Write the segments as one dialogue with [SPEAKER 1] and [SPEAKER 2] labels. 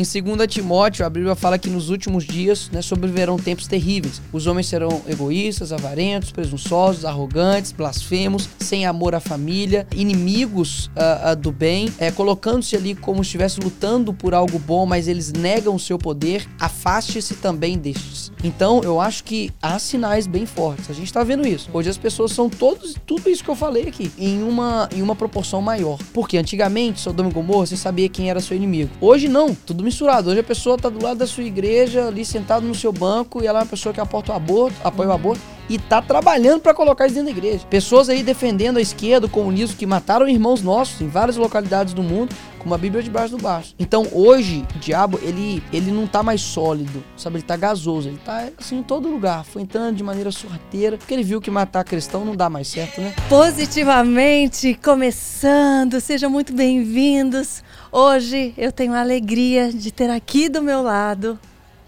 [SPEAKER 1] Em 2 Timóteo, a Bíblia fala que nos últimos dias né, sobreviverão tempos terríveis. Os homens serão egoístas, avarentos, presunçosos, arrogantes, blasfemos, sem amor à família, inimigos uh, uh, do bem, é, colocando-se ali como se estivesse lutando por algo bom, mas eles negam o seu poder. Afaste-se também destes. Então, eu acho que há sinais bem fortes. A gente está vendo isso. Hoje as pessoas são todos, tudo isso que eu falei aqui, em uma, em uma proporção maior. Porque antigamente, Sodoma e Gomorra, você sabia quem era seu inimigo. Hoje não, tudo misturado. Hoje a pessoa tá do lado da sua igreja, ali sentado no seu banco, e ela é uma pessoa que aporta o aborto, apoia o aborto e tá trabalhando para colocar isso dentro da igreja. Pessoas aí defendendo a esquerda, o comunismo, que mataram irmãos nossos em várias localidades do mundo, com uma Bíblia debaixo do baixo. Então hoje, o diabo, ele, ele não tá mais sólido, sabe? Ele tá gasoso, ele tá assim em todo lugar. Foi entrando de maneira sorrateira, porque ele viu que matar cristão não dá mais certo, né?
[SPEAKER 2] Positivamente, começando, sejam muito bem-vindos. Hoje eu tenho a alegria de ter aqui do meu lado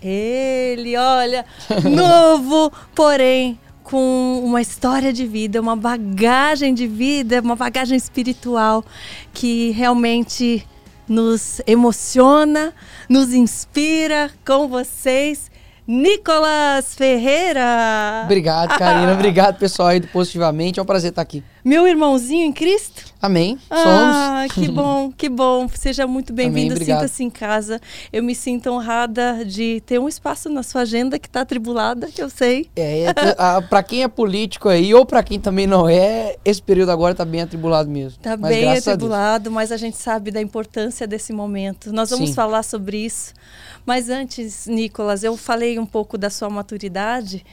[SPEAKER 2] ele, olha, novo, porém com uma história de vida, uma bagagem de vida, uma bagagem espiritual que realmente nos emociona, nos inspira com vocês. Nicolas Ferreira.
[SPEAKER 1] Obrigado, Karina. Obrigado, pessoal aí do Positivamente. É um prazer estar aqui.
[SPEAKER 2] Meu irmãozinho em Cristo?
[SPEAKER 1] Amém.
[SPEAKER 2] Somos. Ah, que bom, que bom. Seja muito bem-vindo. Sinta-se em casa. Eu me sinto honrada de ter um espaço na sua agenda que está atribulada, que eu sei.
[SPEAKER 1] É, é para quem é político aí, ou para quem também não é, esse período agora está bem atribulado mesmo.
[SPEAKER 2] Está bem atribulado, a mas a gente sabe da importância desse momento. Nós vamos Sim. falar sobre isso. Mas antes, Nicolas, eu falei um pouco da sua maturidade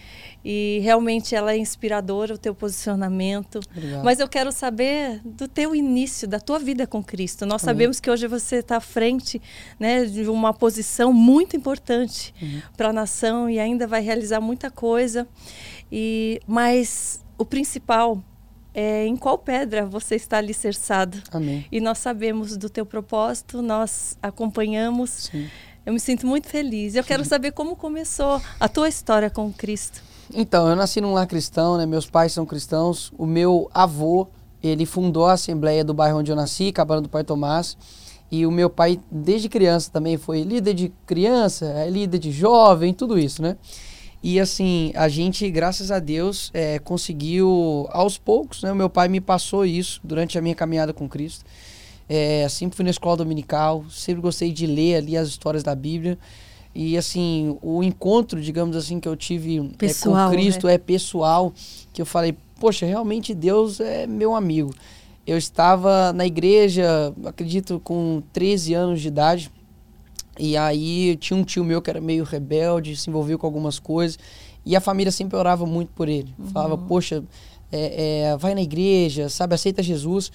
[SPEAKER 2] e realmente ela é inspiradora o teu posicionamento. Obrigado. Mas eu quero saber do teu início, da tua vida com Cristo. Nós Amém. sabemos que hoje você está à frente né, de uma posição muito importante uhum. para a nação e ainda vai realizar muita coisa. E mas o principal é em qual pedra você está alicerçado.
[SPEAKER 1] Amém.
[SPEAKER 2] E nós sabemos do teu propósito, nós acompanhamos. Sim. Eu me sinto muito feliz. Eu quero saber como começou a tua história com Cristo.
[SPEAKER 1] Então, eu nasci num lar cristão, né? Meus pais são cristãos. O meu avô, ele fundou a Assembleia do bairro onde eu nasci, Cabana do Pai Tomás. E o meu pai, desde criança, também foi líder de criança, é líder de jovem, tudo isso, né? E assim, a gente, graças a Deus, é, conseguiu aos poucos, né? O meu pai me passou isso durante a minha caminhada com Cristo. É, sempre fui na escola dominical, sempre gostei de ler ali as histórias da Bíblia. E assim, o encontro, digamos assim, que eu tive pessoal, é, com Cristo né? é pessoal, que eu falei, poxa, realmente Deus é meu amigo. Eu estava na igreja, acredito, com 13 anos de idade. E aí tinha um tio meu que era meio rebelde, se envolveu com algumas coisas. E a família sempre orava muito por ele. Uhum. Falava, poxa, é, é, vai na igreja, sabe, aceita Jesus.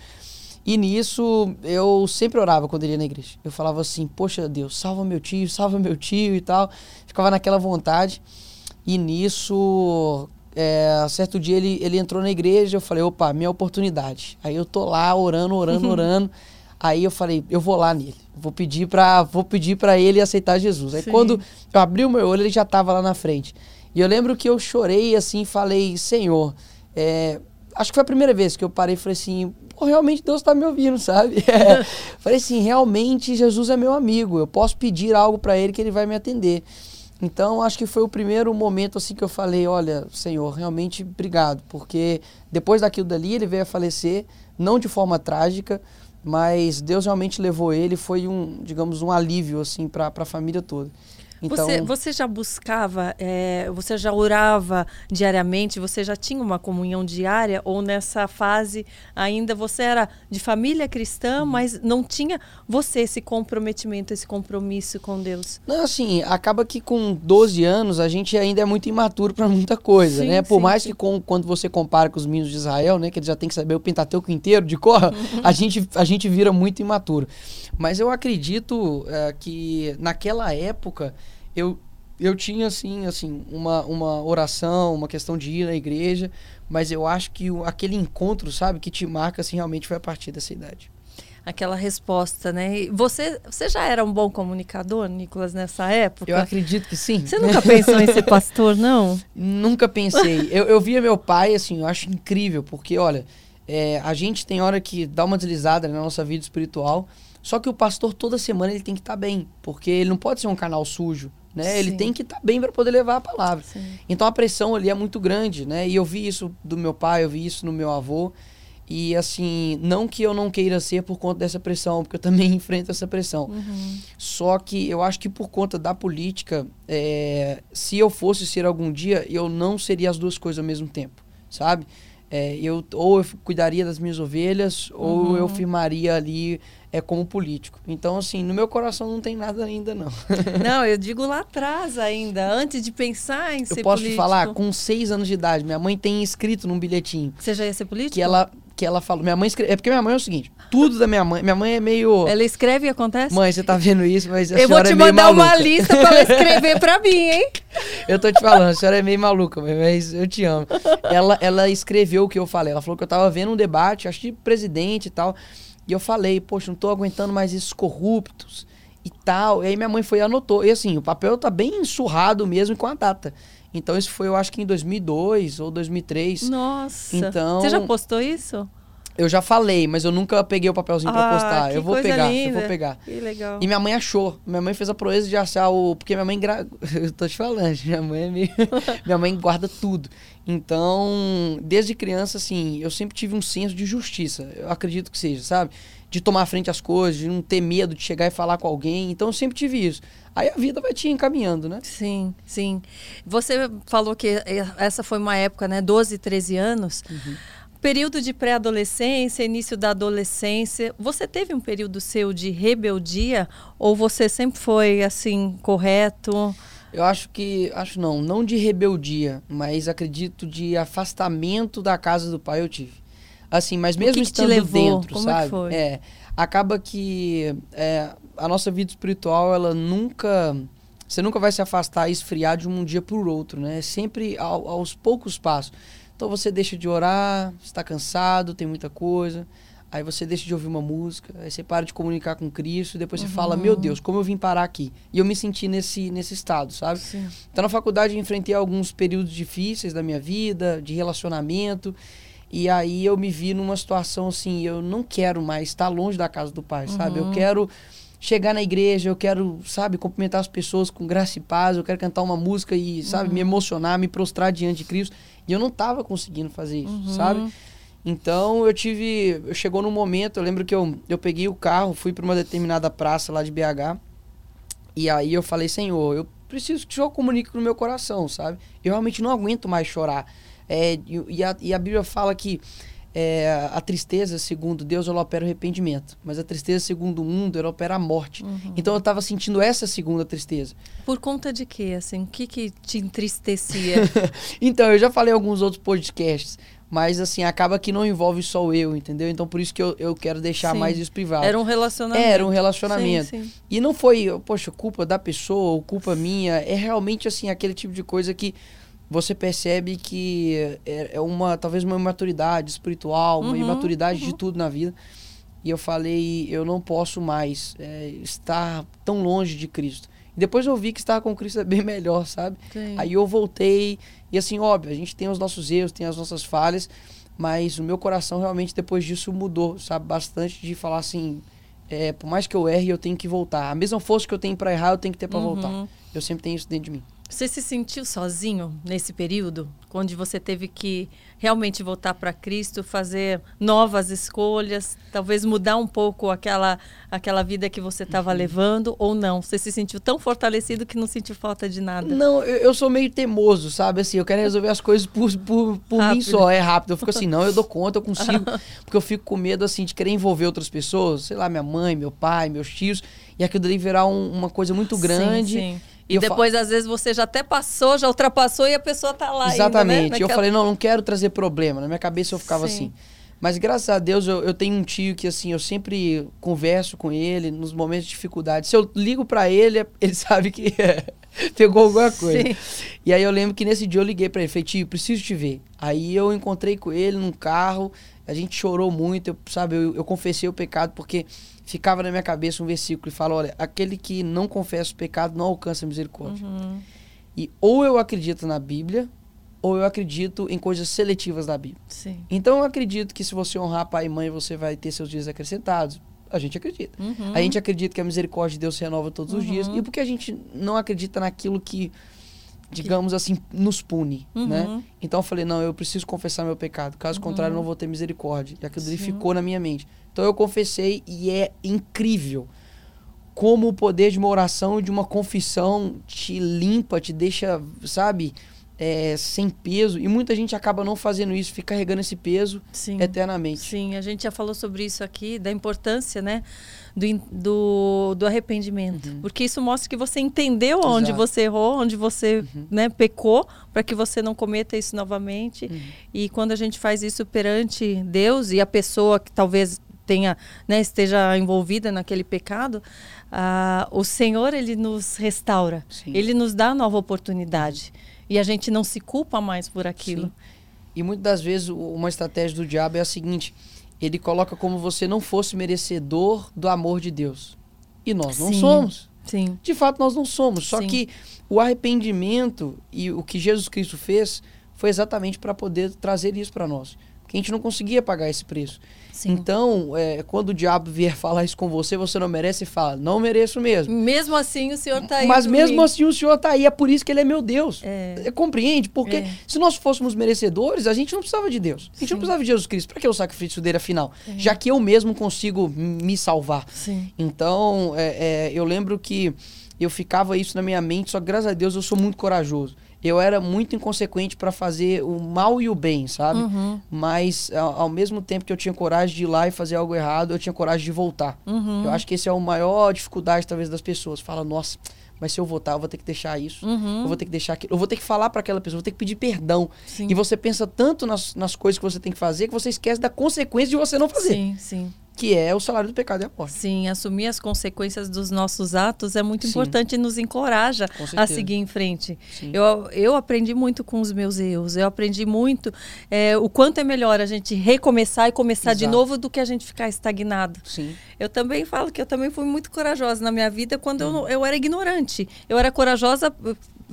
[SPEAKER 1] E nisso eu sempre orava quando ele ia na igreja. Eu falava assim: Poxa Deus, salva meu tio, salva meu tio e tal. Ficava naquela vontade. E nisso, é, certo dia ele, ele entrou na igreja. Eu falei: Opa, minha oportunidade. Aí eu tô lá orando, orando, orando. Aí eu falei: Eu vou lá nele. Vou pedir para vou pedir para ele aceitar Jesus. Aí Sim. quando eu abri o meu olho, ele já estava lá na frente. E eu lembro que eu chorei assim, falei: Senhor, é, acho que foi a primeira vez que eu parei e falei assim: pô, realmente Deus está me ouvindo, sabe? É. Falei assim, realmente Jesus é meu amigo, eu posso pedir algo para ele que ele vai me atender. Então, acho que foi o primeiro momento assim que eu falei, olha, Senhor, realmente obrigado, porque depois daquilo dali ele veio a falecer, não de forma trágica, mas Deus realmente levou ele, foi um, digamos, um alívio assim para a família toda.
[SPEAKER 2] Então... Você, você já buscava, é, você já orava diariamente, você já tinha uma comunhão diária ou nessa fase ainda você era de família cristã, uhum. mas não tinha você esse comprometimento, esse compromisso com Deus?
[SPEAKER 1] Não, assim, acaba que com 12 anos a gente ainda é muito imaturo para muita coisa, sim, né? Por sim, mais sim. que com, quando você compara com os meninos de Israel, né, que eles já tem que saber o Pentateuco inteiro de cor, uhum. a gente a gente vira muito imaturo. Mas eu acredito é, que naquela época eu, eu tinha, assim, assim uma, uma oração, uma questão de ir na igreja, mas eu acho que o, aquele encontro, sabe, que te marca, assim, realmente foi a partir dessa idade.
[SPEAKER 2] Aquela resposta, né? você, você já era um bom comunicador, Nicolas, nessa época?
[SPEAKER 1] Eu acredito que sim.
[SPEAKER 2] Você nunca pensou em ser pastor, não?
[SPEAKER 1] Nunca pensei. Eu, eu via meu pai, assim, eu acho incrível, porque, olha, é, a gente tem hora que dá uma deslizada na nossa vida espiritual, Só que o pastor toda semana ele tem que estar tá bem, porque ele não pode ser um canal sujo, né? Sim. Ele tem que estar tá bem para poder levar a palavra. Sim. Então a pressão ali é muito grande, né? E eu vi isso do meu pai, eu vi isso no meu avô. E assim, não que eu não queira ser por conta dessa pressão, porque eu também enfrento essa pressão. Uhum. Só que eu acho que por conta da política, é, se eu fosse ser algum dia, eu não seria as duas coisas ao mesmo tempo, sabe? É, eu, ou eu cuidaria das minhas ovelhas, uhum. ou eu firmaria ali é, como político. Então, assim, no meu coração não tem nada ainda, não.
[SPEAKER 2] não, eu digo lá atrás ainda, antes de pensar em eu ser político. Eu posso te
[SPEAKER 1] falar, com seis anos de idade, minha mãe tem escrito num bilhetinho.
[SPEAKER 2] Você já ia ser político?
[SPEAKER 1] Que ela, que ela falou. Minha mãe escreve. É porque minha mãe é o seguinte: tudo da minha mãe. Minha mãe é meio.
[SPEAKER 2] Ela escreve e acontece?
[SPEAKER 1] Mãe, você tá vendo isso, mas a
[SPEAKER 2] Eu
[SPEAKER 1] vou te
[SPEAKER 2] é
[SPEAKER 1] mandar
[SPEAKER 2] uma lista pra ela escrever pra mim, hein?
[SPEAKER 1] eu tô te falando, a senhora é meio maluca, mas eu te amo. Ela, ela escreveu o que eu falei. Ela falou que eu tava vendo um debate, acho de presidente e tal. E eu falei, poxa, não tô aguentando mais esses corruptos e tal. E aí minha mãe foi e anotou. E assim, o papel tá bem surrado mesmo com a data. Então isso foi, eu acho que em 2002 ou 2003.
[SPEAKER 2] Nossa.
[SPEAKER 1] Então,
[SPEAKER 2] Você já postou isso?
[SPEAKER 1] Eu já falei, mas eu nunca peguei o papelzinho ah, pra postar. Eu vou pegar,
[SPEAKER 2] linda.
[SPEAKER 1] eu vou pegar.
[SPEAKER 2] Que legal.
[SPEAKER 1] E minha mãe achou. Minha mãe fez a proeza de achar o. Porque minha mãe. Gra... eu tô te falando, minha mãe é meio... minha mãe guarda tudo. Então, desde criança, assim, eu sempre tive um senso de justiça. Eu acredito que seja, sabe? De tomar frente às coisas, de não ter medo de chegar e falar com alguém. Então, eu sempre tive isso. Aí a vida vai te encaminhando, né?
[SPEAKER 2] Sim, sim. Você falou que essa foi uma época, né? 12, 13 anos. Uhum período de pré-adolescência, início da adolescência, você teve um período seu de rebeldia ou você sempre foi assim correto?
[SPEAKER 1] Eu acho que acho não, não de rebeldia, mas acredito de afastamento da casa do pai eu tive. Assim, mas mesmo
[SPEAKER 2] que
[SPEAKER 1] estando
[SPEAKER 2] que
[SPEAKER 1] dentro,
[SPEAKER 2] Como
[SPEAKER 1] sabe?
[SPEAKER 2] É, que foi?
[SPEAKER 1] é, acaba que é, a nossa vida espiritual ela nunca você nunca vai se afastar e esfriar de um dia por outro, né? É sempre ao, aos poucos passos. Então você deixa de orar, está cansado, tem muita coisa. Aí você deixa de ouvir uma música, aí você para de comunicar com Cristo, depois uhum. você fala, meu Deus, como eu vim parar aqui? E eu me senti nesse, nesse estado, sabe? Sim. Então na faculdade eu enfrentei alguns períodos difíceis da minha vida, de relacionamento, e aí eu me vi numa situação assim, eu não quero mais estar longe da casa do Pai, uhum. sabe? Eu uhum. quero chegar na igreja, eu quero, sabe, cumprimentar as pessoas com graça e paz, eu quero cantar uma música e, sabe, uhum. me emocionar, me prostrar diante de Cristo. E eu não estava conseguindo fazer isso, uhum. sabe? Então eu tive. Chegou num momento, eu lembro que eu, eu peguei o carro, fui para uma determinada praça lá de BH. E aí eu falei, Senhor, eu preciso que o Senhor comunique no meu coração, sabe? Eu realmente não aguento mais chorar. É, e, a, e a Bíblia fala que é, a tristeza, segundo Deus, ela opera o arrependimento. Mas a tristeza, segundo o mundo, ela opera a morte. Uhum. Então eu estava sentindo essa segunda tristeza.
[SPEAKER 2] Por conta de quê? Assim, o que, que te entristecia?
[SPEAKER 1] então, eu já falei em alguns outros podcasts. Mas, assim, acaba que não envolve só eu, entendeu? Então, por isso que eu, eu quero deixar sim. mais isso privado.
[SPEAKER 2] Era um relacionamento.
[SPEAKER 1] Era um relacionamento. Sim, sim. E não foi, poxa, culpa da pessoa ou culpa minha. É realmente, assim, aquele tipo de coisa que você percebe que é, é uma talvez uma imaturidade espiritual, uma uhum, imaturidade uhum. de tudo na vida. E eu falei, eu não posso mais é, estar tão longe de Cristo. E depois eu vi que estar com Cristo é bem melhor, sabe? Aí eu voltei e assim, óbvio, a gente tem os nossos erros, tem as nossas falhas, mas o meu coração realmente depois disso mudou, sabe? Bastante de falar assim, é, por mais que eu erre, eu tenho que voltar. A mesma força que eu tenho para errar, eu tenho que ter para uhum. voltar. Eu sempre tenho isso dentro de mim.
[SPEAKER 2] Você se sentiu sozinho nesse período, onde você teve que realmente voltar para Cristo, fazer novas escolhas, talvez mudar um pouco aquela aquela vida que você estava uhum. levando ou não? Você se sentiu tão fortalecido que não sentiu falta de nada?
[SPEAKER 1] Não, eu, eu sou meio teimoso, sabe? Assim, eu quero resolver as coisas por, por, por mim só, é rápido. Eu fico assim, não, eu dou conta, eu consigo, porque eu fico com medo assim de querer envolver outras pessoas, sei lá, minha mãe, meu pai, meus tios, e aquilo daí virar um, uma coisa muito grande. Sim, sim
[SPEAKER 2] e, depois, fa... às vezes, você já até passou, já ultrapassou e a pessoa tá lá
[SPEAKER 1] Exatamente.
[SPEAKER 2] Ainda, né?
[SPEAKER 1] Eu falei, não, não quero trazer problema. Na minha cabeça eu ficava Sim. assim. Mas graças a Deus eu, eu, tenho um tio que assim, eu sempre converso com ele nos momentos de dificuldade. Se eu ligo para ele, ele sabe que é, pegou alguma coisa. Sim. E aí eu lembro que nesse dia eu liguei para ele, falei, tio, preciso te ver. Aí eu encontrei com ele num carro, a gente chorou muito, eu, sabe, eu, eu confessei o pecado porque ficava na minha cabeça um versículo e fala: olha, aquele que não confessa o pecado não alcança a misericórdia. Uhum. E ou eu acredito na Bíblia, ou eu acredito em coisas seletivas da Bíblia.
[SPEAKER 2] Sim.
[SPEAKER 1] Então eu acredito que se você honrar pai e mãe, você vai ter seus dias acrescentados. A gente acredita. Uhum. A gente acredita que a misericórdia de Deus se renova todos uhum. os dias. Uhum. E porque a gente não acredita naquilo que, digamos assim, nos pune, uhum. né? Então eu falei, não, eu preciso confessar meu pecado. Caso contrário, eu não vou ter misericórdia. E aquilo ficou na minha mente. Então eu confessei e é incrível como o poder de uma oração e de uma confissão te limpa, te deixa, sabe, é, sem peso. E muita gente acaba não fazendo isso, fica carregando esse peso Sim. eternamente.
[SPEAKER 2] Sim, a gente já falou sobre isso aqui, da importância, né? Do, do, do arrependimento. Uhum. Porque isso mostra que você entendeu Exato. onde você errou, onde você uhum. né, pecou, para que você não cometa isso novamente. Uhum. E quando a gente faz isso perante Deus e a pessoa que talvez tenha, né, esteja envolvida naquele pecado, uh, o Senhor ele nos restaura, Sim. ele nos dá nova oportunidade e a gente não se culpa mais por aquilo. Sim.
[SPEAKER 1] E muitas das vezes uma estratégia do diabo é a seguinte: ele coloca como você não fosse merecedor do amor de Deus. E nós não Sim. somos.
[SPEAKER 2] Sim.
[SPEAKER 1] De fato, nós não somos. Só Sim. que o arrependimento e o que Jesus Cristo fez foi exatamente para poder trazer isso para nós. Porque a gente não conseguia pagar esse preço. Sim. Então, é, quando o diabo vier falar isso com você, você não merece e fala, não mereço mesmo.
[SPEAKER 2] Mesmo assim, o Senhor está aí.
[SPEAKER 1] Mas mesmo assim, o Senhor está aí. É por isso que Ele é meu Deus. É. é compreende? Porque é. se nós fôssemos merecedores, a gente não precisava de Deus. A gente Sim. não precisava de Jesus Cristo. Para que o sacrifício dele, afinal? É. Já que eu mesmo consigo me salvar.
[SPEAKER 2] Sim.
[SPEAKER 1] Então, é, é, eu lembro que eu ficava isso na minha mente, só que graças a Deus eu sou muito corajoso eu era muito inconsequente para fazer o mal e o bem, sabe? Uhum. Mas ao, ao, mesmo tempo que eu tinha coragem de ir lá e fazer algo errado, eu tinha coragem de voltar. Uhum. Eu acho que esse é a maior dificuldade, talvez, das pessoas. Fala, nossa, mas se eu voltar, eu vou ter que deixar isso. Uhum. Eu vou ter que deixar aquilo. Eu vou ter que falar para aquela pessoa, eu vou ter que pedir perdão. Sim. E você pensa tanto nas, nas coisas que você tem que fazer que você esquece da consequência de você não fazer.
[SPEAKER 2] Sim, sim
[SPEAKER 1] que é o salário do pecado e a morte.
[SPEAKER 2] Sim, assumir as consequências dos nossos atos é muito Sim. importante e nos encoraja a seguir em frente. Eu, eu aprendi muito com os meus erros, eu aprendi muito é, o quanto é melhor a gente recomeçar e começar Exato. de novo do que a gente ficar estagnado.
[SPEAKER 1] Sim.
[SPEAKER 2] Eu também falo que eu também fui muito corajosa na minha vida quando eu, uhum. eu era ignorante. Eu era corajosa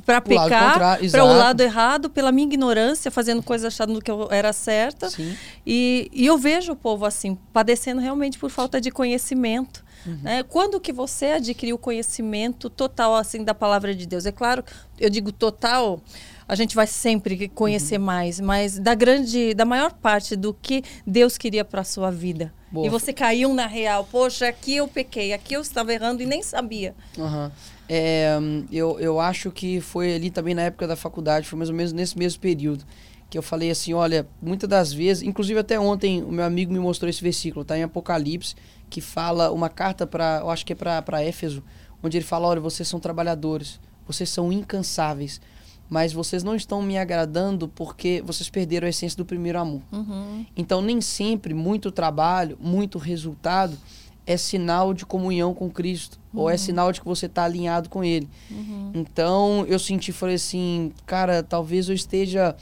[SPEAKER 2] para pecar, para o lado errado, pela minha ignorância, fazendo coisas achando que eu era certa.
[SPEAKER 1] Sim.
[SPEAKER 2] E, e eu vejo o povo assim, padecendo realmente por falta de conhecimento. Uhum. Né? Quando que você adquiriu o conhecimento total assim da palavra de Deus? É claro, eu digo total, a gente vai sempre conhecer uhum. mais, mas da grande, da maior parte do que Deus queria para a sua vida. Boa. E você caiu na real, poxa, aqui eu pequei, aqui eu estava errando e nem sabia.
[SPEAKER 1] Uhum. É, eu, eu acho que foi ali também na época da faculdade, foi mais ou menos nesse mesmo período, que eu falei assim, olha, muitas das vezes, inclusive até ontem o meu amigo me mostrou esse versículo, tá em Apocalipse, que fala uma carta para, eu acho que é para Éfeso, onde ele fala, olha, vocês são trabalhadores, vocês são incansáveis, mas vocês não estão me agradando porque vocês perderam a essência do primeiro amor. Uhum. Então, nem sempre muito trabalho, muito resultado é sinal de comunhão com Cristo, uhum. ou é uhum. sinal de que você está alinhado com Ele. Uhum. Então eu senti, falei assim, cara, talvez eu esteja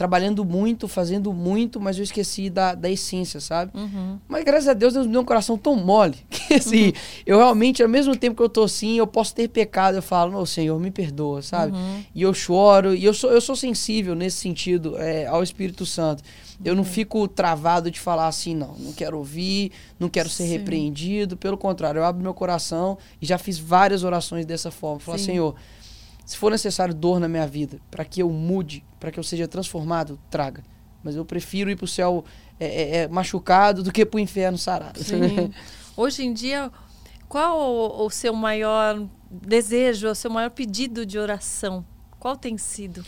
[SPEAKER 1] trabalhando muito, fazendo muito, mas eu esqueci da, da essência, sabe? Uhum. Mas graças a Deus, Deus me deu um coração tão mole que assim, uhum. eu realmente, ao mesmo tempo que eu tô assim, eu posso ter pecado, eu falo, não, Senhor, me perdoa, sabe? Uhum. E eu choro, e eu sou, eu sou sensível nesse sentido é, ao Espírito Santo. Eu não fico travado de falar assim, não, não quero ouvir, não quero ser Sim. repreendido. Pelo contrário, eu abro meu coração e já fiz várias orações dessa forma. Falar, Senhor, se for necessário dor na minha vida, para que eu mude, para que eu seja transformado, traga. Mas eu prefiro ir para o céu é, é, é, machucado do que para o inferno sarado.
[SPEAKER 2] Hoje em dia, qual o, o seu maior desejo, o seu maior pedido de oração? Qual tem sido?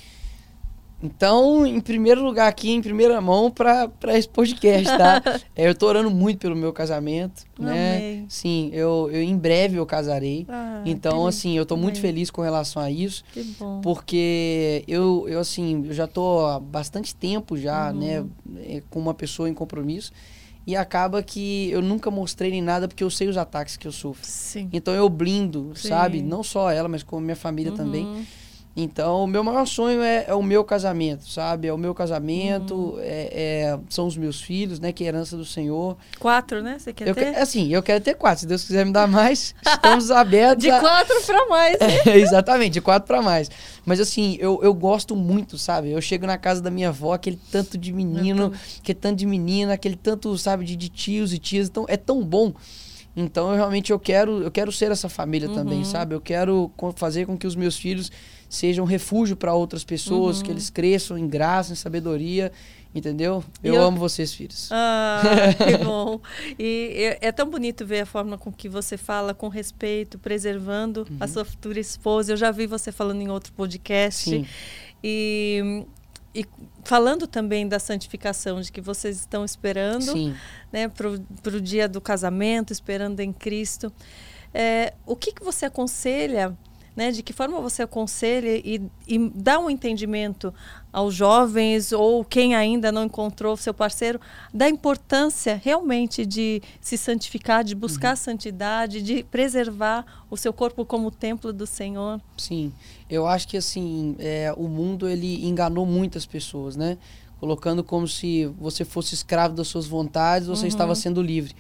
[SPEAKER 1] Então, em primeiro lugar aqui, em primeira mão, para esse podcast, tá? é, eu tô orando muito pelo meu casamento, né?
[SPEAKER 2] Amei.
[SPEAKER 1] Sim, eu, eu em breve eu casarei. Ah, então, assim, eu tô muito Amei. feliz com relação a isso.
[SPEAKER 2] Que bom.
[SPEAKER 1] Porque eu, eu assim, eu já tô há bastante tempo já, uhum. né, é, com uma pessoa em compromisso. E acaba que eu nunca mostrei nem nada porque eu sei os ataques que eu sofro.
[SPEAKER 2] Sim.
[SPEAKER 1] Então eu blindo, Sim. sabe? Não só ela, mas com a minha família uhum. também. Então, o meu maior sonho é, é, o meu casamento, sabe? É o meu casamento, uhum. é, é, são os meus filhos, né? Que é herança do Senhor.
[SPEAKER 2] Quatro, né? Você quer
[SPEAKER 1] eu
[SPEAKER 2] ter?
[SPEAKER 1] Que, assim, eu quero ter quatro. Se Deus quiser me dar mais, estamos abertos.
[SPEAKER 2] de a... quatro para mais, né?
[SPEAKER 1] É, exatamente, de quatro para mais. Mas assim, eu, eu gosto muito, sabe? Eu chego na casa da minha avó, aquele tanto de menino, aquele tanto de menina, aquele tanto, sabe, de, de tios e tias. Então, é tão bom. Então eu realmente eu quero, eu quero ser essa família uhum. também, sabe? Eu quero fazer com que os meus filhos sejam refúgio para outras pessoas, uhum. que eles cresçam em graça, em sabedoria, entendeu? Eu, eu... amo vocês, filhos.
[SPEAKER 2] Ah, que bom. E é, é, tão bonito ver a forma com que você fala com respeito, preservando uhum. a sua futura esposa. Eu já vi você falando em outro podcast. Sim. E e falando também da santificação, de que vocês estão esperando né, para o dia do casamento, esperando em Cristo. É, o que, que você aconselha né? De que forma você aconselha e, e dá um entendimento aos jovens ou quem ainda não encontrou seu parceiro da importância realmente de se santificar, de buscar uhum. santidade, de preservar o seu corpo como templo do Senhor?
[SPEAKER 1] Sim, eu acho que assim é, o mundo ele enganou muitas pessoas, né? Colocando como se você fosse escravo das suas vontades, você uhum. estava sendo livre.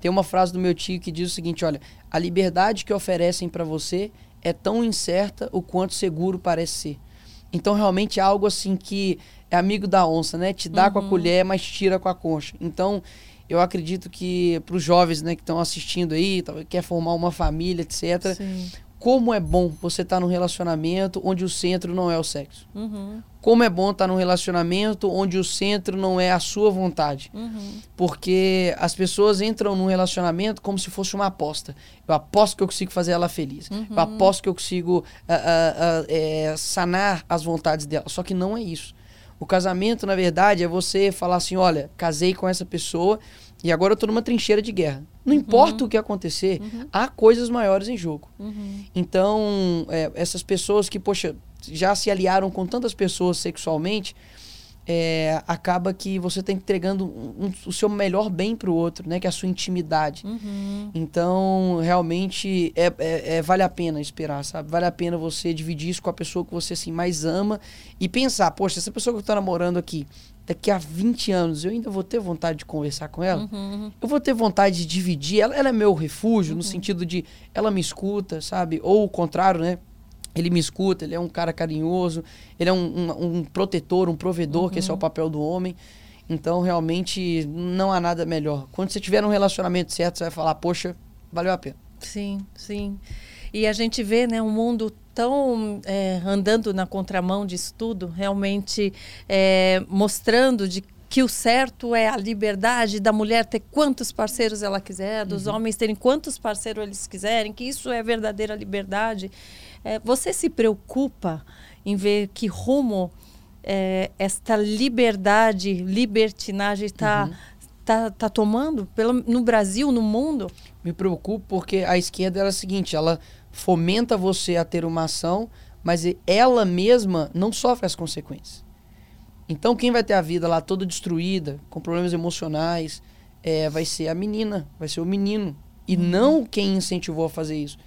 [SPEAKER 1] Tem uma frase do meu tio que diz o seguinte: olha, a liberdade que oferecem para você é tão incerta o quanto seguro parece ser. Então, realmente é algo assim que é amigo da onça, né? Te dá uhum. com a uhum. colher, mas tira com a concha. Então, eu acredito que para os jovens né, que estão assistindo aí, quer formar uma família, etc., Sim como é bom você estar tá num relacionamento onde o centro não é o sexo. Uhum. Como é bom estar tá num relacionamento onde o centro não é a sua vontade. Uhum. Porque as pessoas entram num relacionamento como se fosse uma aposta. Eu aposto que eu consigo fazer ela feliz. Uhum. Eu aposto que eu consigo uh, uh, uh, é, sanar as vontades dela. Só que não é isso. O casamento, na verdade, é você falar assim: olha, casei com essa pessoa e agora eu tô numa trincheira de guerra. Não uhum. importa o que acontecer, uhum. há coisas maiores em jogo. Uhum. Então, é, essas pessoas que, poxa, já se aliaram com tantas pessoas sexualmente, é, acaba que você está entregando um, um, o seu melhor bem para o outro, né? Que é a sua intimidade. Uhum. Então, realmente, é, é, é, vale a pena esperar, sabe? Vale a pena você dividir isso com a pessoa que você assim, mais ama e pensar, poxa, essa pessoa que eu estou namorando aqui, daqui a 20 anos, eu ainda vou ter vontade de conversar com ela? Uhum. Eu vou ter vontade de dividir? Ela, ela é meu refúgio, uhum. no sentido de ela me escuta, sabe? Ou o contrário, né? Ele me escuta, ele é um cara carinhoso, ele é um, um, um protetor, um provedor, uhum. que esse é o uhum. papel do homem. Então, realmente, não há nada melhor. Quando você tiver um relacionamento certo, você vai falar, poxa, valeu a pena.
[SPEAKER 2] Sim, sim. E a gente vê né, um mundo tão é, andando na contramão disso tudo, realmente é, mostrando de que o certo é a liberdade da mulher ter quantos parceiros ela quiser, dos uhum. homens terem quantos parceiros eles quiserem, que isso é verdadeira liberdade. É, você se preocupa em ver que rumo é, esta liberdade, libertinagem está uhum. tá, tá tomando pelo, no Brasil, no mundo?
[SPEAKER 1] Me preocupo porque a esquerda era a seguinte, ela fomenta você a ter uma ação, mas ela mesma não sofre as consequências. Então quem vai ter a vida lá toda destruída, com problemas emocionais, é, vai ser a menina, vai ser o menino. E uhum. não quem incentivou a fazer isso.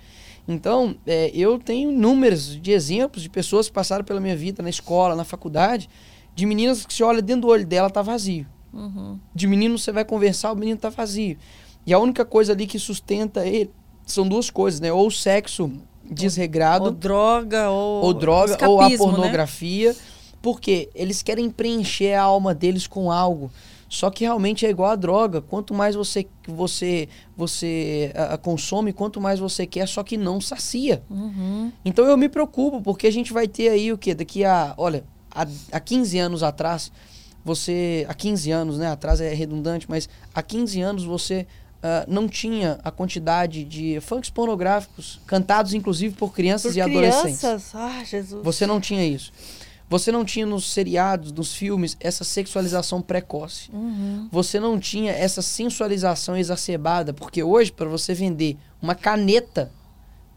[SPEAKER 1] Então, é, eu tenho números de exemplos de pessoas que passaram pela minha vida na escola, na faculdade, de meninas que você olha dentro do olho dela, tá vazio. Uhum. De menino você vai conversar, o menino tá vazio. E a única coisa ali que sustenta ele são duas coisas, né? Ou o sexo desregrado.
[SPEAKER 2] Ou droga, ou.
[SPEAKER 1] Ou droga, ou a né? pornografia. Né? Porque eles querem preencher a alma deles com algo. Só que realmente é igual a droga. Quanto mais você você você uh, consome, quanto mais você quer, só que não sacia. Uhum. Então eu me preocupo, porque a gente vai ter aí o quê? Daqui a, olha, há, há 15 anos atrás, você, há 15 anos, né, atrás é redundante, mas há 15 anos você uh, não tinha a quantidade de funks pornográficos cantados, inclusive, por crianças
[SPEAKER 2] por
[SPEAKER 1] e
[SPEAKER 2] crianças?
[SPEAKER 1] adolescentes.
[SPEAKER 2] Ah, Jesus.
[SPEAKER 1] Você não tinha isso. Você não tinha nos seriados, nos filmes, essa sexualização precoce. Uhum. Você não tinha essa sensualização exacerbada, porque hoje, para você vender uma caneta,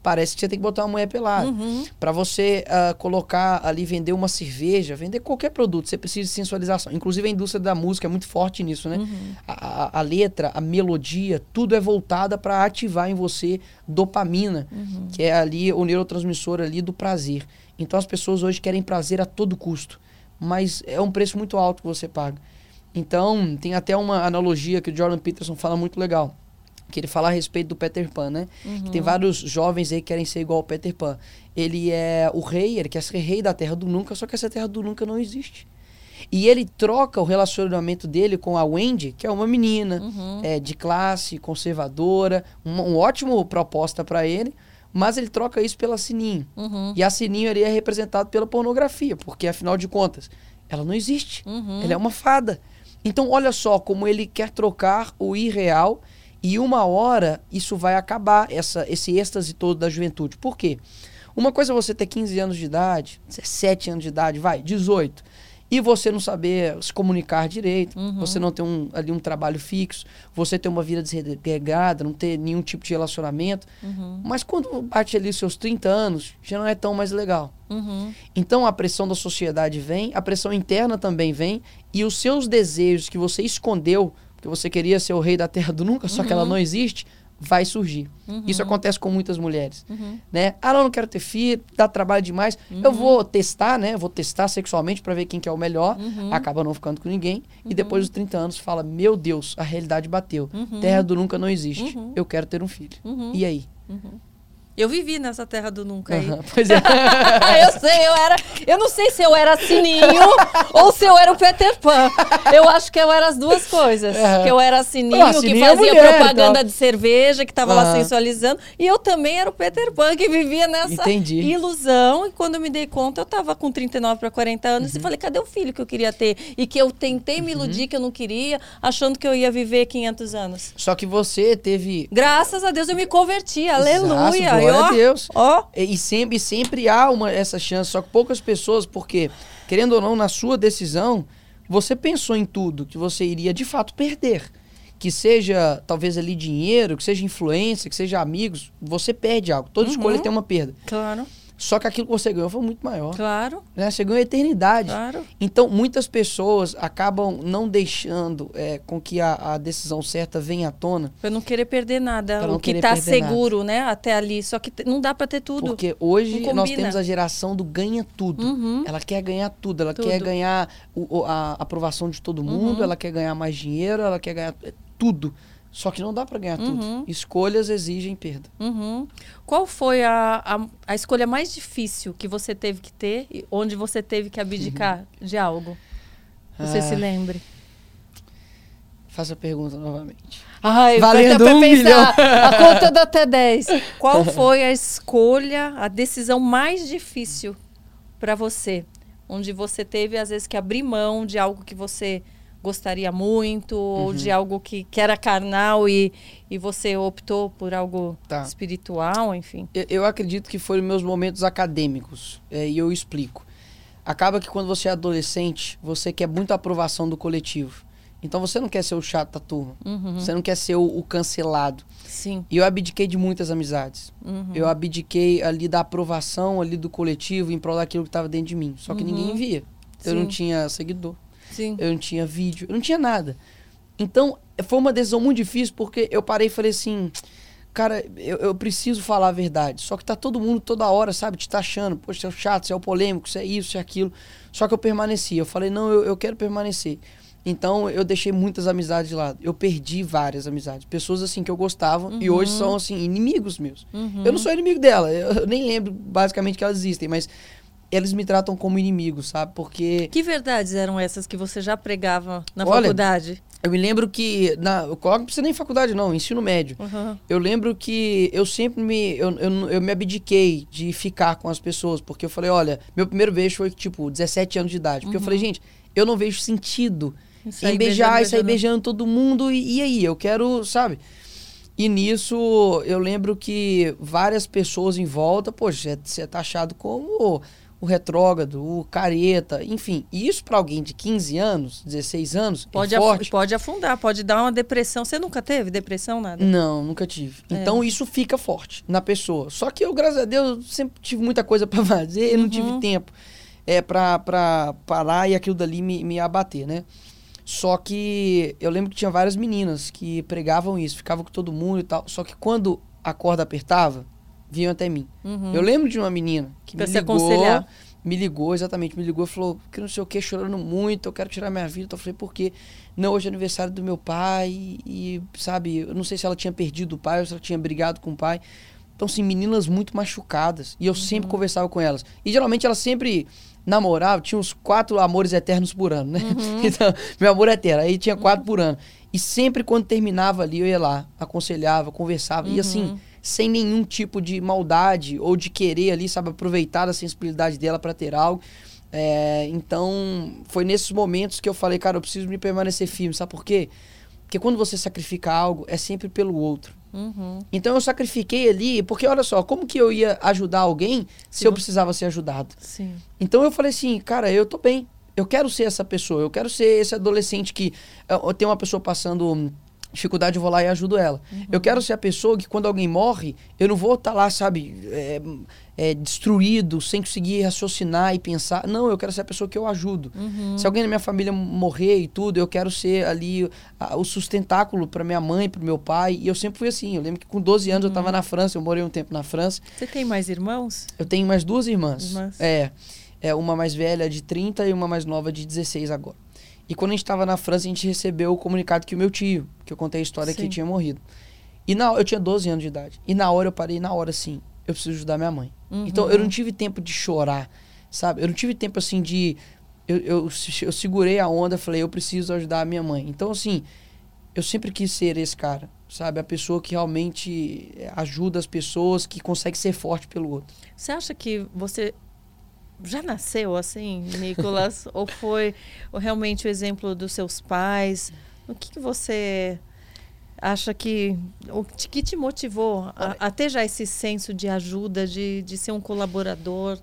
[SPEAKER 1] parece que você tem que botar uma mulher pelada. Uhum. Para você uh, colocar ali, vender uma cerveja, vender qualquer produto, você precisa de sensualização. Inclusive a indústria da música é muito forte nisso, né? Uhum. A, a, letra, a melodia, tudo é voltada para ativar em você dopamina, uhum. que é ali o neurotransmissor ali do prazer. Então as pessoas hoje querem prazer a todo custo, mas é um preço muito alto que você paga. Então, tem até uma analogia que o Jordan Peterson fala muito legal, que ele fala a respeito do Peter Pan, né? Uhum. Que tem vários jovens aí que querem ser igual ao Peter Pan. Ele é o rei, ele quer ser rei da Terra do Nunca, só que essa Terra do Nunca não existe. E ele troca o relacionamento dele com a Wendy, que é uma menina uhum. é, de classe, conservadora, uma, uma ótima proposta para ele, mas ele troca isso pela Sininho. Uhum. E a Sininho ele é representado pela pornografia, porque afinal de contas, ela não existe. Uhum. Ela é uma fada. Então, olha só como ele quer trocar o irreal e uma hora isso vai acabar, essa, esse êxtase todo da juventude. Por quê? Uma coisa é você ter 15 anos de idade, 17 anos de idade, vai, 18 e você não saber se comunicar direito, uhum. você não ter um, ali um trabalho fixo, você ter uma vida desregada, não ter nenhum tipo de relacionamento. Uhum. Mas quando bate ali seus 30 anos, já não é tão mais legal. Uhum. Então a pressão da sociedade vem, a pressão interna também vem, e os seus desejos que você escondeu, que você queria ser o rei da terra do nunca, só que ela uhum. não existe, vai surgir. Uhum. Isso acontece com muitas mulheres, uhum. né? Ah, não, não quero ter filho, dá trabalho demais. Uhum. Eu vou testar, né? Vou testar sexualmente para ver quem que é o melhor. Uhum. Acaba não ficando com ninguém e uhum. depois dos 30 anos fala: "Meu Deus, a realidade bateu. Uhum. Terra do nunca não existe. Eu quero ter um filho". E aí?
[SPEAKER 2] Eu vivi nessa terra do nunca aí. Uhum, pois é. eu sei, eu era. Eu não sei se eu era sininho ou se eu era o Peter Pan. Eu acho que eu era as duas coisas. Uhum. Que eu era sininho, sininho que é fazia mulher, propaganda então. de cerveja, que estava uhum. lá sensualizando. E eu também era o Peter Pan, que vivia nessa Entendi. ilusão. E quando eu me dei conta, eu estava com 39 para 40 anos uhum. e falei: cadê o filho que eu queria ter? E que eu tentei me iludir uhum. que eu não queria, achando que eu ia viver 500 anos.
[SPEAKER 1] Só que você teve.
[SPEAKER 2] Graças a Deus eu me converti. Aleluia.
[SPEAKER 1] Glória a Deus. Ó. E, sempre, sempre há uma, essa chance, só que poucas pessoas, porque, querendo ou não, na sua decisão, você pensou em tudo que você iria de fato perder. Que seja, talvez, ali dinheiro, que seja influência, que seja amigos, você perde algo. Toda uhum. escolha tem uma perda.
[SPEAKER 2] Claro.
[SPEAKER 1] Só que aquilo que você ganhou foi muito maior.
[SPEAKER 2] Claro.
[SPEAKER 1] Né? Você ganhou a eternidade.
[SPEAKER 2] Claro.
[SPEAKER 1] Então, muitas pessoas acabam não deixando é, com que a, a, decisão certa venha à tona.
[SPEAKER 2] Para não querer perder nada. O que está seguro, nada. né? Até ali. Só que não dá para ter tudo.
[SPEAKER 1] Porque hoje nós temos a geração do ganha tudo. Uhum. Ela quer ganhar tudo. Ela tudo. quer ganhar o, a aprovação de todo mundo. Uhum. Ela quer ganhar mais dinheiro. Ela quer ganhar é, tudo. Só que não dá para ganhar uhum. tudo. Escolhas exigem perda.
[SPEAKER 2] Uhum. Qual foi a, a, a, escolha mais difícil que você teve que ter, onde você teve que abdicar uhum. de algo? Você ah. se lembre.
[SPEAKER 1] Faça a pergunta novamente.
[SPEAKER 2] Ai, Valendo um. A conta da até 10. Qual foi a escolha, a decisão mais difícil para você? Onde você teve, às vezes, que abrir mão de algo que você gostaria muito, uhum. ou de algo que, que era carnal e, e você optou por algo tá. espiritual, enfim?
[SPEAKER 1] Eu, eu, acredito que foram meus momentos acadêmicos, é, e eu explico. Acaba que quando você é adolescente, você quer muito a aprovação do coletivo. Então você não quer ser o chato da turma. Uhum. Você não quer ser o, o, cancelado.
[SPEAKER 2] Sim.
[SPEAKER 1] E eu abdiquei de muitas amizades. Uhum. Eu abdiquei ali da aprovação ali do coletivo em prol daquilo que estava dentro de mim. Só que uhum. ninguém via. Eu Sim. não tinha seguidor.
[SPEAKER 2] Sim.
[SPEAKER 1] Eu não tinha vídeo, eu não tinha nada. Então, foi uma decisão muito difícil porque eu parei e falei assim, cara, eu, eu, preciso falar a verdade. Só que tá todo mundo toda hora, sabe, te taxando. Poxa, você é o chato, você é o polêmico, você é isso, você é aquilo. Só que eu permaneci. Eu falei, não, eu, eu quero permanecer. Então eu deixei muitas amizades de lado. Eu perdi várias amizades. Pessoas assim que eu gostava uhum. e hoje uhum. são assim, inimigos meus. Uhum. Eu não sou inimigo dela. Eu nem lembro basicamente que elas existem, mas eles me tratam como inimigo, sabe? Porque.
[SPEAKER 2] Que verdades eram essas que você já pregava na Olha, faculdade?
[SPEAKER 1] Eu me lembro que. Na, eu coloco, não precisa nem faculdade, não, ensino médio. Uhum. Eu lembro que eu sempre me. Eu, eu, eu, me abdiquei de ficar com as pessoas, porque eu falei, olha, meu primeiro beijo foi tipo 17 anos de idade. Porque uhum. eu falei, gente, eu não vejo sentido em beijar e sair beijando todo mundo. E, e aí? Eu quero, sabe? E nisso eu lembro que várias pessoas em volta, poxa, você é taxado como o retrógrado, o careta, enfim. Isso para alguém de 15 anos, 16 anos,
[SPEAKER 2] é pode,
[SPEAKER 1] é forte.
[SPEAKER 2] pode afundar, pode dar uma depressão. Você nunca teve depressão, nada?
[SPEAKER 1] Não, nunca tive. É. Então isso fica forte na pessoa. Só que eu, graças a Deus, sempre tive muita coisa para fazer, uhum. não tive uhum. tempo é, para parar e aquilo dali me, me abater, né? Só que eu lembro que tinha várias meninas que pregavam isso, ficavam com todo mundo e tal. Só que quando a corda apertava, vinham até mim. Uhum. Eu lembro de uma menina que pra me ligou, aconselhar. me ligou, exatamente, me ligou e falou que não sei o que, chorando muito, eu quero tirar minha vida. Então eu falei, por quê? Não, hoje é aniversário do meu pai e, sabe, eu não sei se ela tinha perdido o pai ou se ela tinha brigado com o pai. Então, assim, meninas muito machucadas. E eu uhum. sempre conversava com elas. E geralmente elas sempre namorava, tinha uns quatro amores eternos por ano, né? Uhum. Então, meu amor eterno. Aí tinha quatro por ano. E sempre quando terminava ali, eu ia lá, aconselhava, conversava. Uhum. E assim, sem nenhum tipo de maldade ou de querer ali, sabe, aproveitar a sensibilidade dela para ter algo. É, então, foi nesses momentos que eu falei, cara, eu preciso me permanecer firme. Sabe por quê? Porque quando você sacrifica algo, é sempre pelo outro. Uhum. Então eu sacrifiquei ali, porque olha só, como que eu ia ajudar alguém Sim. se eu precisava ser ajudado? Sim. Então eu falei assim, cara, eu tô bem. Eu quero ser essa pessoa, eu quero ser esse adolescente que tem uma pessoa passando dificuldade, eu vou lá e ajudo ela. Uhum. Eu quero ser a pessoa que quando alguém morre, eu não vou estar tá lá, sabe, é, é, destruído, sem conseguir raciocinar e pensar. Não, eu quero ser a pessoa que eu ajudo. Uhum. Se alguém na minha família morrer e tudo, eu quero ser ali a, o sustentáculo para minha mãe, para meu pai. E eu sempre fui assim. Eu lembro que com 12 anos uhum. eu estava na França, eu morei um tempo na França.
[SPEAKER 2] Você tem mais irmãos?
[SPEAKER 1] Eu tenho mais duas irmãs. irmãs. É, é. Uma mais velha de 30 e uma mais nova de 16 agora. E quando a gente estava na França, a gente recebeu o comunicado que o meu tio, que eu contei a história Sim. que tinha morrido. E na, eu tinha 12 anos de idade. E na hora eu parei, na hora assim, eu preciso ajudar minha mãe. Uhum. Então eu não tive tempo de chorar, sabe? Eu não tive tempo assim de. Eu, eu, eu segurei a onda, falei, eu preciso ajudar a minha mãe. Então, assim, eu sempre quis ser esse cara, sabe? A pessoa que realmente ajuda as pessoas, que consegue ser forte pelo outro.
[SPEAKER 2] Você acha que você já nasceu assim, Nicolas? ou foi ou realmente o exemplo dos seus pais? O que, que você acha que o que te motivou a, a, ter já esse senso de ajuda, de, de ser um colaborador,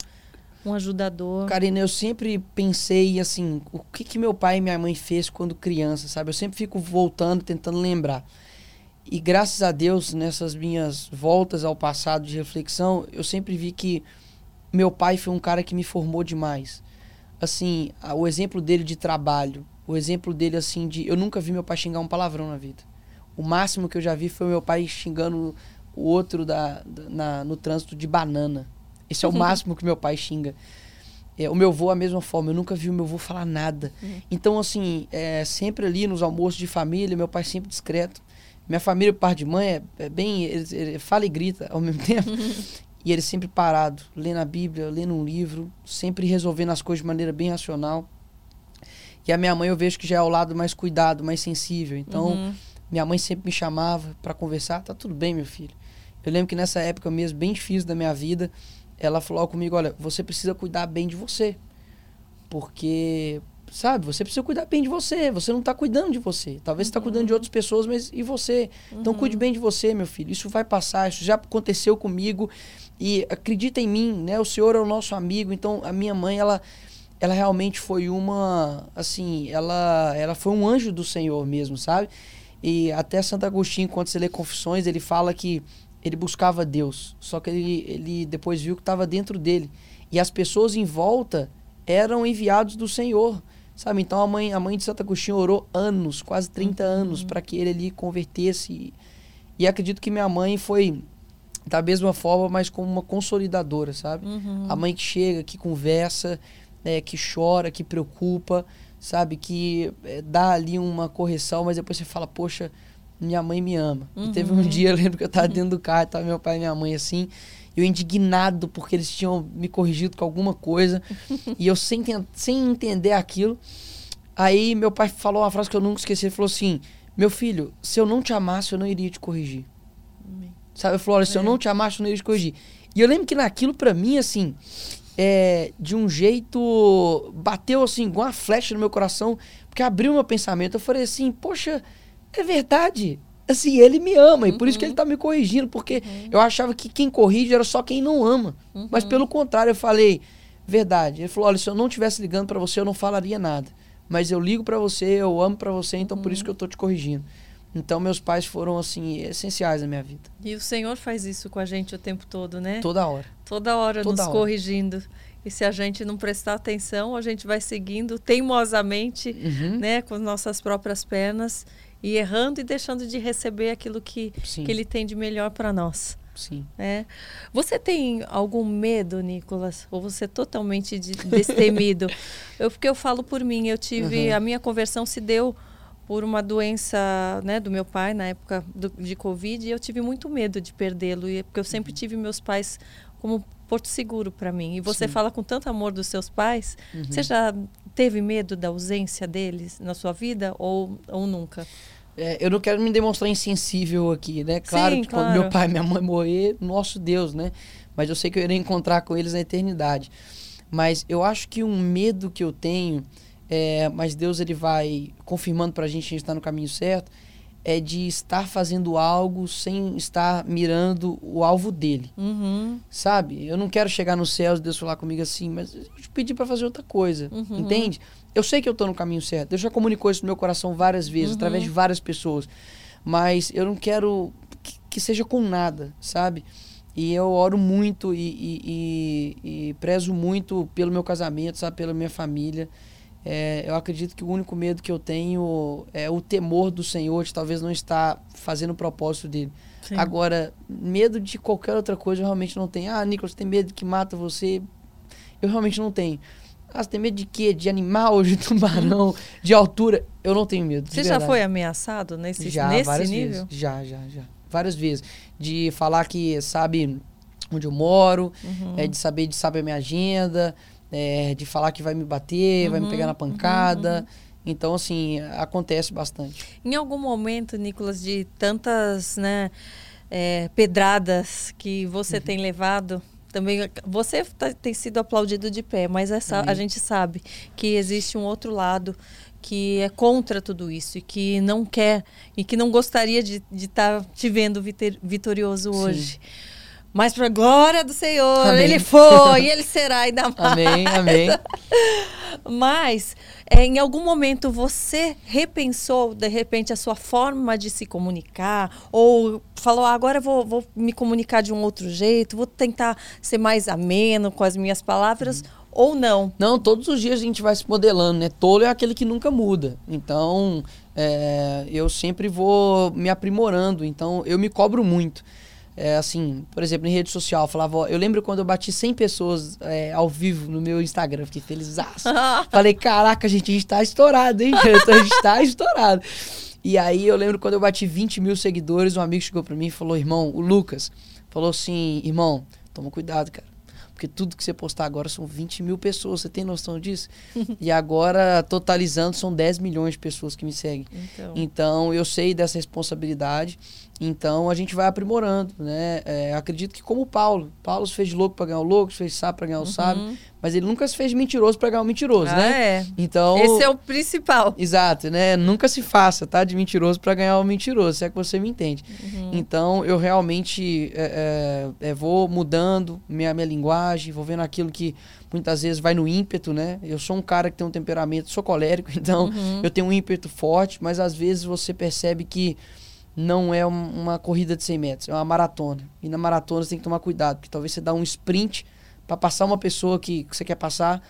[SPEAKER 2] um ajudador?
[SPEAKER 1] Karina, eu sempre pensei assim, o que, que meu pai e minha mãe fez quando criança, sabe? Eu sempre fico voltando, tentando lembrar. E graças a Deus, nessas minhas voltas ao passado de reflexão, eu sempre vi que meu pai foi um cara que me formou demais. Assim, o exemplo dele de trabalho, o exemplo dele assim de eu nunca vi meu pai xingar um palavrão na vida. O máximo que eu já vi foi meu pai xingando o outro da, da na, no trânsito de banana. Esse é o máximo que meu pai xinga. É, o meu avô, a mesma forma, eu nunca vi o meu avô falar nada. Uhum. Então, assim, é, sempre ali nos almoços de família, meu pai sempre discreto. Minha família, o par de mãe, é, é bem. Ele, ele, fala e grita ao mesmo tempo. E ele sempre parado, lendo a Bíblia, lendo um livro, sempre resolvendo as coisas de maneira bem racional. E a minha mãe eu vejo que já é ao lado mais cuidado, mais sensível. Então, uhum. minha mãe sempre me chamava para conversar, tá tudo bem, meu filho. Eu lembro que nessa época mesmo, bem difícil da minha vida, ela falou comigo, olha, você precisa cuidar bem de você. Porque sabe? Você precisa cuidar bem de você. Você não está cuidando de você. Talvez você está cuidando de outras pessoas, mas e você? Então cuide bem de você, meu filho. Isso vai passar. Isso já aconteceu comigo. E acredita em mim, né? O Senhor é o nosso amigo. Então a minha mãe, ela, ela realmente foi uma, assim, ela, ela foi um anjo do Senhor mesmo, sabe? E até Santo Agostinho, quando você lê Confissões, ele fala que ele buscava Deus. Só que ele, ele depois viu que estava dentro dele. E as pessoas em volta eram enviados do Senhor. Sabe? Então a mãe, a mãe de Santo Agostinho orou anos, quase 30 uhum. anos, para que ele ali convertesse. E, e, acredito que minha mãe foi da mesma forma, mas como uma consolidadora, sabe? Uhum. A mãe que chega, que conversa, é, que chora, que preocupa, sabe? Que é, dá ali uma correção, mas depois você fala, poxa, minha mãe me ama. Uhum. E teve um dia, eu lembro que eu estava dentro do carro, tava meu pai e minha mãe assim, eu indignado porque eles tinham me corrigido com alguma coisa e eu sem, sem entender aquilo. Aí meu pai falou uma frase que eu nunca esqueci. Ele falou assim: Meu filho, se eu não te amasse, eu não iria te corrigir. Sabe? Ele falou: Olha, se eu é. não te amasse, eu não iria te corrigir. E eu lembro que naquilo, para mim, assim, é, de um jeito. Bateu assim, igual uma flecha no meu coração, porque abriu meu pensamento. Eu falei assim: Poxa, é verdade assim, ele me ama e por isso que ele uhum. tá me corrigindo, porque uhum. eu achava que quem corrige era só quem não ama. Uhum. Mas pelo contrário, eu falei, verdade. Ele falou: "Olha, se eu não tivesse ligando para você, eu não falaria nada. Mas eu ligo para você, eu amo para você, então por isso uhum. que eu tô te corrigindo." Então meus pais foram assim essenciais na minha vida.
[SPEAKER 2] E o Senhor faz isso com a gente o tempo todo, né?
[SPEAKER 1] Toda hora.
[SPEAKER 2] Toda hora Toda nos hora. corrigindo. E se a gente não prestar atenção, a gente vai seguindo teimosamente, uhum. né, com nossas próprias pernas e errando e deixando de receber aquilo que, que ele tem de melhor para nós.
[SPEAKER 1] Sim.
[SPEAKER 2] É. Você tem algum medo, Nicolas? Ou você é totalmente de, destemido? eu, porque eu falo por mim, eu tive. Uhum. A minha conversão se deu por uma doença né, do meu pai na época do, de Covid e eu tive muito medo de perdê-lo, porque eu sempre tive meus pais como porto seguro para mim. E você Sim. fala com tanto amor dos seus pais. Uhum. Você já teve medo da ausência deles na sua vida ou, ou nunca?
[SPEAKER 1] É, eu não quero me demonstrar insensível aqui, né? Claro Sim, que claro. quando meu pai e minha mãe morrer, nosso Deus, né? Mas eu sei que eu irei encontrar com eles na eternidade. Mas eu acho que um medo que eu tenho, é, mas Deus ele vai confirmando pra gente que a gente está no caminho certo, é de estar fazendo algo sem estar mirando o alvo dele. Uhum. Sabe? Eu não quero chegar no céu e Deus falar comigo assim, mas eu te pedi para fazer outra coisa. Uhum. Entende? Eu sei que eu tô no caminho certo. Deus já comunicou isso no meu coração várias vezes, uhum. através de várias pessoas. Mas eu não quero que, que seja com nada, sabe? E eu oro muito e, e, e, e prezo muito pelo meu casamento, sabe? Pela minha família. É, eu acredito que o único medo que eu tenho é o temor do Senhor de talvez não estar fazendo o propósito dele. Sim. Agora, medo de qualquer outra coisa eu realmente não tenho. Ah, Nicolas, tem medo que mata você? Eu realmente não tenho. Ah, você tem medo de quê? De animal, de tubarão, de altura? Eu não tenho medo.
[SPEAKER 2] Você já foi ameaçado nesse, já, nesse várias nível?
[SPEAKER 1] Vezes. Já, já, já. Várias vezes. De falar que sabe onde eu moro, uhum. é, de saber de saber a minha agenda, é, de falar que vai me bater, uhum, vai me pegar na uhum, pancada. Uhum, uhum. Então, assim, acontece bastante.
[SPEAKER 2] Em algum momento, Nicolas, de tantas né, é, pedradas que você uhum. tem levado, também você tá, tem sido aplaudido de pé, mas essa, a gente sabe que existe um outro lado que é contra tudo isso e que não quer e que não gostaria de estar tá te vendo vitorioso hoje. Sim. Mas para glória do Senhor, amém. ele foi, ele será ainda mais.
[SPEAKER 1] Amém, amém.
[SPEAKER 2] Mas, é, em algum momento você repensou, de repente, a sua forma de se comunicar? Ou falou, ah, agora vou, vou me comunicar de um outro jeito, vou tentar ser mais ameno com as minhas palavras? Uhum. Ou não?
[SPEAKER 1] Não, todos os dias a gente vai se modelando, né? Tolo é aquele que nunca muda. Então, é, eu sempre vou me aprimorando. Então, eu me cobro muito. É, assim, por exemplo, em rede social, eu falava, eu lembro quando eu bati 100 pessoas é, ao vivo no meu Instagram, fiquei feliz. Falei, caraca, gente, a gente tá estourado, hein? a gente tá estourado. E aí eu lembro quando eu bati 20 mil seguidores, um amigo chegou pra mim e falou, irmão, o Lucas, falou assim, irmão, toma cuidado, cara. Porque tudo que você postar agora são 20 mil pessoas, você tem noção disso? e agora, totalizando, são 10 milhões de pessoas que me seguem. Então, então eu sei dessa responsabilidade. Então a gente vai aprimorando, né? É, acredito que como o Paulo. Paulo se fez de louco para ganhar o louco, se fez sábio para ganhar o uhum. sábio, mas ele nunca se fez de mentiroso para ganhar o mentiroso,
[SPEAKER 2] ah,
[SPEAKER 1] né?
[SPEAKER 2] É. Então esse é o principal.
[SPEAKER 1] Exato, né? Nunca se faça, tá? De mentiroso para ganhar o mentiroso, se é que você me entende. Uhum. Então eu realmente é, é, é, vou mudando minha minha linguagem, vou vendo aquilo que muitas vezes vai no ímpeto, né? Eu sou um cara que tem um temperamento, sou colérico, então uhum. eu tenho um ímpeto forte, mas às vezes você percebe que não é uma corrida de 100 metros, é uma maratona. E na maratona você tem que tomar cuidado, porque talvez você dá um sprint para passar uma pessoa que, que, você quer passar,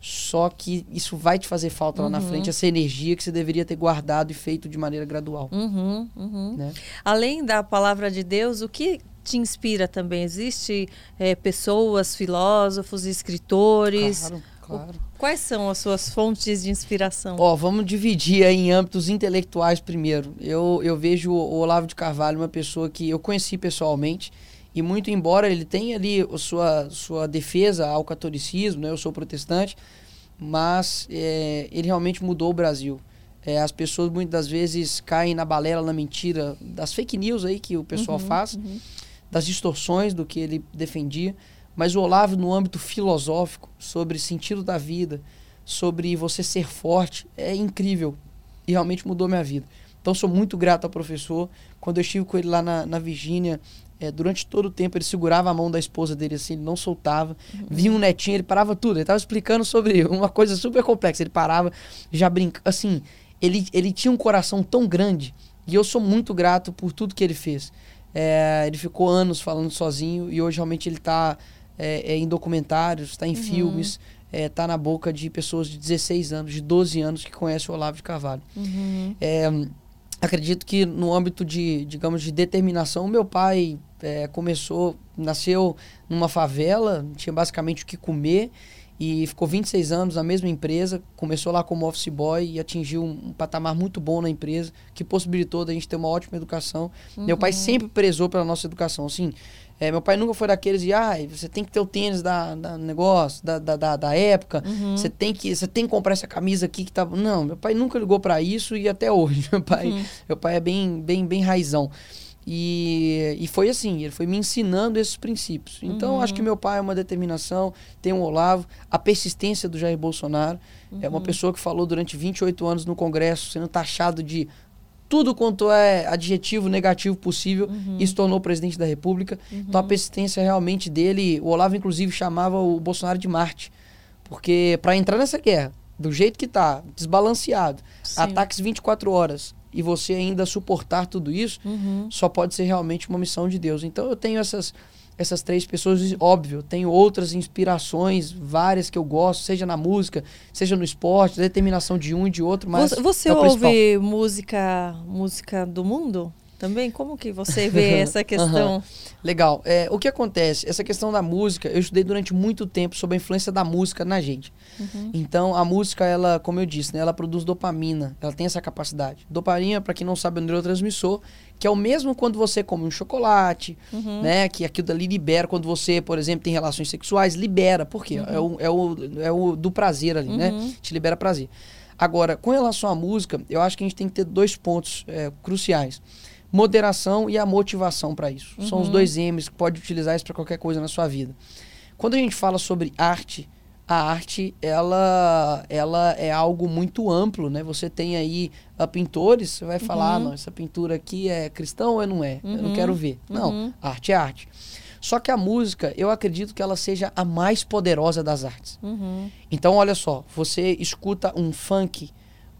[SPEAKER 1] só que isso vai te fazer falta uhum. lá na uhum. frente, essa energia que você deveria ter guardado e feito de maneira gradual.
[SPEAKER 2] Uhum, uhum. Né? Além da palavra de Deus, o que te inspira também? Existe é, pessoas, filósofos, escritores?
[SPEAKER 1] Claro, claro.
[SPEAKER 2] Quais são as suas fontes de inspiração?
[SPEAKER 1] Ó, vamos dividir em âmbitos intelectuais primeiro. Eu, eu vejo o Olavo de Carvalho uma pessoa que eu conheci pessoalmente e muito embora ele tenha ali a sua, sua defesa ao catolicismo, né? Eu sou protestante, mas é, ele realmente mudou o Brasil. É, as pessoas muitas das vezes caem na balela, na mentira das fake news aí que o pessoal uhum, faz, uhum. das distorções do que ele defendia. Mas o Olavo, no âmbito filosófico, sobre sentido da vida, sobre você ser forte, é incrível. E realmente mudou minha vida. Então, sou muito grato ao professor. Quando eu estive com ele lá na, na Virgínia, é, durante todo o tempo ele segurava a mão da esposa dele assim, ele não soltava. Uhum. Vinha um netinho, ele parava tudo. Ele estava explicando sobre uma coisa super complexa. Ele parava, já brincava. Assim, ele, ele tinha um coração tão grande. E eu sou muito grato por tudo que ele fez. É, ele ficou anos falando sozinho e hoje realmente ele está é, é, em documentários, está em uhum. filmes, está é, na boca de pessoas de 16 anos, de 12 anos que conhecem o Olavo de Carvalho. Uhum. É, acredito que no âmbito de, digamos, de determinação, meu pai é, começou, nasceu numa favela, tinha basicamente o que comer e ficou 26 anos na mesma empresa, começou lá como office boy e atingiu um, um patamar muito bom na empresa, que possibilitou da gente ter uma ótima educação. Uhum. Meu pai uhum. sempre prezou pela nossa educação, assim, É, meu pai nunca foi daqueles de, ah, você tem que ter o tênis da, da negócio, da, da, da, época, uhum. você tem que você tem que comprar essa camisa aqui que tá... Não, meu pai nunca ligou para isso e até hoje. Meu pai, uhum. meu pai é bem, bem, bem raizão. E, e foi assim, ele foi me ensinando esses princípios. Então, uhum. acho que meu pai é uma determinação, tem o Olavo, a persistência do Jair Bolsonaro. Uhum. É uma uhum. pessoa que falou durante 28 anos no Congresso, sendo taxado de tudo quanto é adjetivo negativo possível uhum. e se tornou presidente da República. Uhum. Então a persistência realmente dele, o Olavo inclusive chamava o Bolsonaro de Marte, porque para entrar nessa guerra, do jeito que tá, desbalanceado, Sim. ataques 24 horas e você ainda suportar tudo isso, uhum. só pode ser realmente uma missão de Deus. Então eu tenho essas essas três pessoas, óbvio, tenho outras inspirações, várias que eu gosto, seja na música, seja no esporte, determinação de um e de outro, mas
[SPEAKER 2] Você, você é ouve música, música do mundo? Também, como que você vê essa questão? Uhum.
[SPEAKER 1] Legal. É, o que acontece? Essa questão da música, eu estudei durante muito tempo sobre a influência da música na gente. Uhum. Então, a música, ela, como eu disse, né, ela produz dopamina. Ela tem essa capacidade. Dopamina, para quem não sabe, é um neurotransmissor, que é o mesmo quando você come um chocolate, uhum. né? Que aquilo dali libera quando você, por exemplo, tem relações sexuais, libera. Por quê? Uhum. É, o, é, o, é o do prazer ali, né? Uhum. Te libera prazer. Agora, com relação à música, eu acho que a gente tem que ter dois pontos é, cruciais moderação e a motivação para isso. Uhum. São os uhum. dois M's que pode utilizar isso para qualquer coisa na sua vida. Quando a gente fala sobre arte, a arte ela ela é algo muito amplo, né? Você tem aí uh, pintores, você vai falar, uhum. não, essa pintura aqui é cristão ou não é? Uhum. Eu não quero uhum. ver. Não, uhum. arte é arte. Só que a música, eu acredito que ela seja a mais poderosa das artes. Então, olha só, você escuta um funk,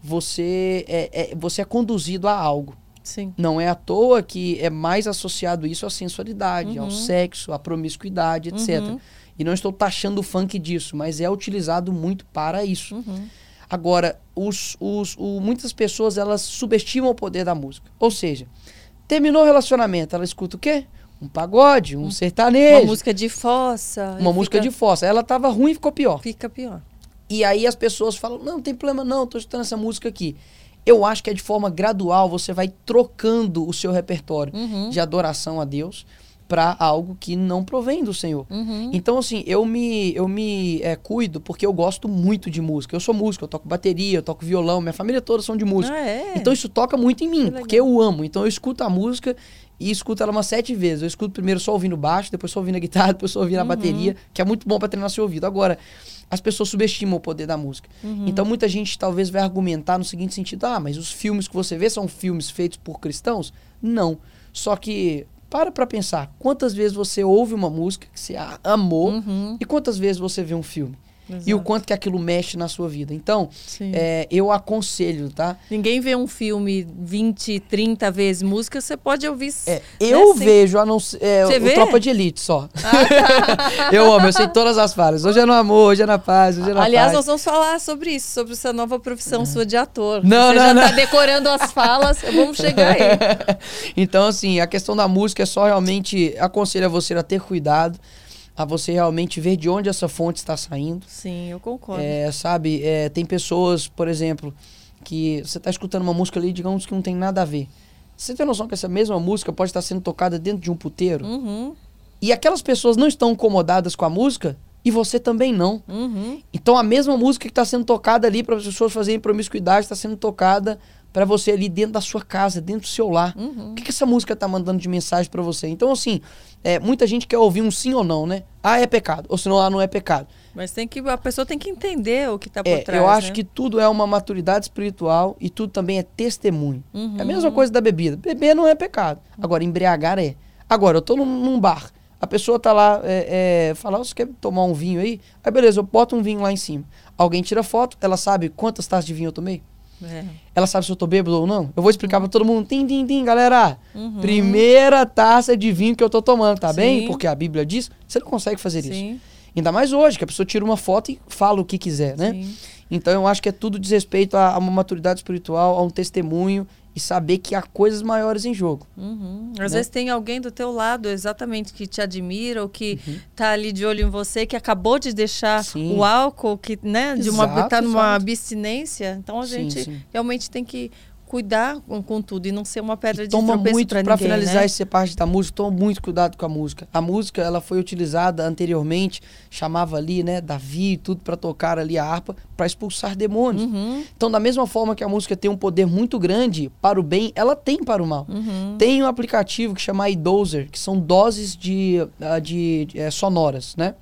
[SPEAKER 1] você é, é, você é conduzido a algo. Sim. Não é à toa que é mais associado isso à sensualidade, uhum. ao sexo, à promiscuidade, etc. Uhum. E não estou taxando o funk disso, mas é utilizado muito para isso. Uhum. Agora, os, os, o, muitas pessoas elas subestimam o poder da música. Ou seja, terminou o relacionamento, ela escuta o quê? Um pagode, um sertanejo.
[SPEAKER 2] Uma música de fossa.
[SPEAKER 1] Uma música fica... de fossa. Ela estava ruim e ficou pior.
[SPEAKER 2] Fica pior.
[SPEAKER 1] E aí as pessoas falam: não, não tem problema não, estou escutando essa música aqui. Eu acho que é de forma gradual, você vai trocando o seu repertório uhum. de adoração a Deus para algo que não provém do Senhor. Uhum. Então, assim, eu me, eu me é, cuido porque eu gosto muito de música. Eu sou músico, eu toco bateria, eu toco violão, minha família toda são de música. Ah, é? Então isso toca muito em mim, porque eu amo. Então eu escuto a música e escuto ela umas sete vezes. Eu escuto primeiro só ouvindo baixo, depois só ouvindo a guitarra, depois só ouvindo uhum. a bateria, que é muito bom para treinar seu ouvido. Agora, as pessoas subestimam o poder da música. Uhum. Então muita gente talvez vai argumentar no seguinte sentido: ah, mas os filmes que você vê são filmes feitos por cristãos? Não. Só que para para pensar, quantas vezes você ouve uma música que você amou uhum. e quantas vezes você vê um filme? Exato. e o quanto que aquilo mexe na sua vida. Então, é, eu aconselho, tá?
[SPEAKER 2] Ninguém vê um filme 20, 30 vezes música, você pode ouvir.
[SPEAKER 1] É, eu né, vejo a não é, o vê? Tropa de Elite só. Ah, tá. eu amo, eu sei todas as falas. Hoje é no amor, hoje é na paz, hoje é na
[SPEAKER 2] Aliás,
[SPEAKER 1] paz.
[SPEAKER 2] nós vamos falar sobre isso, sobre essa nova profissão sua de ator. Não, você não, já não. tá decorando as falas, vamos chegar aí.
[SPEAKER 1] então, assim, a questão da música é só realmente aconselho você a ter cuidado a você realmente ver de onde essa fonte está saindo.
[SPEAKER 2] Sim, eu concordo.
[SPEAKER 1] É, sabe, é, tem pessoas, por exemplo, que você está escutando uma música ali, digamos que não tem nada a ver. Você tem noção que essa mesma música pode estar sendo tocada dentro de um puteiro? Uhum. E aquelas pessoas não estão incomodadas com a música e você também não. Uhum. Então a mesma música que está sendo tocada ali para as pessoas fazerem promiscuidade está sendo tocada para você ali dentro da sua casa, dentro do seu lar. Uhum. O que, que essa música tá mandando de mensagem para você? Então, assim, é, muita gente quer ouvir um sim ou não, né? Ah, é pecado. Ou senão, ah, não é pecado.
[SPEAKER 2] Mas tem que, a pessoa tem que entender o que tá por
[SPEAKER 1] é,
[SPEAKER 2] trás.
[SPEAKER 1] Eu acho
[SPEAKER 2] né?
[SPEAKER 1] que tudo é uma maturidade espiritual e tudo também é testemunho. Uhum. É a mesma coisa da bebida. Beber não é pecado. Agora, embriagar é. Agora, eu tô num, num bar. A pessoa tá lá, é, é, fala, você quer tomar um vinho aí? Aí beleza, eu boto um vinho lá em cima. Alguém tira foto, ela sabe quantas taças de vinho eu tomei? É. Ela sabe se eu tô bêbado ou não? Eu vou explicar uhum. pra todo mundo. Tim, tim, tim, galera. Uhum. Primeira taça de vinho que eu tô tomando, tá Sim. bem? Porque a Bíblia diz, você não consegue fazer Sim. isso. Ainda mais hoje, que a pessoa tira uma foto e fala o que quiser, né? Sim. Então eu acho que é tudo diz respeito a, a uma maturidade espiritual, a um testemunho e saber que há coisas maiores em jogo.
[SPEAKER 2] Uhum. Às né? vezes tem alguém do teu lado exatamente que te admira ou que uhum. tá ali de olho em você, que acabou de deixar sim. o álcool, que né, de uma tá numa abstinência. Então a sim, gente sim. realmente tem que cuidar com, com tudo e não ser uma pedra
[SPEAKER 1] e
[SPEAKER 2] de
[SPEAKER 1] toma muito
[SPEAKER 2] para
[SPEAKER 1] finalizar
[SPEAKER 2] né?
[SPEAKER 1] essa parte da música, toma muito cuidado com a música. A música, ela foi utilizada anteriormente, chamava ali, né, Davi e tudo para tocar ali a harpa para expulsar demônios.
[SPEAKER 2] Uhum.
[SPEAKER 1] Então, da mesma forma que a música tem um poder muito grande para o bem, ela tem para o mal.
[SPEAKER 2] Uhum.
[SPEAKER 1] Tem um aplicativo que chama iDozer, que são doses de, de, de é, sonoras, né?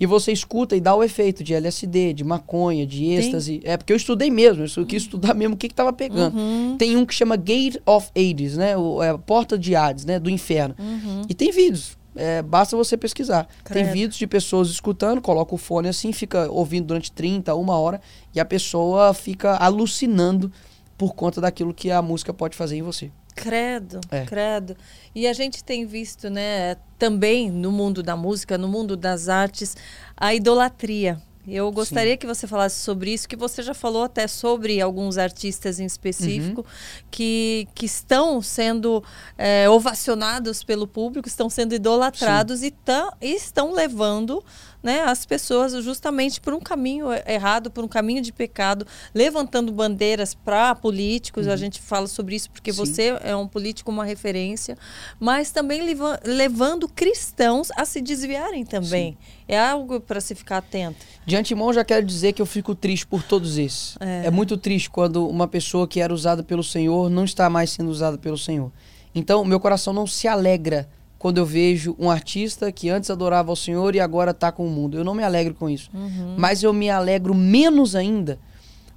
[SPEAKER 1] E você escuta e dá o efeito de LSD, de maconha, de êxtase. Tem. É porque eu estudei mesmo, eu quis estudar mesmo o que estava pegando.
[SPEAKER 2] Uhum.
[SPEAKER 1] Tem um que chama Gate of Hades, né? O, é a porta de Hades, né? Do inferno.
[SPEAKER 2] Uhum.
[SPEAKER 1] E tem vídeos. É, basta você pesquisar.
[SPEAKER 2] Credo.
[SPEAKER 1] Tem vídeos de pessoas escutando, coloca o fone assim, fica ouvindo durante 30, uma hora, e a pessoa fica alucinando por conta daquilo que a música pode fazer em você.
[SPEAKER 2] Credo,
[SPEAKER 1] É.
[SPEAKER 2] credo. E a gente tem visto, né, também no mundo da música, no mundo das artes, a idolatria. Eu gostaria que você falasse sobre isso, que você já falou até sobre alguns artistas em específico que, que estão sendo é, ovacionados pelo público, estão sendo idolatrados e, tão, e estão levando né, as pessoas justamente por um caminho errado, por um caminho de pecado, levantando bandeiras para políticos. A gente fala sobre isso porque
[SPEAKER 1] Sim.
[SPEAKER 2] você é um político, uma referência, mas também leva- levando cristãos a se desviarem também. É algo para se ficar atento.
[SPEAKER 1] De antemão, já quero dizer que eu fico triste por todos esses.
[SPEAKER 2] É.
[SPEAKER 1] É. muito triste quando uma pessoa que era usada pelo Senhor não está mais sendo usada pelo Senhor. Então, meu coração não se alegra quando eu vejo um artista que antes adorava ao Senhor e agora está com o mundo. Eu não me alegro com isso. Mas eu me alegro menos ainda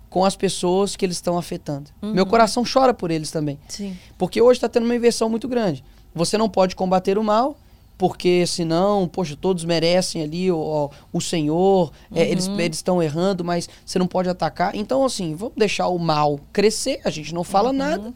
[SPEAKER 1] com as pessoas que eles estão afetando. Meu coração chora por eles também.
[SPEAKER 2] Sim.
[SPEAKER 1] Porque hoje está tendo uma inversão muito grande. Você não pode combater o mal, porque senão, poxa, todos merecem ali o, o, o Senhor, é, eles eles estão errando, mas você não pode atacar. Então, assim, vamos deixar o mal crescer, a gente não fala nada.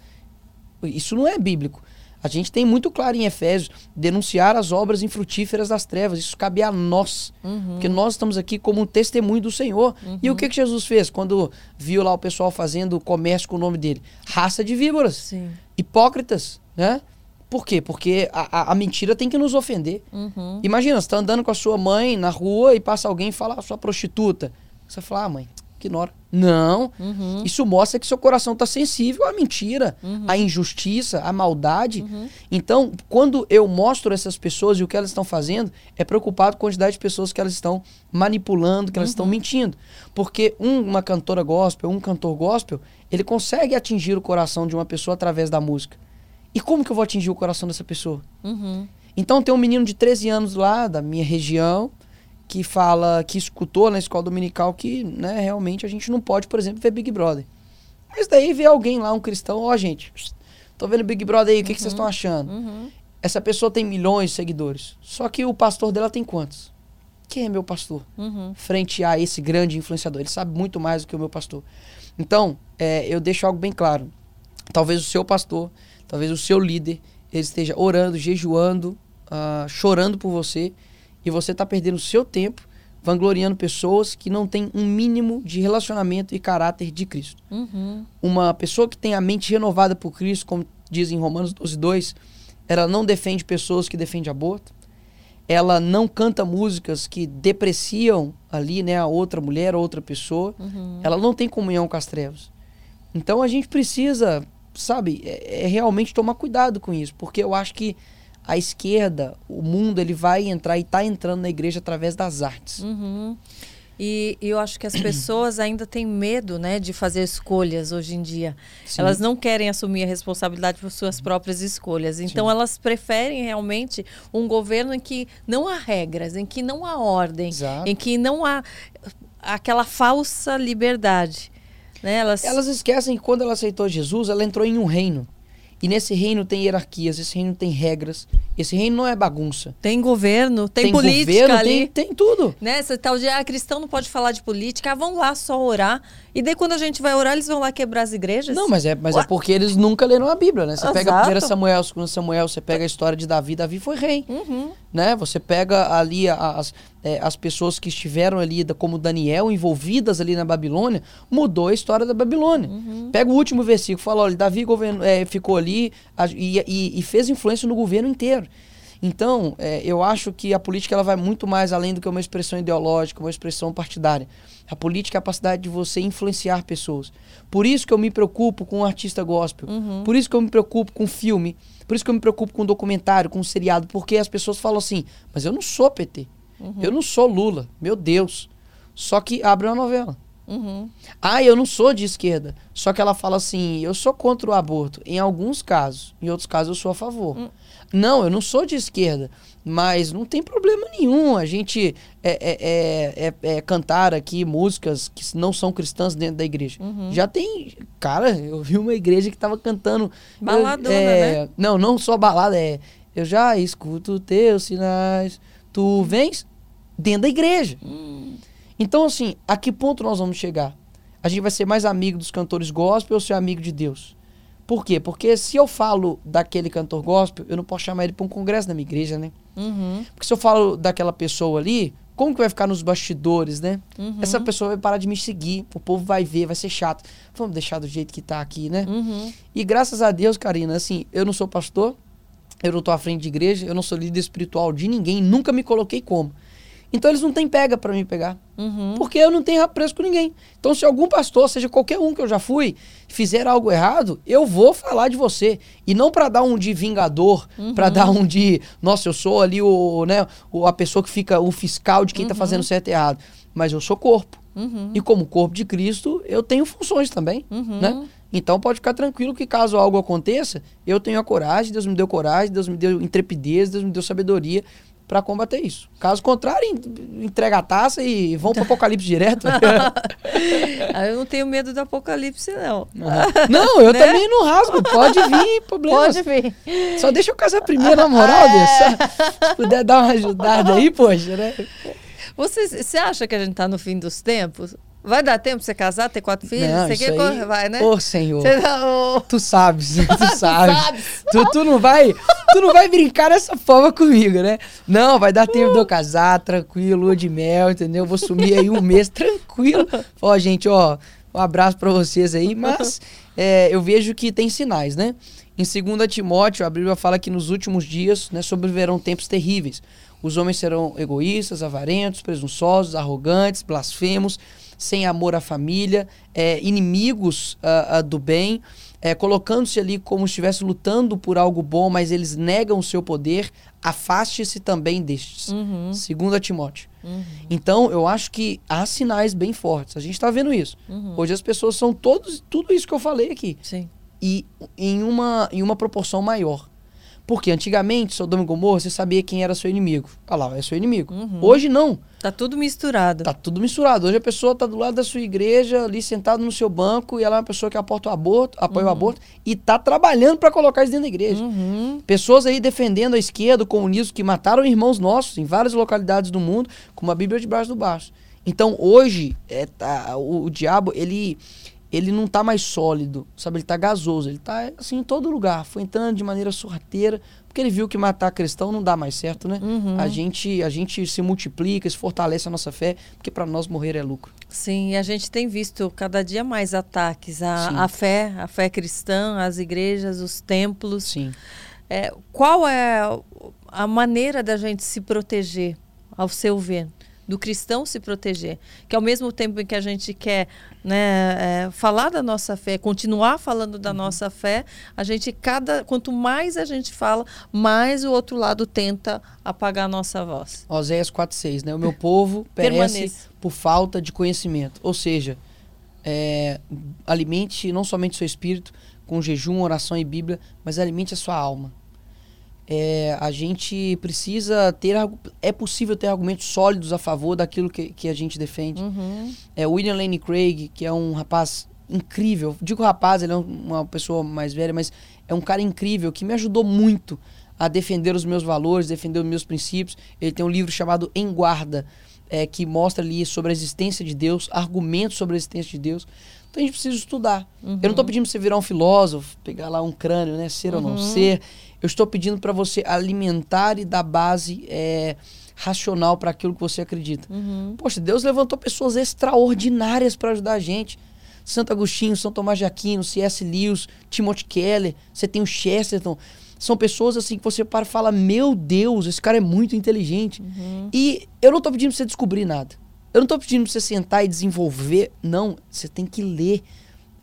[SPEAKER 1] Isso não é bíblico. A gente tem muito claro em Efésios denunciar as obras infrutíferas das trevas. Isso cabe a nós. Porque nós estamos aqui como um testemunho do Senhor. E o que, que Jesus fez quando viu lá o pessoal fazendo comércio com o nome dele? Raça de víboras
[SPEAKER 2] Sim.
[SPEAKER 1] hipócritas, né? Por quê? Porque a, a, a mentira tem que nos ofender.
[SPEAKER 2] Uhum.
[SPEAKER 1] Imagina, você tá andando com a sua mãe na rua e passa alguém e fala, ah, sua prostituta. Você fala, ah, mãe, ignora. Não.
[SPEAKER 2] Uhum.
[SPEAKER 1] Isso mostra que seu coração tá sensível à mentira,
[SPEAKER 2] Uhum.
[SPEAKER 1] à injustiça, à maldade. Então, quando eu mostro essas pessoas e o que elas estão fazendo, é preocupado com a quantidade de pessoas que elas estão manipulando, que elas estão mentindo. Porque um- uma cantora gospel, um cantor gospel, ele consegue atingir o coração de uma pessoa através da música. E como que eu vou atingir o coração dessa pessoa?
[SPEAKER 2] Uhum.
[SPEAKER 1] Então tem um menino de 13 anos lá da minha região que fala, que escutou na escola dominical que, né, realmente a gente não pode, por exemplo, ver Big Brother. Mas daí vê alguém lá, um cristão, ó, gente, tô vendo Big Brother aí, o que, que vocês estão achando?
[SPEAKER 2] Uhum.
[SPEAKER 1] Essa pessoa tem milhões de seguidores. Só que o pastor dela tem quantos? Quem é meu pastor?
[SPEAKER 2] Uhum.
[SPEAKER 1] Frente a esse grande influenciador. Ele sabe muito mais do que o meu pastor. Então, é, eu deixo algo bem claro. Talvez o seu pastor, talvez o seu líder, ele esteja orando, jejuando, ah, chorando por você, e você está perdendo o seu tempo vangloriando pessoas que não têm um mínimo de relacionamento e caráter de Cristo.
[SPEAKER 2] Uhum.
[SPEAKER 1] Uma pessoa que tem a mente renovada por Cristo, como diz em Romanos 12, 2, ela não defende pessoas que defendem aborto, ela não canta músicas que depreciam ali, né, a outra mulher, a outra pessoa,
[SPEAKER 2] Uhum.
[SPEAKER 1] ela não tem comunhão com as trevas. Então a gente precisa, sabe, é, é realmente tomar cuidado com isso, porque eu acho que a esquerda, o mundo, ele vai entrar e está entrando na igreja através das artes.
[SPEAKER 2] Uhum. E, e eu acho que as pessoas ainda têm medo, né, de fazer escolhas hoje em dia.
[SPEAKER 1] Sim.
[SPEAKER 2] Elas não querem assumir a responsabilidade por suas próprias escolhas. Então
[SPEAKER 1] Sim.
[SPEAKER 2] elas preferem realmente um governo em que não há regras, em que não há ordem,
[SPEAKER 1] Exato.
[SPEAKER 2] em que não há aquela falsa liberdade. Né? Elas,
[SPEAKER 1] Elas esquecem que quando ela aceitou Jesus, ela entrou em um reino. E nesse reino tem hierarquias, esse reino tem regras, esse reino não é bagunça.
[SPEAKER 2] tem governo, tem, política
[SPEAKER 1] governo,
[SPEAKER 2] ali.
[SPEAKER 1] Tem, tem tudo.
[SPEAKER 2] Né? Esse tal de ah, cristão não pode falar de política, ah, vão lá só orar. E daí quando a gente vai orar, eles vão lá quebrar as igrejas?
[SPEAKER 1] Não, mas é, mas
[SPEAKER 2] Ué?
[SPEAKER 1] é porque eles nunca leram a Bíblia, né? Você pega
[SPEAKER 2] Exato.
[SPEAKER 1] 1 Samuel, 2 Samuel, você pega a história de Davi, Davi foi rei.
[SPEAKER 2] Uhum.
[SPEAKER 1] né? Você pega ali as, é, as pessoas que estiveram ali, como Daniel, envolvidas ali na Babilônia, mudou a história da Babilônia. Pega o último versículo, fala, olha, Davi governo, é, ficou ali a- e, e- e fez influência no governo inteiro. Então, é, eu acho que a política ela vai muito mais além do que uma expressão ideológica, uma expressão partidária. A política é a capacidade de você influenciar pessoas. Por isso que eu me preocupo com um artista gospel. Uhum. Por isso que eu me preocupo com filme. Por isso que eu me preocupo com documentário, com seriado. Porque as pessoas falam assim, mas eu não sou PT. Uhum. Eu não sou Lula. Meu Deus. Só que abre uma novela. Uhum. Ah, eu não sou de esquerda. Só que ela fala assim: eu sou contra o aborto. Em alguns casos. Em outros casos, eu sou a favor. Uhum. Não, eu não sou de esquerda. Mas não tem problema nenhum a gente é, é, é, é, é cantar aqui músicas que não são cristãs dentro da igreja. Uhum. Já tem. Cara, eu vi uma igreja que estava cantando.
[SPEAKER 2] Baladona,
[SPEAKER 1] é,
[SPEAKER 2] né?
[SPEAKER 1] Não, não só balada, é. Eu já escuto teus sinais. Tu vens dentro da igreja. Hum. Então, assim, a que ponto nós vamos chegar? A gente vai ser mais amigo dos cantores gospel ou ser amigo de Deus? Por quê? Porque se eu falo daquele cantor gospel, eu não posso chamar ele para um congresso na minha igreja, né? Uhum. Porque se eu falo daquela pessoa ali, como que vai ficar nos bastidores, né? Uhum. Essa pessoa vai parar de me seguir, o povo vai ver, vai ser chato. Vamos deixar do jeito que tá aqui, né? Uhum. E graças a Deus, Karina, assim, eu não sou pastor, eu não tô à frente de igreja, eu não sou líder espiritual de ninguém, nunca me coloquei como. Então eles não têm pega para me pegar. Uhum. Porque eu não tenho apreço com ninguém. Então, se algum pastor, seja qualquer um que eu já fui, fizer algo errado, eu vou falar de você. E não para dar um de vingador, uhum. para dar um de, nossa, eu sou ali o, né, o, a pessoa que fica o fiscal de quem tá uhum. fazendo certo e errado. Mas eu sou corpo. Uhum. E como corpo de Cristo, eu tenho funções também, uhum. né? Então pode ficar tranquilo que caso algo aconteça, eu tenho a coragem, Deus me deu coragem, Deus me deu intrepidez, Deus me deu sabedoria para combater isso. Caso contrário, entrega a taça e vão pro apocalipse direto.
[SPEAKER 2] Eu não tenho medo do apocalipse, não.
[SPEAKER 1] Uhum. Não, eu né? também não rasgo. Pode vir, problema.
[SPEAKER 2] Pode vir.
[SPEAKER 1] Só deixa eu casar primeiro, na moral, é. Deus. Se puder dar uma ajudada aí, poxa, né?
[SPEAKER 2] Você, você acha que a gente tá no fim dos tempos? Vai dar tempo pra você casar, ter quatro filhos?
[SPEAKER 1] Não,
[SPEAKER 2] você
[SPEAKER 1] quer aí...
[SPEAKER 2] Vai, né?
[SPEAKER 1] Ô, Senhor. Tu sabes, tu sabes. tu, tu, não vai, tu não vai brincar dessa forma comigo, né? Não, vai dar tempo uh. de eu casar, tranquilo, lua de mel, entendeu? Vou sumir aí um mês, tranquilo. Ó, gente, ó, um abraço para vocês aí, mas é, eu vejo que tem sinais, né? Em 2 Timóteo, a Bíblia fala que nos últimos dias né, sobreviverão tempos terríveis. Os homens serão egoístas, avarentos, presunçosos, arrogantes, blasfemos, sem amor à família, é, inimigos uh, uh, do bem, é, colocando-se ali como se estivesse lutando por algo bom, mas eles negam o seu poder, afaste-se também destes. Uhum. Segundo Timóteo. Uhum. Então, eu acho que há sinais bem fortes. A gente está vendo isso. Uhum. Hoje as pessoas são todos, tudo isso que eu falei aqui.
[SPEAKER 2] Sim.
[SPEAKER 1] E em uma, em uma proporção maior. Porque antigamente, Sodoma e Gomorra, você sabia quem era seu inimigo. Ah lá, é seu inimigo. Uhum. Hoje não.
[SPEAKER 2] Tá tudo misturado.
[SPEAKER 1] Tá tudo misturado. Hoje a pessoa tá do lado da sua igreja, ali sentado no seu banco, e ela é uma pessoa que aporta o aborto, apoia uhum. o aborto, e tá trabalhando para colocar isso dentro da igreja. Uhum. Pessoas aí defendendo a esquerda, o comunismo, que mataram irmãos nossos em várias localidades do mundo, com uma Bíblia debaixo do baixo. Então hoje, é, tá, o, o diabo, ele ele não tá mais sólido, sabe? Ele tá gasoso, ele tá assim em todo lugar. Foi entrando de maneira sorrateira, porque ele viu que matar cristão não dá mais certo, né? Uhum. A gente a gente se multiplica, se fortalece a nossa fé, porque para nós morrer é lucro.
[SPEAKER 2] Sim, e a gente tem visto cada dia mais ataques à, à fé, à fé cristã, às igrejas, os templos.
[SPEAKER 1] Sim.
[SPEAKER 2] É, qual é a maneira da gente se proteger, ao seu ver? Do cristão se proteger. Que ao mesmo tempo em que a gente quer né, é, falar da nossa fé, continuar falando da uhum. nossa fé, a gente cada quanto mais a gente fala, mais o outro lado tenta apagar a nossa voz.
[SPEAKER 1] Oséias 4:6, né? O meu povo perece por falta de conhecimento. Ou seja, é, alimente não somente seu espírito com jejum, oração e Bíblia, mas alimente a sua alma é, a gente precisa ter. É possível ter argumentos sólidos a favor daquilo que, que a gente defende. Uhum. É, William Lane Craig, que é um rapaz incrível. Digo rapaz, ele é uma pessoa mais velha, mas é um cara incrível que me ajudou muito a defender os meus valores, defender os meus princípios. Ele tem um livro chamado Em Guarda, é, que mostra ali sobre a existência de Deus, argumentos sobre a existência de Deus. Então a gente precisa estudar. Uhum. Eu não estou pedindo para você virar um filósofo, pegar lá um crânio, né? Ser uhum. ou não uhum. ser. Eu estou pedindo para você alimentar e dar base é, racional para aquilo que você acredita. Uhum. Poxa, Deus levantou pessoas extraordinárias para ajudar a gente. Santo Agostinho, São Tomás de Aquino, C.S. Lewis, Timothy Keller, você tem o Chesterton. São pessoas assim que você para e fala: Meu Deus, esse cara é muito inteligente. Uhum. E eu não tô pedindo pra você descobrir nada. Eu não tô pedindo pra você sentar e desenvolver. Não, você tem que ler.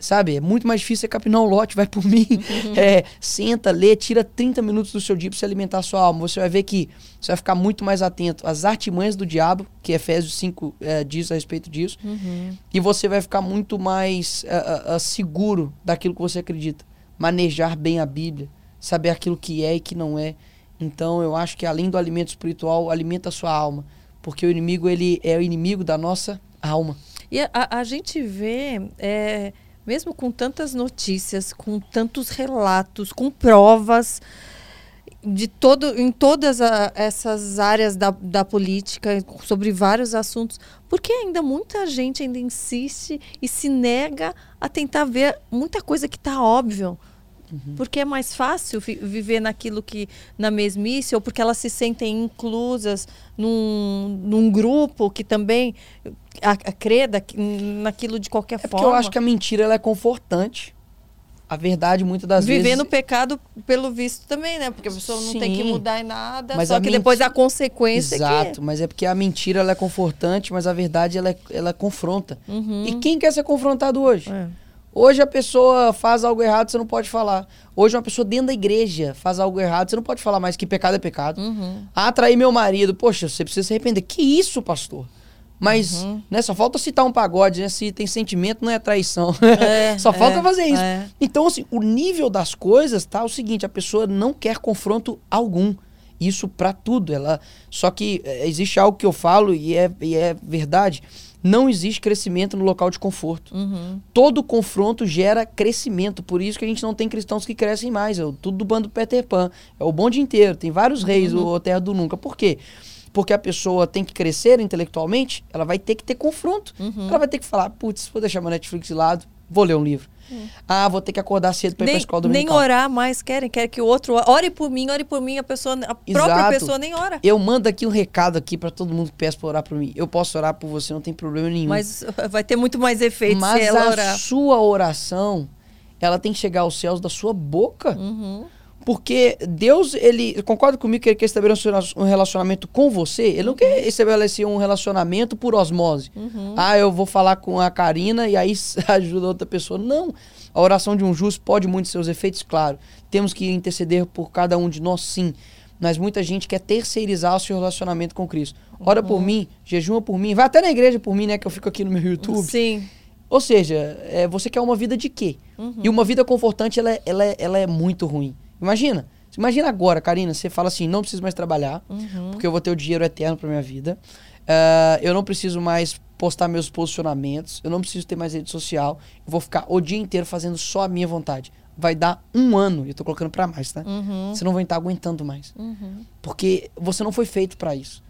[SPEAKER 1] Sabe? É muito mais difícil você capinar um lote, vai por mim. Uhum. É, senta, lê, tira 30 minutos do seu dia pra você alimentar a sua alma. Você vai ver que você vai ficar muito mais atento às artimanhas do diabo, que Efésios 5 é, diz a respeito disso. Uhum. E você vai ficar muito mais uh, uh, seguro daquilo que você acredita. Manejar bem a Bíblia saber aquilo que é e que não é. Então eu acho que além do alimento espiritual, alimenta a sua alma, porque o inimigo ele é o inimigo da nossa alma.
[SPEAKER 2] E a, a gente vê, é, mesmo com tantas notícias, com tantos relatos, com provas de todo, em todas a, essas áreas da, da política, sobre vários assuntos, porque ainda muita gente ainda insiste e se nega a tentar ver muita coisa que está óbvio. Uhum. Porque é mais fácil viver naquilo que na mesmice, ou porque elas se sentem inclusas num, num grupo que também acreda naquilo de qualquer
[SPEAKER 1] é
[SPEAKER 2] forma.
[SPEAKER 1] Porque eu acho que a mentira ela é confortante. A verdade, muitas das
[SPEAKER 2] Viver
[SPEAKER 1] vezes.
[SPEAKER 2] Viver no pecado, pelo visto, também, né? Porque a pessoa não Sim, tem que mudar em nada, mas só que depois a consequência.
[SPEAKER 1] Exato,
[SPEAKER 2] é que...
[SPEAKER 1] mas é porque a mentira ela é confortante, mas a verdade ela, é, ela confronta. Uhum. E quem quer ser confrontado hoje? É. Hoje a pessoa faz algo errado, você não pode falar. Hoje uma pessoa dentro da igreja faz algo errado, você não pode falar mais que pecado é pecado. Uhum. Ah, trair meu marido. Poxa, você precisa se arrepender. Que isso, pastor? Mas, uhum. né, só falta citar um pagode, né? Se tem sentimento, não é traição. É, só falta é, fazer isso. É. Então, assim, o nível das coisas tá o seguinte, a pessoa não quer confronto algum. Isso para tudo. Ela Só que é, existe algo que eu falo e é, e é verdade não existe crescimento no local de conforto. Uhum. Todo confronto gera crescimento. Por isso que a gente não tem cristãos que crescem mais. É tudo do bando Peter Pan. É o bonde inteiro. Tem vários reis, uhum. o Terra do Nunca. Por quê? Porque a pessoa tem que crescer intelectualmente, ela vai ter que ter confronto. Uhum. Ela vai ter que falar, putz, vou deixar meu Netflix de lado, vou ler um livro. Hum. Ah, vou ter que acordar cedo para ir para a escola dominical.
[SPEAKER 2] Nem orar mais querem, querem que o outro ore por mim, ore por mim, a pessoa, a própria Exato. pessoa nem ora.
[SPEAKER 1] Eu mando aqui um recado aqui para todo mundo que peça para orar por mim. Eu posso orar por você, não tem problema nenhum.
[SPEAKER 2] Mas vai ter muito mais efeito
[SPEAKER 1] Mas
[SPEAKER 2] se ela
[SPEAKER 1] a
[SPEAKER 2] orar.
[SPEAKER 1] sua oração, ela tem que chegar aos céus da sua boca. Uhum. Porque Deus, ele. Concorda comigo que ele quer estabelecer um relacionamento com você? Ele não quer uhum. estabelecer um relacionamento por osmose. Uhum. Ah, eu vou falar com a Karina e aí ajuda outra pessoa. Não. A oração de um justo pode muito seus efeitos, claro. Temos que interceder por cada um de nós, sim. Mas muita gente quer terceirizar o seu relacionamento com Cristo. Ora uhum. por mim, jejuma por mim, vai até na igreja por mim, né? Que eu fico aqui no meu YouTube.
[SPEAKER 2] Sim.
[SPEAKER 1] Ou seja, é, você quer uma vida de quê? Uhum. E uma vida confortante, ela, é, ela, é, ela é muito ruim. Imagina. Imagina agora, Karina, você fala assim, não preciso mais trabalhar, uhum. porque eu vou ter o dinheiro eterno para minha vida. Uh, eu não preciso mais postar meus posicionamentos, eu não preciso ter mais rede social. Eu vou ficar o dia inteiro fazendo só a minha vontade. Vai dar um ano, e eu tô colocando para mais, tá? Uhum. Você não vai estar aguentando mais. Uhum. Porque você não foi feito para isso.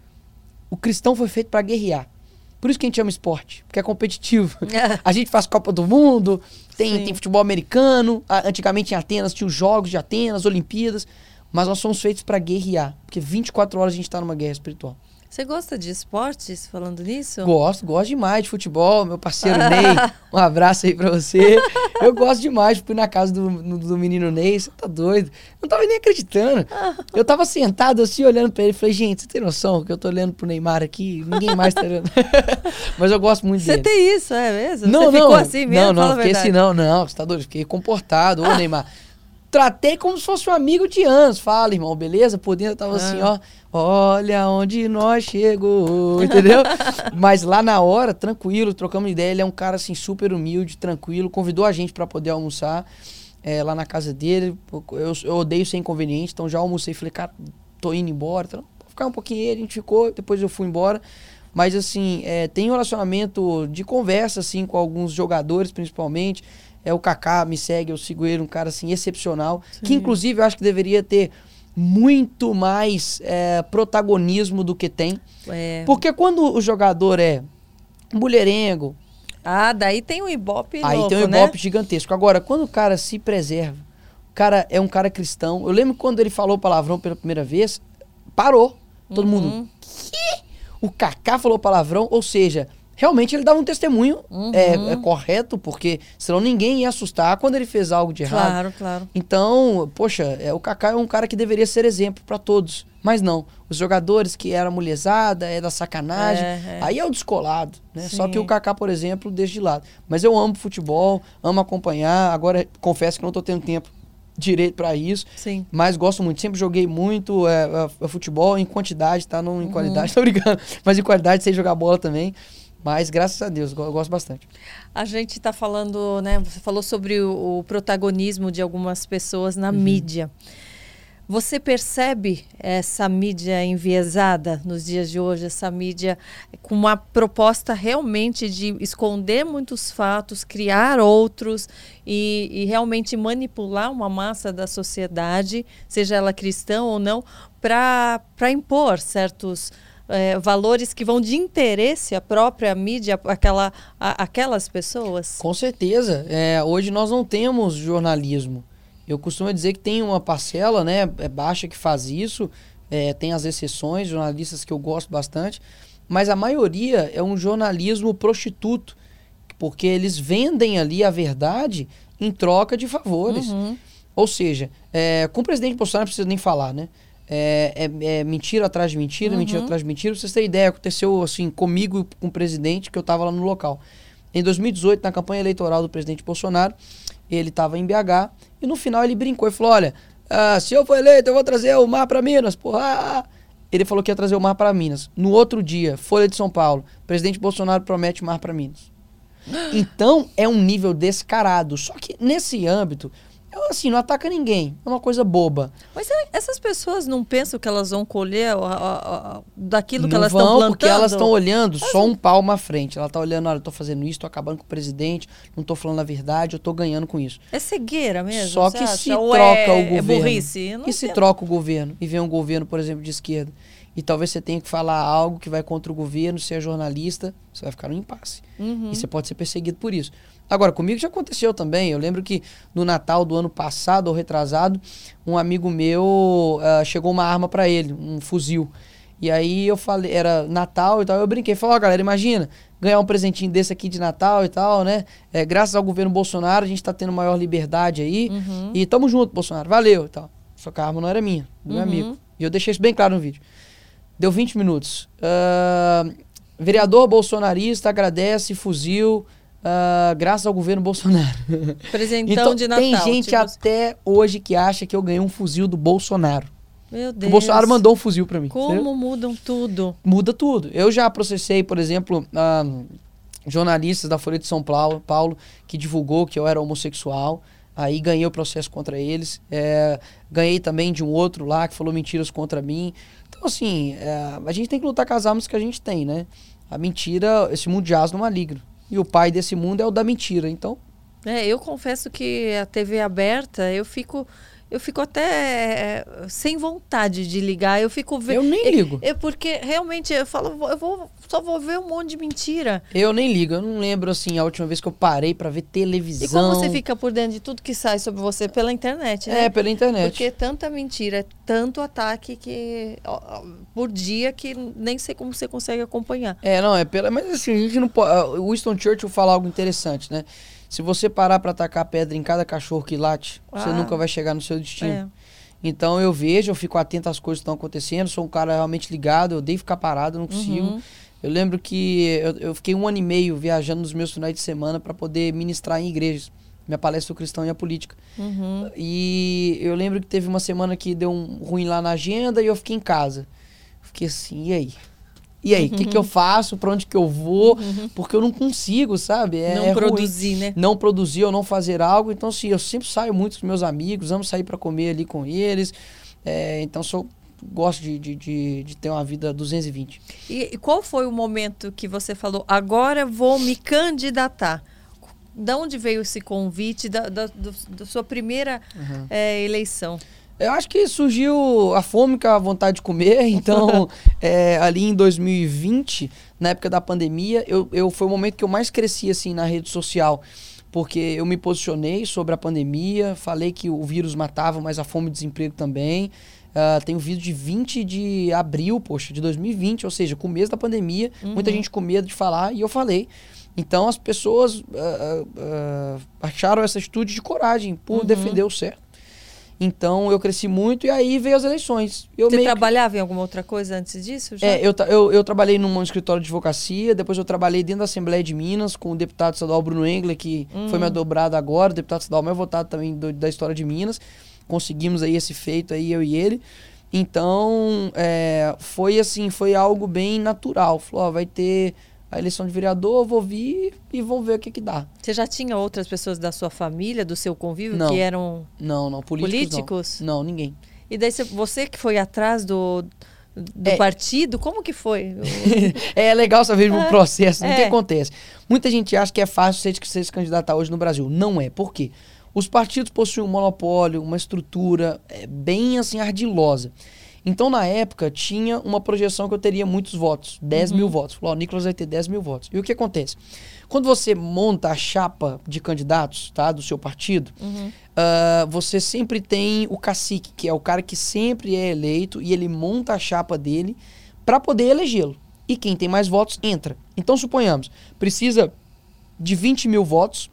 [SPEAKER 1] O cristão foi feito para guerrear. Por isso que a gente ama esporte, porque é competitivo. a gente faz Copa do Mundo, tem, tem futebol americano. Antigamente em Atenas tinha os Jogos de Atenas, Olimpíadas. Mas nós somos feitos para guerrear, porque 24 horas a gente está numa guerra espiritual.
[SPEAKER 2] Você gosta de esportes, falando nisso?
[SPEAKER 1] Gosto, gosto demais de futebol. Meu parceiro Ney, um abraço aí pra você. Eu gosto demais, fui na casa do, do menino Ney, você tá doido. Não tava nem acreditando. Eu tava sentado assim, olhando pra ele, falei, gente, você tem noção que eu tô olhando pro Neymar aqui, ninguém mais tá olhando. Mas eu gosto muito
[SPEAKER 2] você
[SPEAKER 1] dele.
[SPEAKER 2] Você tem isso, é mesmo?
[SPEAKER 1] Não,
[SPEAKER 2] você
[SPEAKER 1] não.
[SPEAKER 2] ficou assim mesmo?
[SPEAKER 1] Não, não, fiquei assim não, não, você tá doido, fiquei comportado. Ô, Neymar tratei como se fosse um amigo de anos. Fala, irmão, beleza? Por dentro eu tava assim, ah. ó. Olha onde nós chegou, entendeu? Mas lá na hora, tranquilo, trocamos ideia. Ele é um cara assim super humilde, tranquilo. Convidou a gente para poder almoçar é, lá na casa dele. Eu, eu odeio ser inconveniente, então já almocei. Falei, cara, tô indo embora. Então, vou ficar um pouquinho aí, a gente ficou. Depois eu fui embora. Mas assim, é, tem um relacionamento de conversa assim com alguns jogadores, principalmente. É o Kaká, me segue, eu sigo ele, um cara assim excepcional, Sim. que inclusive eu acho que deveria ter muito mais é, protagonismo do que tem. É. Porque quando o jogador é mulherengo.
[SPEAKER 2] Ah, daí tem um ibope
[SPEAKER 1] Aí
[SPEAKER 2] louco,
[SPEAKER 1] tem um
[SPEAKER 2] né?
[SPEAKER 1] ibope né? gigantesco. Agora, quando o cara se preserva, o cara é um cara cristão. Eu lembro quando ele falou palavrão pela primeira vez, parou. Todo uhum. mundo. Que? O Kaká falou palavrão, ou seja, realmente ele dava um testemunho uhum. é, é, correto, porque senão ninguém ia assustar quando ele fez algo de errado.
[SPEAKER 2] Claro, claro.
[SPEAKER 1] Então, poxa, é, o Kaká é um cara que deveria ser exemplo para todos. Mas não, os jogadores que eram mulherzada, é da sacanagem, é, é. aí é o descolado, né? Só que o Kaká, por exemplo, deixa de lado. Mas eu amo futebol, amo acompanhar, agora confesso que não estou tendo tempo direito para isso.
[SPEAKER 2] Sim.
[SPEAKER 1] Mas gosto muito. Sempre joguei muito é, é, futebol em quantidade, tá? Não em uhum. qualidade, tô brincando. Mas em qualidade, sei jogar bola também. Mas graças a Deus, eu gosto bastante.
[SPEAKER 2] A gente está falando, né? Você falou sobre o, o, protagonismo de algumas pessoas na uhum. mídia. Você percebe essa mídia enviesada nos dias de hoje, essa mídia com uma proposta realmente de esconder muitos fatos, criar outros e, e realmente manipular uma massa da sociedade, seja ela cristã ou não, para impor certos é, valores que vão de interesse à própria mídia, aquela, a, aquelas pessoas?
[SPEAKER 1] Com certeza. É, hoje nós não temos jornalismo. Eu costumo dizer que tem uma parcela, né, é baixa que faz isso, é, tem as exceções, jornalistas que eu gosto bastante, mas a maioria é um jornalismo prostituto, porque eles vendem ali a verdade em troca de favores. Uhum. Ou seja, é, com o presidente Bolsonaro não precisa nem falar, né? É, é, é mentira atrás de mentira, uhum. mentira atrás de mentira. Pra vocês terem ideia, aconteceu assim comigo com o presidente, que eu estava lá no local. Em 2018, na campanha eleitoral do presidente Bolsonaro, ele estava em BH e no final ele brincou e falou: Olha, ah, se eu for eleito, eu vou trazer o mar para Minas. Porra. Ele falou que ia trazer o mar para Minas. No outro dia, Folha de São Paulo, presidente Bolsonaro promete mar para Minas. Então é um nível descarado. Só que nesse âmbito, assim, não ataca ninguém. É uma coisa boba.
[SPEAKER 2] Mas essas pessoas não pensam que elas vão colher daquilo não que elas estão plantando?
[SPEAKER 1] porque elas estão olhando só um palmo à frente. Ela está olhando, olha, eu tô fazendo isso, tô acabando com o presidente, não tô falando a verdade, eu tô ganhando com isso.
[SPEAKER 2] É cegueira mesmo?
[SPEAKER 1] Só que se troca é, o governo. É burrice? e se troca o governo e vem um governo, por exemplo, de esquerda, e talvez você tenha que falar algo que vai contra o governo, se é jornalista, você vai ficar no impasse. Uhum. E você pode ser perseguido por isso. Agora, comigo já aconteceu também. Eu lembro que no Natal do ano passado ou retrasado, um amigo meu uh, chegou uma arma para ele, um fuzil. E aí eu falei, era Natal e tal, eu brinquei, falei, ó, oh, galera, imagina, ganhar um presentinho desse aqui de Natal e tal, né? É, graças ao governo Bolsonaro, a gente tá tendo maior liberdade aí. Uhum. E tamo junto, Bolsonaro, valeu e tal. Só que a arma não era minha, do uhum. meu amigo. E eu deixei isso bem claro no vídeo. Deu 20 minutos. Uh, vereador bolsonarista agradece fuzil uh, graças ao governo Bolsonaro.
[SPEAKER 2] Presentão então, de Natal.
[SPEAKER 1] Tem gente tipo... até hoje que acha que eu ganhei um fuzil do Bolsonaro.
[SPEAKER 2] Meu Deus.
[SPEAKER 1] O Bolsonaro mandou um fuzil para mim.
[SPEAKER 2] Como mudam tudo?
[SPEAKER 1] Muda tudo. Eu já processei, por exemplo, uh, jornalistas da Folha de São Paulo, Paulo que divulgou que eu era homossexual. Aí ganhei o processo contra eles. É, ganhei também de um outro lá que falou mentiras contra mim. Então, assim, é, a gente tem que lutar com as armas que a gente tem, né? A mentira, esse mundo de asno maligno. E o pai desse mundo é o da mentira. Então.
[SPEAKER 2] É, eu confesso que a TV aberta, eu fico eu fico até é, sem vontade de ligar. Eu fico
[SPEAKER 1] vendo. Eu nem ligo.
[SPEAKER 2] É, é, porque realmente eu falo, eu vou, só vou ver um monte de mentira.
[SPEAKER 1] Eu nem ligo. Eu não lembro assim a última vez que eu parei para ver televisão.
[SPEAKER 2] E como você fica por dentro de tudo que sai sobre você pela internet, né?
[SPEAKER 1] É, pela internet.
[SPEAKER 2] Porque é tanta mentira, é tanto ataque que ó, por dia que nem sei como você consegue acompanhar.
[SPEAKER 1] É, não, é pela. Mas assim, a gente não pode. O Winston Churchill fala algo interessante, né? Se você parar para atacar pedra em cada cachorro que late, ah. você nunca vai chegar no seu destino. É. Então eu vejo, eu fico atento às coisas que estão acontecendo, sou um cara realmente ligado, eu odeio ficar parado, não consigo. Uhum. Eu lembro que eu, eu, fiquei um ano e meio viajando nos meus finais de semana para poder ministrar em igrejas. Minha palestra o cristão e a política. Uhum. E eu lembro que teve uma semana que deu um ruim lá na agenda e eu fiquei em casa. Fiquei assim, e aí? E aí, o uhum. que, que eu faço? Para onde que eu vou? Uhum. Porque eu não consigo, sabe?
[SPEAKER 2] É, não é produzir, ruim. né?
[SPEAKER 1] Não produzir ou não fazer algo. Então, assim, eu sempre saio muito com meus amigos, amo sair para comer ali com eles. É, então, sou gosto de, de, de, de, ter uma vida 220.
[SPEAKER 2] E, e qual foi o momento que você falou, agora vou me candidatar? Da onde veio esse convite da, da, do, da sua primeira uhum. é, eleição?
[SPEAKER 1] Eu acho que surgiu a fome com a vontade de comer. Então, é, ali em 2020, na época da pandemia, eu, eu foi o momento que eu mais cresci assim na rede social. Porque eu me posicionei sobre a pandemia, falei que o vírus matava, mas a fome e o desemprego também. Uh, tem um vídeo de 20 de abril, poxa, de 2020, ou seja, começo da pandemia, uhum. muita gente com medo de falar, e eu falei. Então as pessoas uh, uh, acharam essa atitude de coragem por uhum. defender o certo. Então eu cresci muito e aí veio as eleições. Eu
[SPEAKER 2] Você trabalhava que... em alguma outra coisa antes disso? Já?
[SPEAKER 1] É, eu, eu, eu, trabalhei num escritório de advocacia, depois eu trabalhei dentro da Assembleia de Minas com o deputado estadual Bruno Engler, que uhum. foi meu dobrado agora, o deputado estadual mais votado também do, da história de Minas. Conseguimos aí esse feito aí, eu e ele. Então, é, foi assim, foi algo bem natural. Falou, ó, vai ter a eleição de vereador, vou vir e vou ver o que que dá.
[SPEAKER 2] Você já tinha outras pessoas da sua família, do seu convívio, não, que eram
[SPEAKER 1] não, não, políticos? políticos? Não. não, ninguém.
[SPEAKER 2] E daí você que foi atrás do, do é, partido, como que foi?
[SPEAKER 1] é legal saber o é, processo, é. o que acontece. Muita gente acha que é fácil ser, ser se candidatar hoje no Brasil. Não é. Por quê? Os partidos possuem um monopólio, uma estrutura é, bem assim ardilosa. Então, na época, tinha uma projeção que eu teria muitos votos, 10 uhum. mil votos. Falou, o Nicolas vai ter 10 mil votos. E o que acontece? Quando você monta a chapa de candidatos tá, do seu partido, uhum. uh, você sempre tem o cacique, que é o cara que sempre é eleito, e ele monta a chapa dele para poder elegê-lo. E quem tem mais votos entra. Então, suponhamos, precisa de 20 mil votos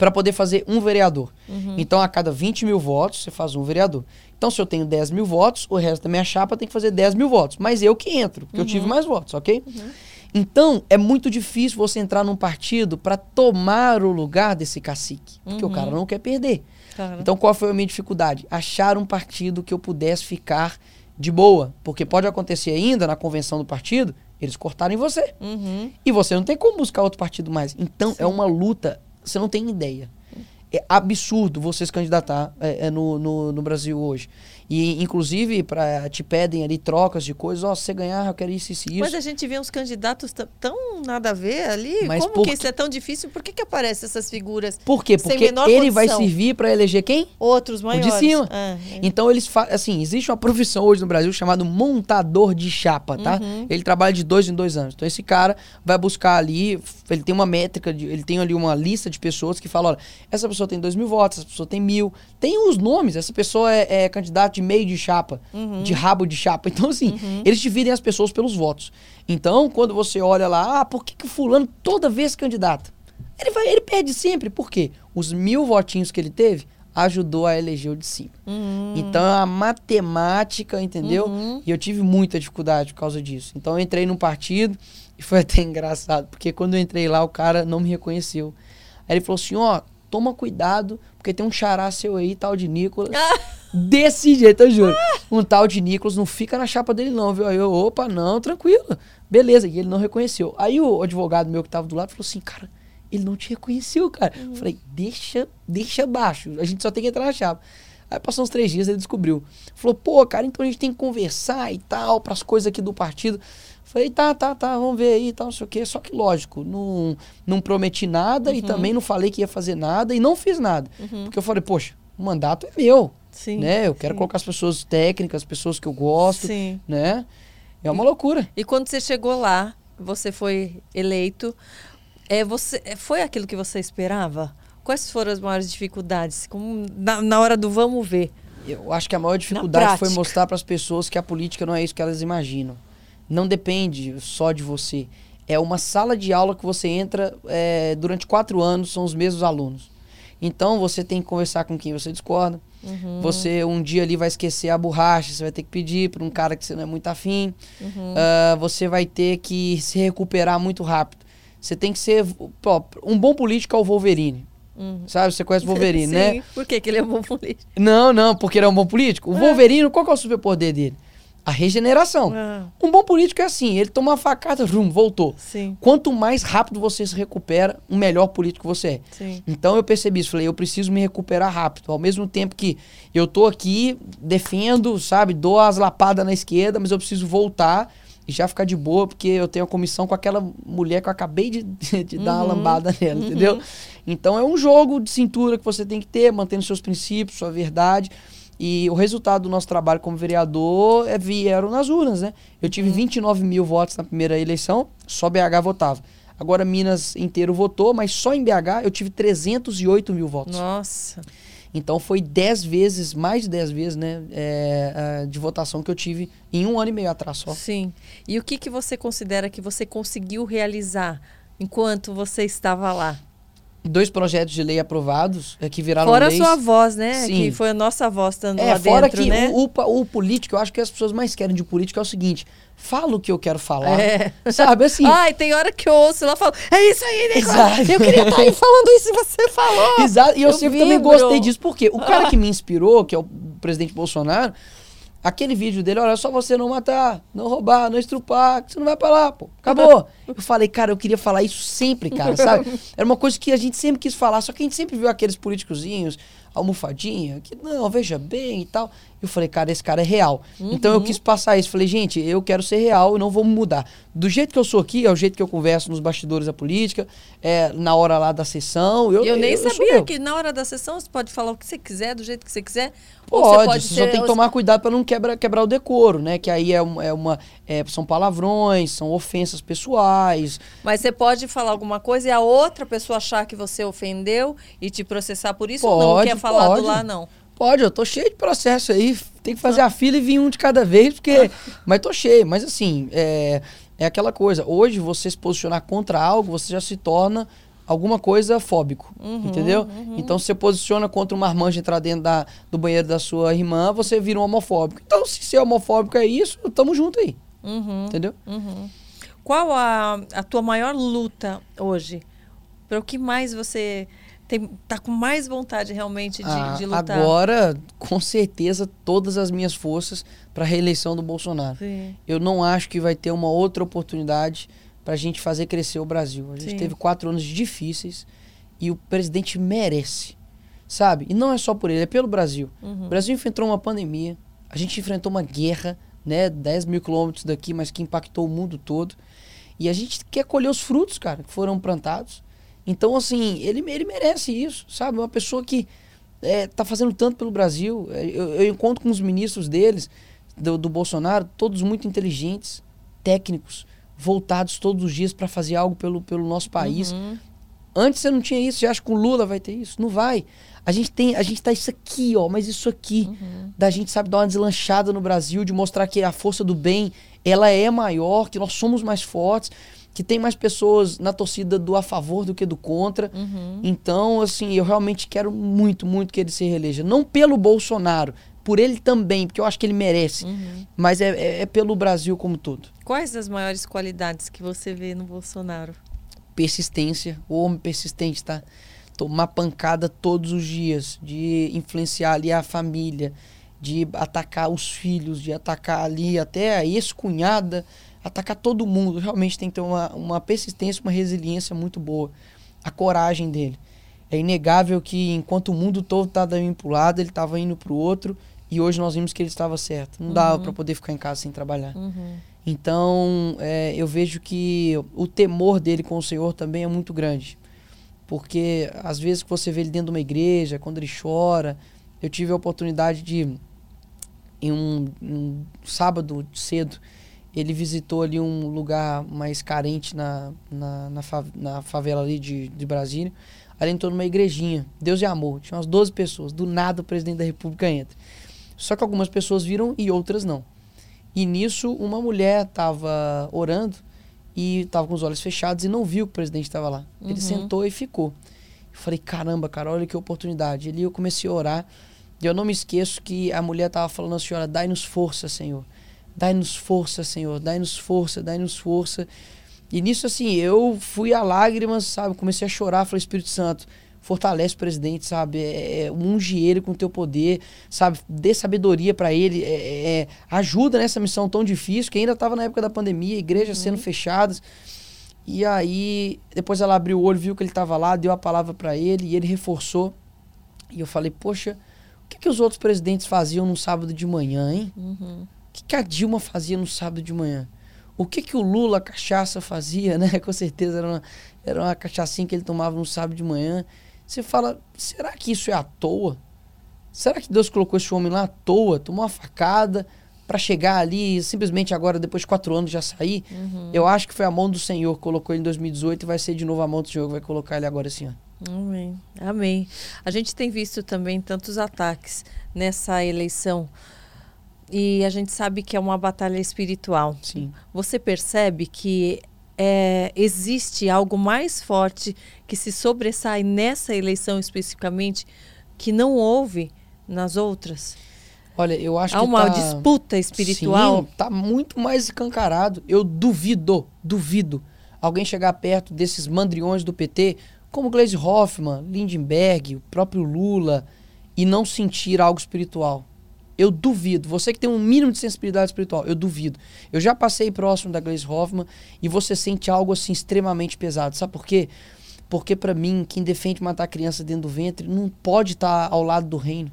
[SPEAKER 1] para poder fazer um vereador. Uhum. Então, a cada 20 mil votos, você faz um vereador. Então, se eu tenho 10 mil votos, o resto da minha chapa tem que fazer 10 mil votos. Mas eu que entro, porque uhum. eu tive uhum. mais votos, ok? Uhum. Então, é muito difícil você entrar num partido para tomar o lugar desse cacique. Porque o uhum. cara não quer perder. Então, qual foi a minha dificuldade? Achar um partido que eu pudesse ficar de boa. Porque pode acontecer ainda na convenção do partido, eles cortarem você. Uhum. E você não tem como buscar outro partido mais. Então, é Sim. é uma luta você não tem ideia. É absurdo você se candidatar é, é no, no, no, Brasil hoje. E, inclusive, pra, te pedem ali trocas de coisas. Ó, oh, se você ganhar, eu quero isso, isso, isso.
[SPEAKER 2] Mas a gente vê uns candidatos tão nada a ver ali. Mas Como por... que isso é tão difícil? Por que, que aparecem essas figuras?
[SPEAKER 1] Por quê? Porque ele condição? vai servir para eleger quem?
[SPEAKER 2] Outros maiores.
[SPEAKER 1] O de cima. Ah, é. Então, eles fazem. Assim, existe uma profissão hoje no Brasil chamada montador de chapa, tá? Uhum. Ele trabalha de dois em dois anos. Então, esse cara vai buscar ali. Ele tem uma métrica, de, ele tem ali uma lista de pessoas que falam: olha, essa pessoa tem dois mil votos, essa pessoa tem mil. Tem os nomes. Essa pessoa é, é candidato de meio de chapa, uhum. de rabo de chapa. Então, assim, uhum. eles dividem as pessoas pelos votos. Então, quando você olha lá, ah, por que, que o fulano toda vez candidata? Ele, vai, ele perde sempre. Por quê? Os mil votinhos que ele teve ajudou a eleger o de cima. Uhum. Então é uma matemática, entendeu? Uhum. E eu tive muita dificuldade por causa disso. Então eu entrei num partido e foi até engraçado, porque quando eu entrei lá, o cara não me reconheceu. Aí ele falou assim: ó, toma cuidado, porque tem um xará seu aí, tal de Nicolas. Desse jeito, eu juro. Um tal de Nicolas não fica na chapa dele, não, viu? Aí eu, opa, não, tranquilo. Beleza. E ele não reconheceu. Aí o advogado meu que tava do lado falou assim, cara, ele não te reconheceu, cara. Uhum. Falei, deixa, deixa abaixo. A gente só tem que entrar na chapa. Aí passou uns três dias, ele descobriu. Falou, pô, cara, então a gente tem que conversar e tal, para as coisas aqui do partido. Falei, tá, tá, tá, vamos ver aí e tal, não sei o quê. Só que, lógico, não, não prometi nada uhum. e também não falei que ia fazer nada e não fiz nada. Uhum. Porque eu falei, poxa, o mandato é meu. Sim, né? Eu quero sim. colocar as pessoas técnicas, as pessoas que eu gosto, sim. né? É uma loucura.
[SPEAKER 2] E quando você chegou lá, você foi eleito, é, você, é, foi aquilo que você esperava? Quais foram as maiores dificuldades? Como na, na hora do vamos ver?
[SPEAKER 1] Eu acho que a maior dificuldade foi mostrar para as pessoas que a política não é isso que elas imaginam não depende só de você. É uma sala de aula que você entra é, durante quatro anos, são os mesmos alunos. Então você tem que conversar com quem você discorda. Uhum. Você um dia ali vai esquecer a borracha, você vai ter que pedir para um cara que você não é muito afim. Uhum. Uh, você vai ter que se recuperar muito rápido. Você tem que ser. Um bom político é o Wolverine. Uhum. Sabe? Você conhece o Wolverine, Sim. né?
[SPEAKER 2] Por que, que ele é um bom político?
[SPEAKER 1] Não, não, porque ele é um bom político. O é. Wolverine, qual que é o superpoder dele? A regeneração. Ah. Um bom político é assim, ele toma uma facada, rum, voltou. Sim. Quanto mais rápido você se recupera, um melhor político você é. Sim. Então eu percebi isso, falei, eu preciso me recuperar rápido. Ao mesmo tempo que eu tô aqui, defendo, sabe, dou as lapadas na esquerda, mas eu preciso voltar e já ficar de boa, porque eu tenho a comissão com aquela mulher que eu acabei de, de uhum. dar uma uhum. lambada nela, uhum. entendeu? Então é um jogo de cintura que você tem que ter, mantendo seus princípios, sua verdade. E o resultado do nosso trabalho como vereador é, vieram nas urnas, né? Eu tive uhum. 29 mil votos na primeira eleição, só BH votava. Agora Minas inteiro votou, mas só em BH eu tive 308 mil votos.
[SPEAKER 2] Nossa.
[SPEAKER 1] Então foi 10 vezes, mais de 10 vezes, né, é, de votação que eu tive em um ano e meio atrás só.
[SPEAKER 2] Sim. E o que, que você considera que você conseguiu realizar enquanto você estava lá?
[SPEAKER 1] Dois projetos de lei aprovados é, que viraram
[SPEAKER 2] fora
[SPEAKER 1] leis.
[SPEAKER 2] Fora a sua voz, né?
[SPEAKER 1] Sim.
[SPEAKER 2] Que foi a nossa voz estando
[SPEAKER 1] é,
[SPEAKER 2] lá
[SPEAKER 1] fora
[SPEAKER 2] dentro,
[SPEAKER 1] que
[SPEAKER 2] né?
[SPEAKER 1] o, o, o, político, eu acho que as pessoas mais querem de político é o seguinte, fala o que eu quero falar,
[SPEAKER 2] é.
[SPEAKER 1] sabe, assim...
[SPEAKER 2] Ai, tem hora que eu ouço lá falo, é isso aí, Nicolas, eu queria estar aí falando isso e você falou.
[SPEAKER 1] Exato, e eu, eu sempre vibro. também gostei disso, porque o cara que me inspirou, que é o presidente Bolsonaro, Aquele vídeo dele, olha, é só você não matar, não roubar, não estrupar, que você não vai pra lá, pô. Acabou. eu falei, cara, eu queria falar isso sempre, cara, sabe? Era uma coisa que a gente sempre quis falar, só que a gente sempre viu aqueles políticozinhos, almofadinha, que não, veja bem e tal. Eu falei, cara, esse cara é real. Uhum. Então eu quis passar isso. Falei, gente, eu quero ser real e não vou mudar. Do jeito que eu sou aqui, é o jeito que eu converso nos bastidores da política, é na hora lá da sessão. Eu,
[SPEAKER 2] eu nem
[SPEAKER 1] eu,
[SPEAKER 2] sabia
[SPEAKER 1] eu
[SPEAKER 2] que na hora da sessão você pode falar o que você quiser, do jeito que você quiser.
[SPEAKER 1] Pode, você, pode você ser... só tem que tomar cuidado para não quebra, quebrar o decoro, né? Que aí é, é uma. É, são palavrões, são ofensas pessoais.
[SPEAKER 2] Mas você pode falar alguma coisa e a outra pessoa achar que você ofendeu e te processar por isso
[SPEAKER 1] pode,
[SPEAKER 2] ou não quer falar do lá, não?
[SPEAKER 1] Pode, eu tô cheio de processo aí. Tem que fazer a fila e vir um de cada vez, porque. mas tô cheio. Mas assim, é, é aquela coisa. Hoje, você se posicionar contra algo, você já se torna alguma coisa fóbico, uhum, entendeu? Uhum. Então, se você posiciona contra uma marmanjo entrar dentro da, do banheiro da sua irmã, você vira um homofóbico. Então, se ser homofóbico é isso, tamo junto aí. Uhum, entendeu?
[SPEAKER 2] Uhum. Qual a, a tua maior luta hoje? Para o que mais você tem, tá com mais vontade realmente de, ah, de lutar?
[SPEAKER 1] Agora, com certeza, todas as minhas forças para a reeleição do Bolsonaro. Sim. Eu não acho que vai ter uma outra oportunidade para a gente fazer crescer o Brasil. A gente Sim. teve quatro anos difíceis e o presidente merece, sabe? E não é só por ele, é pelo Brasil. Uhum. O Brasil enfrentou uma pandemia, a gente enfrentou uma guerra, né? 10 mil quilômetros daqui, mas que impactou o mundo todo. E a gente quer colher os frutos, cara, que foram plantados. Então, assim, ele, ele merece isso, sabe? Uma pessoa que é, tá fazendo tanto pelo Brasil. É, eu, eu encontro com os ministros deles, do, do Bolsonaro, todos muito inteligentes, técnicos, voltados todos os dias para fazer algo pelo, pelo nosso país. Uhum. Antes você não tinha isso, você acha que o Lula vai ter isso? Não vai. A gente tem, a gente tá isso aqui, ó, mas isso aqui, uhum. da gente sabe dar uma deslanchada no Brasil, de mostrar que a força do bem, ela é maior, que nós somos mais fortes que tem mais pessoas na torcida do a favor do que do contra. Uhum. Então, assim, eu realmente quero muito, muito que ele se reeleja. Não pelo Bolsonaro, por ele também, porque eu acho que ele merece. Uhum. Mas é, é, é, pelo Brasil como todo.
[SPEAKER 2] Quais as maiores qualidades que você vê no Bolsonaro?
[SPEAKER 1] Persistência, o homem persistente, tá? Tomar pancada todos os dias, de influenciar ali a família, de atacar os filhos, de atacar ali até a ex-cunhada atacar todo mundo. Realmente tem que ter uma, uma persistência, uma resiliência muito boa. A coragem dele. É inegável que enquanto o mundo todo estava indo para um lado, ele estava indo para o outro. E hoje nós vimos que ele estava certo. Não uhum. dava para poder ficar em casa sem trabalhar. Uhum. Então, é, eu vejo que o temor dele com o Senhor também é muito grande. Porque às vezes que você vê ele dentro de uma igreja, quando ele chora. Eu tive a oportunidade de, em um, um sábado cedo, ele visitou ali um lugar mais carente na, na, na, na favela ali de, de Brasília. Ali entrou numa igrejinha, Deus e Amor. Tinha umas 12 pessoas. Do nada o presidente da República entra. Só que algumas pessoas viram e outras não. E nisso, uma mulher estava orando e estava com os olhos fechados e não viu que o presidente estava lá. Ele uhum. sentou e ficou. Eu falei, caramba, cara, olha que oportunidade. Ali eu comecei a orar. E eu não me esqueço que a mulher estava falando assim, olha, dai-nos força, Senhor. Dai-nos força, Senhor, dai-nos força, dai-nos força. E nisso, assim, eu fui a lágrimas, sabe? Comecei a chorar, falei, Espírito Santo, fortalece o presidente, sabe? É, é, unge ele com o teu poder, sabe? Dê sabedoria para ele, é, é, é, ajuda nessa missão tão difícil, que ainda estava na época da pandemia, igrejas uhum. sendo fechadas. E aí, depois ela abriu o olho, viu que ele estava lá, deu a palavra para ele e ele reforçou. E eu falei, poxa, o que, que os outros presidentes faziam no sábado de manhã, hein? Uhum que, que a Dilma fazia no sábado de manhã? O que, que o Lula cachaça fazia, né? Com certeza era uma, era uma cachaçinha que ele tomava no sábado de manhã. Você fala, será que isso é à toa? Será que Deus colocou esse homem lá à toa? Tomou uma facada para chegar ali e simplesmente agora, depois de quatro anos, já sair? Uhum. Eu acho que foi a mão do Senhor que colocou ele em 2018 e vai ser de novo a mão do Senhor que vai colocar ele agora assim.
[SPEAKER 2] Amém. Amém. A gente tem visto também tantos ataques nessa eleição e a gente sabe que é uma batalha espiritual.
[SPEAKER 1] Sim.
[SPEAKER 2] Você percebe que é, existe algo mais forte que se sobressai nessa eleição especificamente que não houve nas outras?
[SPEAKER 1] Olha, eu acho
[SPEAKER 2] Há
[SPEAKER 1] que
[SPEAKER 2] uma
[SPEAKER 1] tá...
[SPEAKER 2] disputa espiritual.
[SPEAKER 1] Sim, tá muito mais escancarado. Eu duvido, duvido alguém chegar perto desses mandriões do PT, como Gleisi Hoffmann, Lindenberg, o próprio Lula, e não sentir algo espiritual. Eu duvido. Você que tem um mínimo de sensibilidade espiritual, eu duvido. Eu já passei próximo da Gleisi Hoffmann e você sente algo assim extremamente pesado. Sabe por quê? Porque para mim, quem defende matar criança dentro do ventre não pode estar tá ao lado do reino.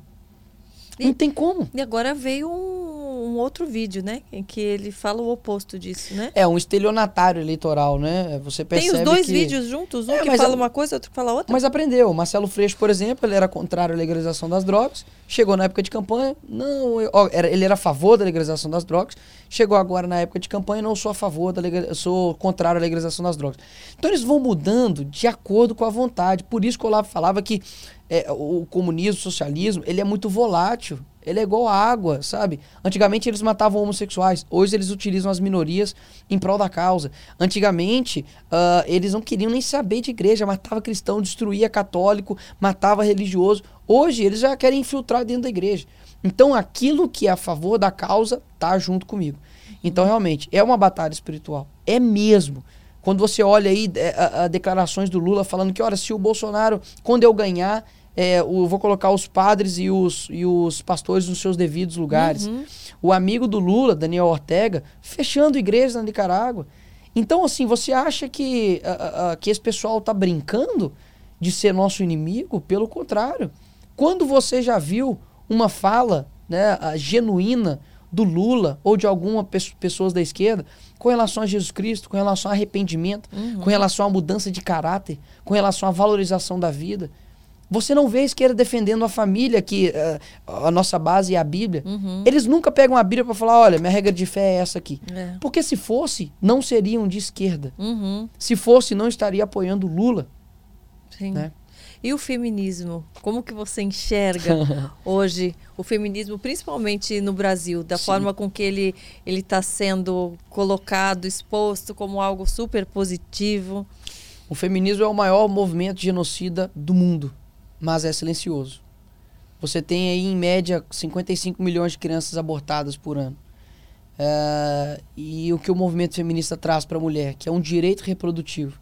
[SPEAKER 1] Não tem como.
[SPEAKER 2] E agora veio um, um, outro vídeo, né? Em que ele fala o oposto disso, né?
[SPEAKER 1] É, um estelionatário eleitoral, né? Você percebe
[SPEAKER 2] Tem os dois
[SPEAKER 1] que...
[SPEAKER 2] vídeos juntos? Um é, que fala a... uma coisa, outro que fala outra?
[SPEAKER 1] Mas aprendeu. Marcelo Freixo, por exemplo, ele era contrário à legalização das drogas. Chegou na época de campanha, não... Eu, ó, era, ele era a favor da legalização das drogas. Chegou agora na época de campanha, não sou a favor da legal... sou contrário à legalização das drogas. Então eles vão mudando de acordo com a vontade. Por isso que o Olavo falava que é, o comunismo, o socialismo, ele é muito volátil. Ele é igual a água, sabe? Antigamente eles matavam homossexuais, hoje eles utilizam as minorias em prol da causa. Antigamente uh, eles não queriam nem saber de igreja, matava cristão, destruía católico, matava religioso. Hoje eles já querem infiltrar dentro da igreja. Então aquilo que é a favor da causa tá junto comigo. Então realmente é uma batalha espiritual, é mesmo. Quando você olha aí é, a, a declarações do Lula falando que, olha, se o Bolsonaro, quando eu ganhar, é, eu vou colocar os padres e os, e os pastores nos seus devidos lugares. Uhum. O amigo do Lula, Daniel Ortega, fechando igrejas na Nicarágua. Então, assim, você acha que, uh, uh, que esse pessoal está brincando de ser nosso inimigo? Pelo contrário. Quando você já viu uma fala né, uh, genuína do Lula ou de alguma pe pessoas da esquerda com relação a Jesus Cristo, com relação a arrependimento, uhum. com relação à mudança de caráter, com relação à valorização da vida? Você não vê a esquerda defendendo a família, que uh, a nossa base é a Bíblia. Uhum. Eles nunca pegam a Bíblia para falar, olha, minha regra de fé é essa aqui. É. Porque se fosse, não seriam de esquerda. Uhum. Se fosse, não estaria apoiando Lula.
[SPEAKER 2] Sim. Né? E o feminismo? Como que você enxerga hoje o feminismo, principalmente no Brasil, da Sim. forma com que ele ele está sendo colocado, exposto como algo super positivo?
[SPEAKER 1] O feminismo é o maior movimento genocida do mundo mas é silencioso. Você tem aí, em média, 55 milhões de crianças abortadas por ano. É, e o que o movimento feminista traz para a mulher, que é um direito reprodutivo.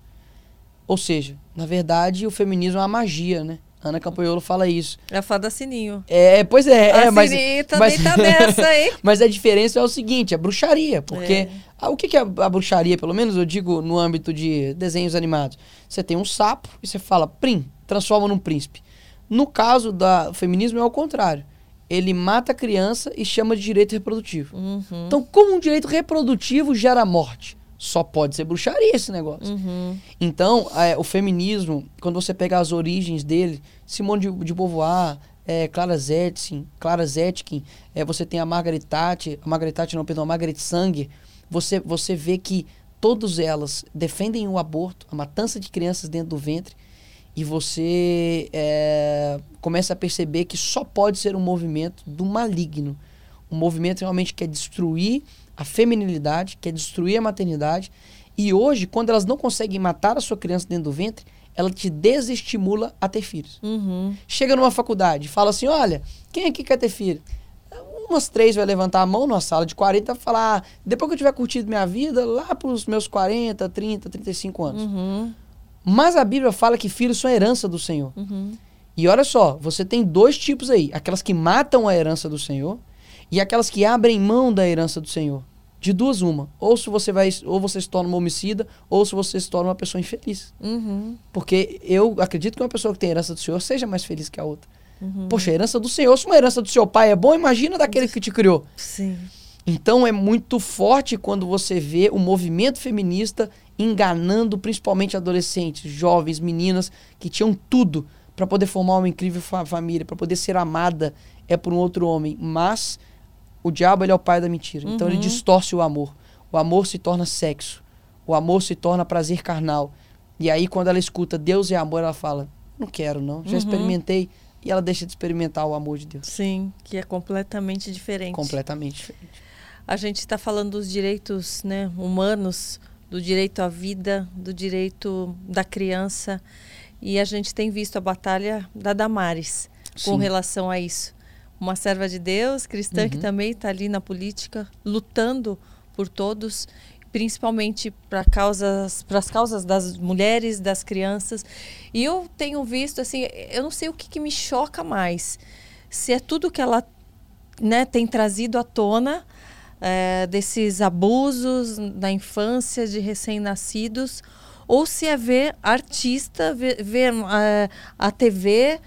[SPEAKER 1] Ou seja, na verdade, o feminismo é uma magia, né? Ana Campanholo fala isso.
[SPEAKER 2] É a fada sininho.
[SPEAKER 1] É, pois é.
[SPEAKER 2] A
[SPEAKER 1] é
[SPEAKER 2] mas, também mas, tá nessa, hein?
[SPEAKER 1] mas a diferença é o seguinte, a bruxaria. Porque é. a, o que, que é a, a bruxaria, pelo menos eu digo no âmbito de desenhos animados? Você tem um sapo e você fala, prim, transforma num príncipe. No caso do feminismo é o contrário. Ele mata a criança e chama de direito reprodutivo. Uhum. Então, como um direito reprodutivo gera morte? Só pode ser bruxaria esse negócio. Uhum. Então, é, o feminismo, quando você pega as origens dele, Simone de, de Beauvoir, é, Clara Zetkin, Clara Zetkin é, você tem a Margaret Thatcher, a Margaret Thatcher não, perdão, a Margaret Sanger, você, você vê que todas elas defendem o aborto, a matança de crianças dentro do ventre, e você é, começa a perceber que só pode ser um movimento do maligno. Um movimento realmente que quer destruir a feminilidade, quer destruir a maternidade. E hoje, quando elas não conseguem matar a sua criança dentro do ventre, ela te desestimula a ter filhos. Uhum. Chega numa faculdade, fala assim: olha, quem aqui quer ter filho? Umas três vai levantar a mão numa sala de 40 e falar: ah, depois que eu tiver curtido minha vida, lá para os meus 40, 30, 35 anos. Uhum. Mas a Bíblia fala que filhos são herança do Senhor. Uhum. E olha só, você tem dois tipos aí: aquelas que matam a herança do Senhor e aquelas que abrem mão da herança do Senhor. De duas, uma. Ou se você vai, ou você se torna uma homicida, ou se você se torna uma pessoa infeliz. Uhum. Porque eu acredito que uma pessoa que tem herança do Senhor seja mais feliz que a outra. Uhum. Poxa, a herança do Senhor, se uma herança do seu pai é bom, imagina daquele que te criou.
[SPEAKER 2] Sim.
[SPEAKER 1] Então é muito forte quando você vê o movimento feminista enganando principalmente adolescentes, jovens, meninas que tinham tudo para poder formar uma incrível fa família, para poder ser amada é por um outro homem, mas o diabo ele é o pai da mentira. Uhum. Então ele uhum. distorce o amor. O amor se torna sexo. O amor se torna prazer carnal. E aí quando ela escuta Deus é amor, ela fala: não quero não, já uhum. experimentei. E ela deixa de experimentar o amor de Deus.
[SPEAKER 2] Sim, que é completamente diferente.
[SPEAKER 1] Completamente diferente.
[SPEAKER 2] A gente está falando dos direitos né, humanos, do direito à vida, do direito da criança. E a gente tem visto a batalha da Damares com Sim. relação a isso. Uma serva de Deus, cristã, uhum. que também está ali na política, lutando por todos principalmente para causas para as causas das mulheres das crianças e eu tenho visto assim eu não sei o que, que me choca mais se é tudo que ela né, tem trazido à tona é, desses abusos na infância de recém-nascidos ou se é ver artista ver, ver é, a TV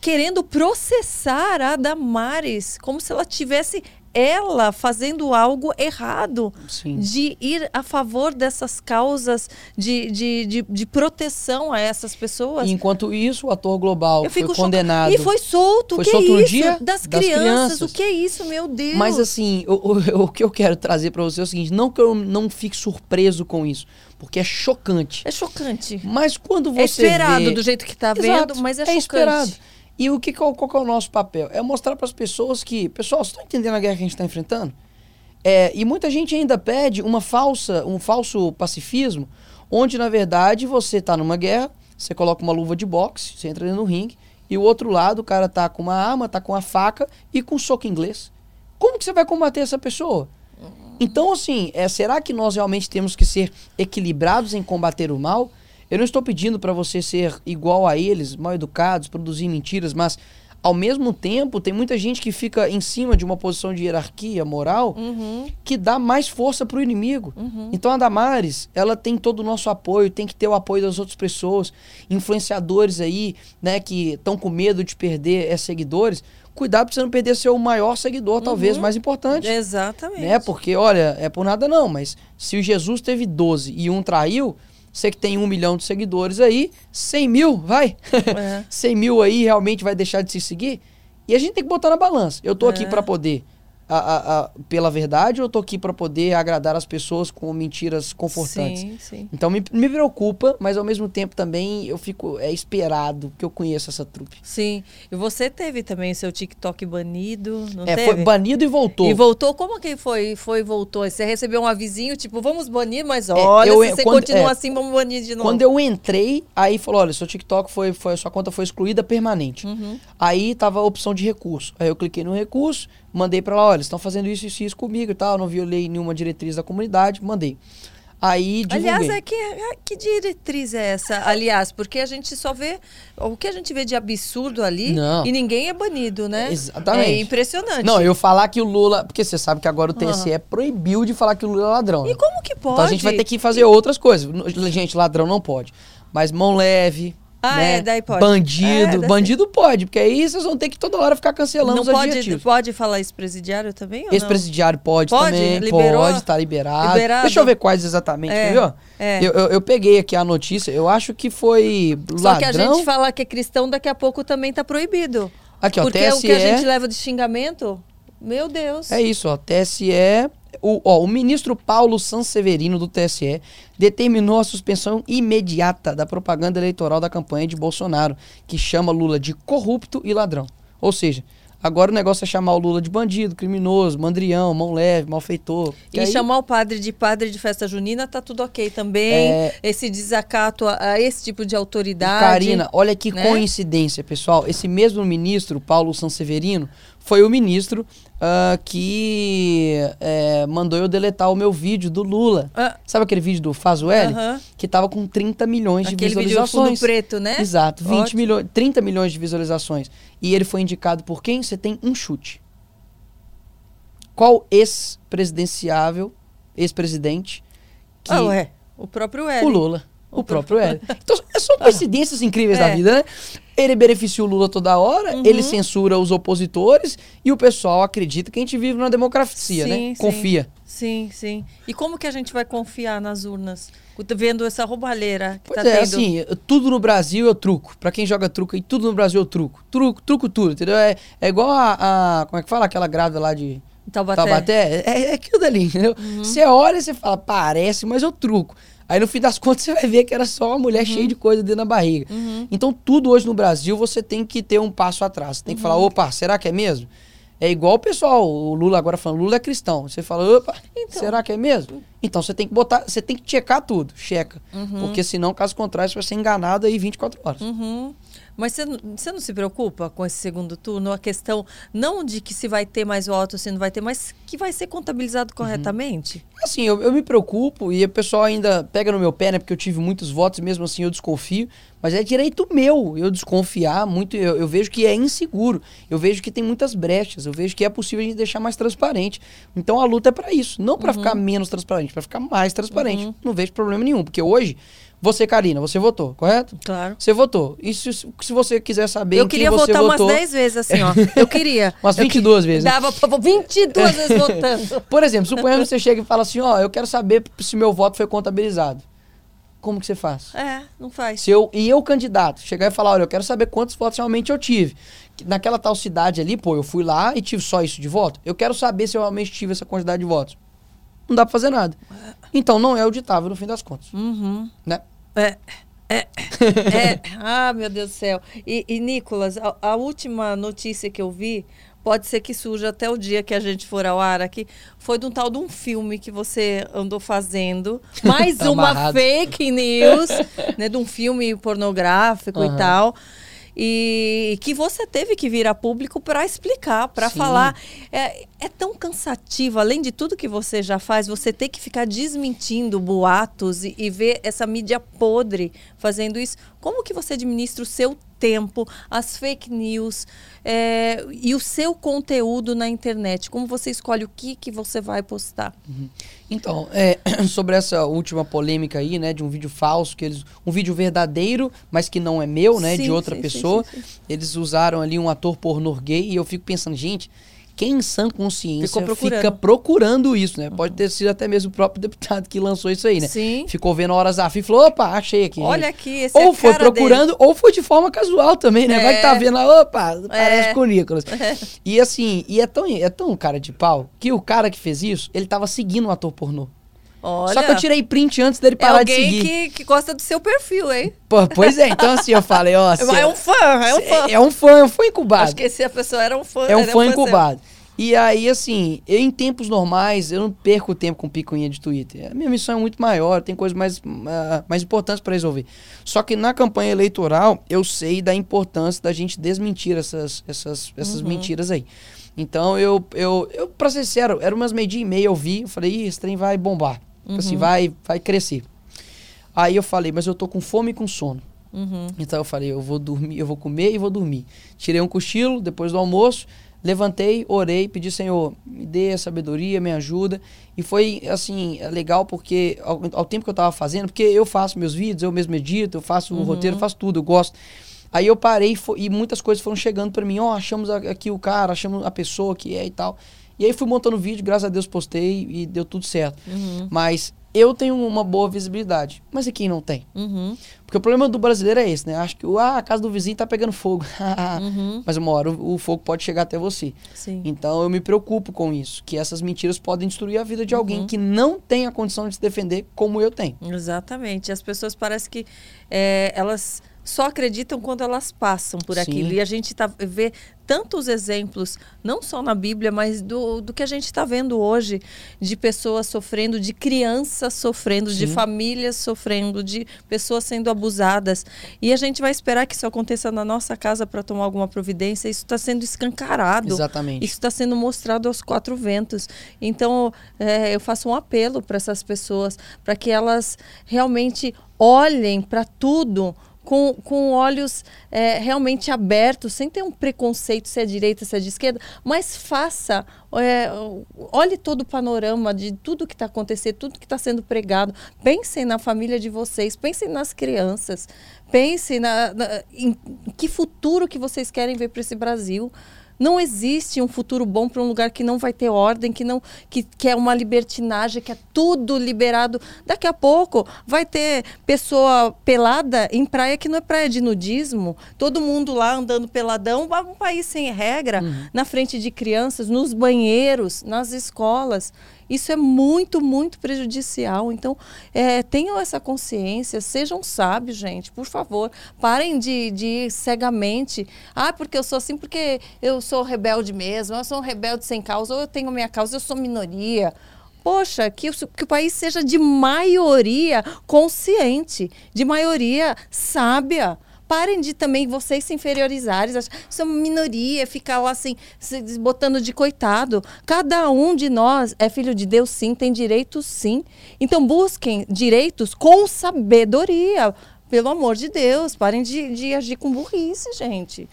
[SPEAKER 2] querendo processar a Damares como se ela tivesse ela fazendo algo errado Sim. de ir a favor dessas causas de, de, de, de, proteção a essas pessoas.
[SPEAKER 1] enquanto isso, o ator global Eu foi condenado.
[SPEAKER 2] E foi solto.
[SPEAKER 1] Foi
[SPEAKER 2] que
[SPEAKER 1] solto
[SPEAKER 2] é
[SPEAKER 1] no dia
[SPEAKER 2] das, das crianças. crianças. O que é isso, meu Deus?
[SPEAKER 1] Mas assim, o, o, o que eu quero trazer para você é o seguinte: não que eu não fique surpreso com isso porque é chocante.
[SPEAKER 2] É chocante.
[SPEAKER 1] Mas quando é você
[SPEAKER 2] É esperado
[SPEAKER 1] vê...
[SPEAKER 2] do jeito que está vendo, mas é, é chocante. Esperado.
[SPEAKER 1] E o que qual, qual é o nosso papel? É mostrar para as pessoas que, pessoal, vocês estão entendendo a guerra que a gente está enfrentando? É, e muita gente ainda pede uma falsa, um falso pacifismo, onde na verdade você está numa guerra, você coloca uma luva de boxe, você entra no ringue, e o outro lado o cara tá com uma arma, tá com a faca e com soco inglês. Como que você vai combater essa pessoa? Então, assim, é, será que nós realmente temos que ser equilibrados em combater o mal? Eu não estou pedindo para você ser igual a eles, mal educados, produzir mentiras, mas ao mesmo tempo tem muita gente que fica em cima de uma posição de hierarquia moral uhum. que dá mais força para o inimigo. Uhum. Então a Damares, ela tem todo o nosso apoio, tem que ter o apoio das outras pessoas, influenciadores aí, né, que estão com medo de perder é, seguidores. Cuidado para você não perder seu maior seguidor, uhum. talvez mais importante.
[SPEAKER 2] Exatamente.
[SPEAKER 1] Né? Porque, olha, é por nada não, mas se o Jesus teve 12 e um traiu, você que tem um milhão de seguidores aí, 100 mil, vai. É. 100 mil aí realmente vai deixar de se seguir. E a gente tem que botar na balança. Eu tô é. aqui para poder a, a, pela verdade ou eu tô aqui para poder agradar as pessoas com mentiras confortantes? Sim, sim. Então me, me preocupa, mas ao mesmo tempo também eu fico é esperado que eu conheça essa trupe.
[SPEAKER 2] Sim. E você teve também seu TikTok banido, não
[SPEAKER 1] é,
[SPEAKER 2] teve?
[SPEAKER 1] foi banido e voltou.
[SPEAKER 2] E voltou? Como que foi? Foi voltou? Você recebeu um avisinho, tipo, vamos banir, mas olha, é, eu, se você quando, continua é, assim, vamos banir de novo.
[SPEAKER 1] Quando eu entrei, aí falou, olha, seu TikTok foi, foi sua conta foi excluída permanente. Uhum. Aí tava a opção de recurso. Aí eu cliquei no recurso, mandei para lá, olha, estão fazendo isso, isso, isso comigo e tal, não violei nenhuma diretriz da comunidade, mandei. Aí divulguei.
[SPEAKER 2] Aliás, é que, é, que diretriz é essa? Aliás, porque a gente só vê o que a gente vê de absurdo ali não. e ninguém é banido, né?
[SPEAKER 1] Exatamente.
[SPEAKER 2] É impressionante.
[SPEAKER 1] Não, eu falar que o Lula, porque você sabe que agora o TSE uhum. proibiu de falar que o Lula é ladrão.
[SPEAKER 2] E né? como que pode?
[SPEAKER 1] Então a gente vai ter que fazer outras coisas. Gente, ladrão não pode. Mas mão leve,
[SPEAKER 2] ah,
[SPEAKER 1] né?
[SPEAKER 2] é, daí pode.
[SPEAKER 1] Bandido. É, bandido pode, porque aí vocês vão ter que toda hora ficar cancelando
[SPEAKER 2] não
[SPEAKER 1] os
[SPEAKER 2] pode,
[SPEAKER 1] adjetivos.
[SPEAKER 2] pode falar ex-presidiário também?
[SPEAKER 1] Ex-presidiário pode, pode, também. Liberou? Pode, tá liberado. liberado. Deixa eu ver quais exatamente, é, viu? É. Eu, eu, eu, peguei aqui a notícia, eu acho que foi Só ladrão.
[SPEAKER 2] que a gente falar que é cristão, daqui a pouco também tá proibido.
[SPEAKER 1] Aqui, ó,
[SPEAKER 2] Porque
[SPEAKER 1] TSE...
[SPEAKER 2] o que a gente leva de xingamento, meu Deus.
[SPEAKER 1] É isso, ó, TSE o, ó, o ministro Paulo Sanseverino do TSE determinou a suspensão imediata da propaganda eleitoral da campanha de Bolsonaro, que chama Lula de corrupto e ladrão. Ou seja, Agora o negócio é chamar o Lula de bandido, criminoso, mandrião, mão leve, malfeitor.
[SPEAKER 2] E aí... chamar o padre de padre de festa junina tá tudo ok também. É... Esse desacato a, a, esse tipo de autoridade. E
[SPEAKER 1] Karina, olha que né? coincidência, pessoal. Esse mesmo ministro, Paulo Sanseverino, foi o ministro uh, que é, mandou eu deletar o meu vídeo do Lula. Ah. Sabe aquele vídeo do Fazueli? Uh -huh. Que tava com 30 milhões aquele de visualizações.
[SPEAKER 2] Vídeo fundo preto, né?
[SPEAKER 1] Exato, 20 milhões, 30 milhões de visualizações. E ele foi indicado por quem? Você tem um chute. Qual ex-presidenciável, ex-presidente?
[SPEAKER 2] Ah, ué, o próprio L.
[SPEAKER 1] O Lula. O, o próprio L. Então, são coincidências incríveis é. da vida, né? Ele beneficia o Lula toda hora, uhum. ele censura os opositores e o pessoal acredita que a gente vive numa democracia, sim, né? Sim. Confia.
[SPEAKER 2] Sim, sim. E como que a gente vai confiar nas urnas? Vendo essa roubalheira que
[SPEAKER 1] pois
[SPEAKER 2] tá
[SPEAKER 1] é,
[SPEAKER 2] tendo.
[SPEAKER 1] assim, tudo no Brasil é truco. Para quem joga truco aí, tudo no Brasil é truco. Truco, truco tudo, entendeu? É, é igual a, a, Como é que fala? Aquela grávida lá de.
[SPEAKER 2] Taubaté.
[SPEAKER 1] Taubaté. É, é aquilo dali, entendeu? Uhum. Você olha e você fala, parece, mas eu truco. Aí no fim das contas você vai ver que era só uma mulher uhum. cheia de coisa dentro da barriga. Uhum. Então tudo hoje no Brasil você tem que ter um passo atrás. Você tem que falar, uhum. opa, será que é mesmo? É igual o pessoal, o Lula agora falando, Lula é cristão. Você fala, opa, então, será que é mesmo? Então você tem que botar, você tem que checar tudo, checa. Uhum. Porque senão, caso contrário, você vai ser enganado aí 24 horas.
[SPEAKER 2] Uhum. Mas você, não se preocupa com esse segundo turno? A questão não de que se vai ter mais votos, se não vai ter, mas que vai ser contabilizado uhum. corretamente?
[SPEAKER 1] Uhum. Assim, eu, eu me preocupo e o pessoal ainda pega no meu pé, né? Porque eu tive muitos votos, mesmo assim eu desconfio. Mas é direito meu eu desconfiar muito. Eu, eu, vejo que é inseguro. Eu vejo que tem muitas brechas. Eu vejo que é possível a gente deixar mais transparente. Então a luta é para isso. Não para uhum. ficar menos transparente, para ficar mais transparente. Uhum. Não vejo problema nenhum. Porque hoje você, Karina, você votou, correto?
[SPEAKER 2] Claro.
[SPEAKER 1] Você votou. E se, se você quiser saber
[SPEAKER 2] Eu queria votar votou... umas 10 vezes assim, ó. Eu queria.
[SPEAKER 1] umas 22
[SPEAKER 2] eu
[SPEAKER 1] vezes.
[SPEAKER 2] Dava 22 vezes votando.
[SPEAKER 1] Por exemplo, suponhamos que você chega e fala assim, ó, eu quero saber se meu voto foi contabilizado. Como que você faz?
[SPEAKER 2] É, não faz.
[SPEAKER 1] Se eu, e eu, candidato, chegar e falar, olha, eu quero saber quantos votos realmente eu tive. Naquela tal cidade ali, pô, eu fui lá e tive só isso de voto. Eu quero saber se eu realmente tive essa quantidade de votos. Não dá pra fazer nada. Então não é auditável no fim das contas.
[SPEAKER 2] Uhum.
[SPEAKER 1] Né?
[SPEAKER 2] É. É, é. Ah, meu Deus do céu. E, e Nicolas, a, a, última notícia que eu vi, pode ser que surja até o dia que a gente for ao ar aqui, foi de um tal de um filme que você andou fazendo. Mais tá uma amarrado. fake news, né? De um filme pornográfico uhum. e tal e que você teve que vir a público para explicar, para falar. É, é tão cansativo, além de tudo que você já faz, você ter que ficar desmentindo boatos e, e ver essa mídia podre fazendo isso. Como que você administra o seu tempo, as fake news é, e o seu conteúdo na internet? Como você escolhe o que, que você vai postar?
[SPEAKER 1] Uhum. Então, é, sobre essa última polêmica aí, né, de um vídeo falso, que eles, um vídeo verdadeiro, mas que não é meu, né, sim, de outra sim, pessoa, sim, eles usaram ali um ator pornô gay e eu fico pensando, gente, quem em sã consciência procurando. fica procurando isso, né? Pode ter sido até mesmo o próprio deputado que lançou isso aí, né?
[SPEAKER 2] Sim.
[SPEAKER 1] Ficou vendo horas a fim e falou, opa, achei aqui.
[SPEAKER 2] Olha aqui,
[SPEAKER 1] esse Ou é foi procurando, dele. ou foi de forma casual também, né? É. Vai que tá vendo lá, opa, parece é. com o Nicolas. É. E assim, e é tão, é tão cara de pau que o cara que fez isso, ele tava seguindo um ator pornô.
[SPEAKER 2] Olha,
[SPEAKER 1] Só que eu tirei print antes dele parar é de seguir.
[SPEAKER 2] alguém que, gosta do seu perfil, hein?
[SPEAKER 1] Pô, pois é, então assim, eu falei, ó...
[SPEAKER 2] é um fã, é um fã.
[SPEAKER 1] É um fã, é um fã incubado.
[SPEAKER 2] Acho que se a pessoa era um fã...
[SPEAKER 1] É um fã, incubado. E aí, assim, eu, em tempos normais, eu não perco tempo com picuinha de Twitter. A minha missão é muito maior, tem coisas mais, uh, mais importantes para resolver. Só que na campanha eleitoral, eu sei da importância da gente desmentir essas, essas, essas uhum. mentiras aí. Então, eu, eu, eu, pra ser sincero, era umas meio dia e meia, eu vi, eu falei, Ih, esse trem vai bombar. Tipo assim, uhum. Assim, vai, vai crescer. Aí eu falei, mas eu tô com fome e com sono. Uhum. Então eu falei, eu vou dormir, eu vou comer e vou dormir. Tirei um cochilo depois do almoço, levantei, orei, pedi, Senhor, me dê a sabedoria, me ajuda. E foi, assim, legal porque ao, ao tempo que eu tava fazendo, porque eu faço meus vídeos, eu mesmo edito, eu faço o uhum. roteiro, faço tudo, eu gosto. Aí eu parei e muitas coisas foram chegando para mim, ó, oh, achamos aqui o cara, achamos a pessoa que é e tal. E aí fui montando vídeo, graças a Deus postei e deu tudo certo. Uhum. Mas eu tenho uma boa visibilidade. Mas e quem não tem? Uhum. Porque o problema do brasileiro é esse, né? Acho que ah, a casa do vizinho tá pegando fogo. uhum. Mas uma hora o, o, fogo pode chegar até você.
[SPEAKER 2] Sim.
[SPEAKER 1] Então eu me preocupo com isso. Que essas mentiras podem destruir a vida de alguém uhum. que não tem a condição de se defender como eu tenho.
[SPEAKER 2] Exatamente. As pessoas parecem que é, elas só acreditam quando elas passam por Sim. aquilo. E a gente tá, vê tantos exemplos, não só na Bíblia, mas do, do que a gente está vendo hoje, de pessoas sofrendo, de crianças sofrendo, Sim. de famílias sofrendo, de pessoas sendo abusadas. E a gente vai esperar que isso aconteça na nossa casa para tomar alguma providência. Isso está sendo escancarado.
[SPEAKER 1] Exatamente.
[SPEAKER 2] Isso está sendo mostrado aos quatro ventos. Então, é, eu faço um apelo para essas pessoas, para que elas realmente olhem para tudo com, com olhos é, realmente abertos, sem ter um preconceito se é direita, se é de esquerda, mas faça, é, olhe todo o panorama de tudo que está acontecendo, tudo que está sendo pregado. Pensem na família de vocês, pensem nas crianças, pensem na, na em que futuro que vocês querem ver para esse Brasil. Não existe um futuro bom para um lugar que não vai ter ordem, que não que, que é uma libertinagem, que é tudo liberado. Daqui a pouco vai ter pessoa pelada em praia que não é praia de nudismo. Todo mundo lá andando peladão, um país sem regra, uhum. na frente de crianças, nos banheiros, nas escolas. Isso é muito, muito prejudicial. Então, é, tenham essa consciência, sejam sábios, gente, por favor. Parem de, de ir cegamente. Ah, porque eu sou assim, porque eu sou rebelde mesmo, eu sou um rebelde sem causa, ou eu tenho minha causa, eu sou minoria. Poxa, que, que o país seja de maioria consciente, de maioria sábia parem de também vocês se inferiorizarem, são minoria, ficar lá assim, se botando de coitado. Cada um de nós é filho de Deus, sim, tem direitos, sim. Então busquem direitos com sabedoria. Pelo amor de Deus, parem de, de agir com burrice, gente.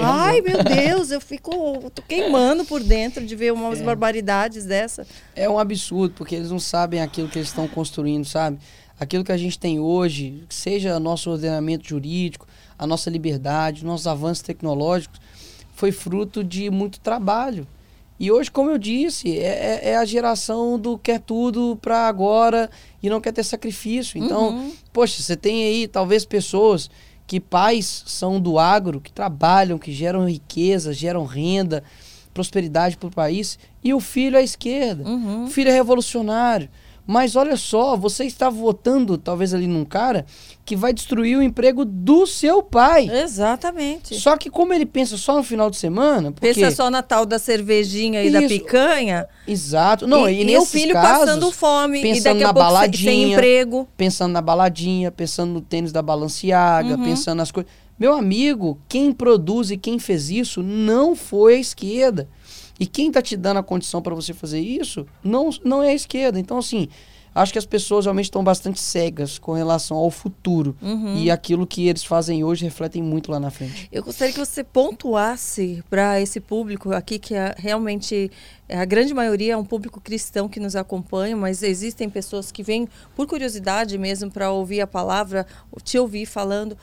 [SPEAKER 2] Ai, meu Deus, eu fico tô queimando por dentro de ver umas é. barbaridades dessa.
[SPEAKER 1] É um absurdo, porque eles não sabem aquilo que eles estão construindo, sabe? Aquilo que a gente tem hoje, seja nosso ordenamento jurídico, a nossa liberdade, nossos avanços tecnológicos, foi fruto de muito trabalho. E hoje, como eu disse, é, é, é a geração do quer tudo para agora e não quer ter sacrifício. Então, uhum. poxa, você tem aí talvez pessoas que pais são do agro, que trabalham, que geram riqueza, geram renda, prosperidade para o país, e o filho é à esquerda. Uhum. O filho é revolucionário. Mas olha só, você está votando talvez ali num cara que vai destruir o emprego do seu pai.
[SPEAKER 2] Exatamente.
[SPEAKER 1] Só que como ele pensa só no final de semana, porque...
[SPEAKER 2] pensa só na tal da cervejinha e Isso. da picanha.
[SPEAKER 1] Exato. Não, e, e, e o filho
[SPEAKER 2] casos, passando fome
[SPEAKER 1] pensando
[SPEAKER 2] e daqui a
[SPEAKER 1] na
[SPEAKER 2] pouco
[SPEAKER 1] baladinha,
[SPEAKER 2] sem emprego.
[SPEAKER 1] Pensando na baladinha, pensando no tênis da Balenciaga, uhum. pensando nas coisas. Meu amigo, quem produz e quem fez isso não foi a esquerda. E quem está te dando a condição para você fazer isso não, não é a esquerda. Então, assim, acho que as pessoas realmente estão bastante cegas com relação ao futuro. Uhum. E aquilo que eles fazem hoje refletem muito lá na frente.
[SPEAKER 2] Eu gostaria que você pontuasse para esse público aqui, que é realmente a grande maioria é um público cristão que nos acompanha, mas existem pessoas que vêm por curiosidade mesmo para ouvir a palavra, te ouvir falando.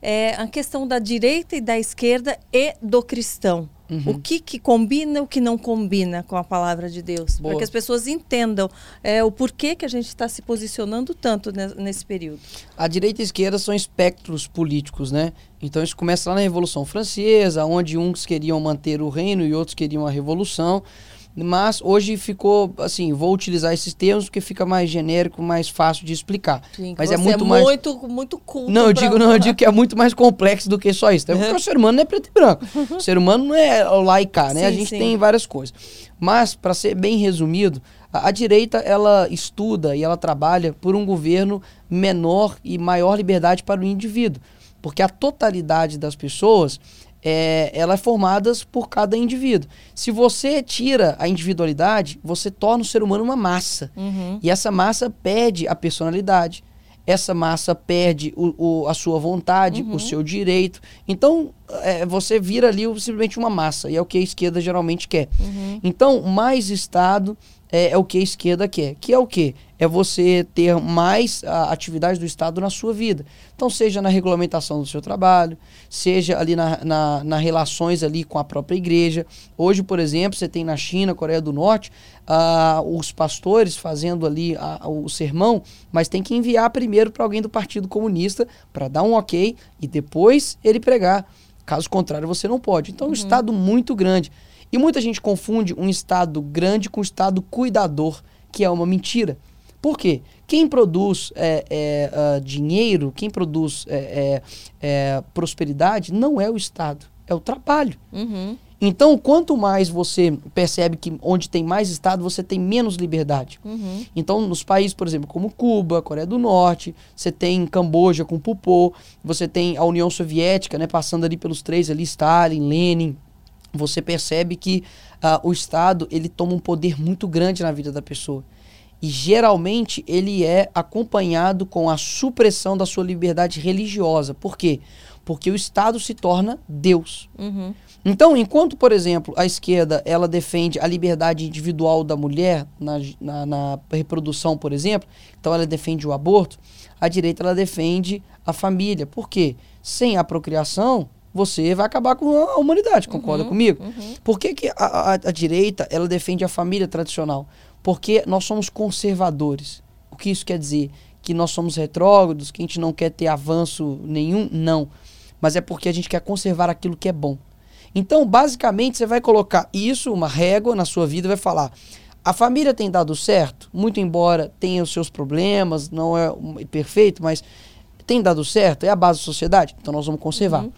[SPEAKER 2] É a questão da direita e da esquerda e do cristão. Uhum. O que, que combina e o que não combina com a palavra de Deus. Para que as pessoas entendam é, o porquê que a gente está se posicionando tanto nesse período.
[SPEAKER 1] A direita e a esquerda são espectros políticos, né? Então isso começa lá na Revolução Francesa, onde uns queriam manter o reino e outros queriam a revolução. Mas hoje ficou assim, vou utilizar esses termos porque fica mais genérico, mais fácil de explicar.
[SPEAKER 2] Sim,
[SPEAKER 1] Mas
[SPEAKER 2] é
[SPEAKER 1] muito
[SPEAKER 2] é
[SPEAKER 1] mais
[SPEAKER 2] muito muito culto.
[SPEAKER 1] Não, eu digo, não, eu digo que é muito mais complexo do que só isso. Até porque o ser humano não é preto e branco. O ser humano não é lá e cá, né? Sim, a gente sim. tem várias coisas. Mas para ser bem resumido, a, a direita ela estuda e ela trabalha por um governo menor e maior liberdade para o indivíduo, porque a totalidade das pessoas é, ela é formada por cada indivíduo. Se você tira a individualidade, você torna o ser humano uma massa. Uhum. E essa massa perde a personalidade. Essa massa perde o, o a sua vontade, uhum. o seu direito. Então, é, você vira ali simplesmente uma massa. E é o que a esquerda geralmente quer. Uhum. Então, mais Estado é, é, o que a esquerda quer. Que é o quê? É você ter mais a, atividade do Estado na sua vida. Então, seja na regulamentação do seu trabalho, seja ali na, na, na relações ali com a própria igreja. Hoje, por exemplo, você tem na China, Coreia do Norte, uh, os pastores fazendo ali uh, o sermão, mas tem que enviar primeiro para alguém do Partido Comunista para dar um ok e depois ele pregar. Caso contrário, você não pode. Então, uhum. um Estado muito grande. E muita gente confunde um Estado grande com um Estado cuidador, que é uma mentira. Por quê? Quem produz é, é, uh, dinheiro, quem produz é, é, é, prosperidade, não é o Estado, é o trabalho. Uhum. Então, quanto mais você percebe que onde tem mais Estado, você tem menos liberdade. Uhum. Então, nos países, por exemplo, como Cuba, Coreia do Norte, você tem Camboja com Pupô, você tem a União Soviética, né, passando ali pelos três ali, Stalin, Lenin, você percebe que uh, o Estado ele toma um poder muito grande na vida da pessoa. E geralmente ele é acompanhado com a supressão da sua liberdade religiosa. Por quê? Porque o Estado se torna Deus. Uhum. Então, enquanto, por exemplo, a esquerda ela defende a liberdade individual da mulher na, na, na reprodução, por exemplo, então ela defende o aborto, a direita ela defende a família. Por quê? Sem a procriação, você vai acabar com a humanidade, concorda uhum, comigo? Uhum. Por que, que a, a, a, direita ela defende a família tradicional? Porque nós somos conservadores. O que isso quer dizer? Que nós somos retrógrados, que a gente não quer ter avanço nenhum? Não. Mas é porque a gente quer conservar aquilo que é bom. Então, basicamente, você vai colocar isso, uma régua na sua vida, vai falar: A família tem dado certo, muito embora tenha os seus problemas, não é perfeito, mas tem dado certo, é a base da sociedade, então nós vamos conservar. Uhum.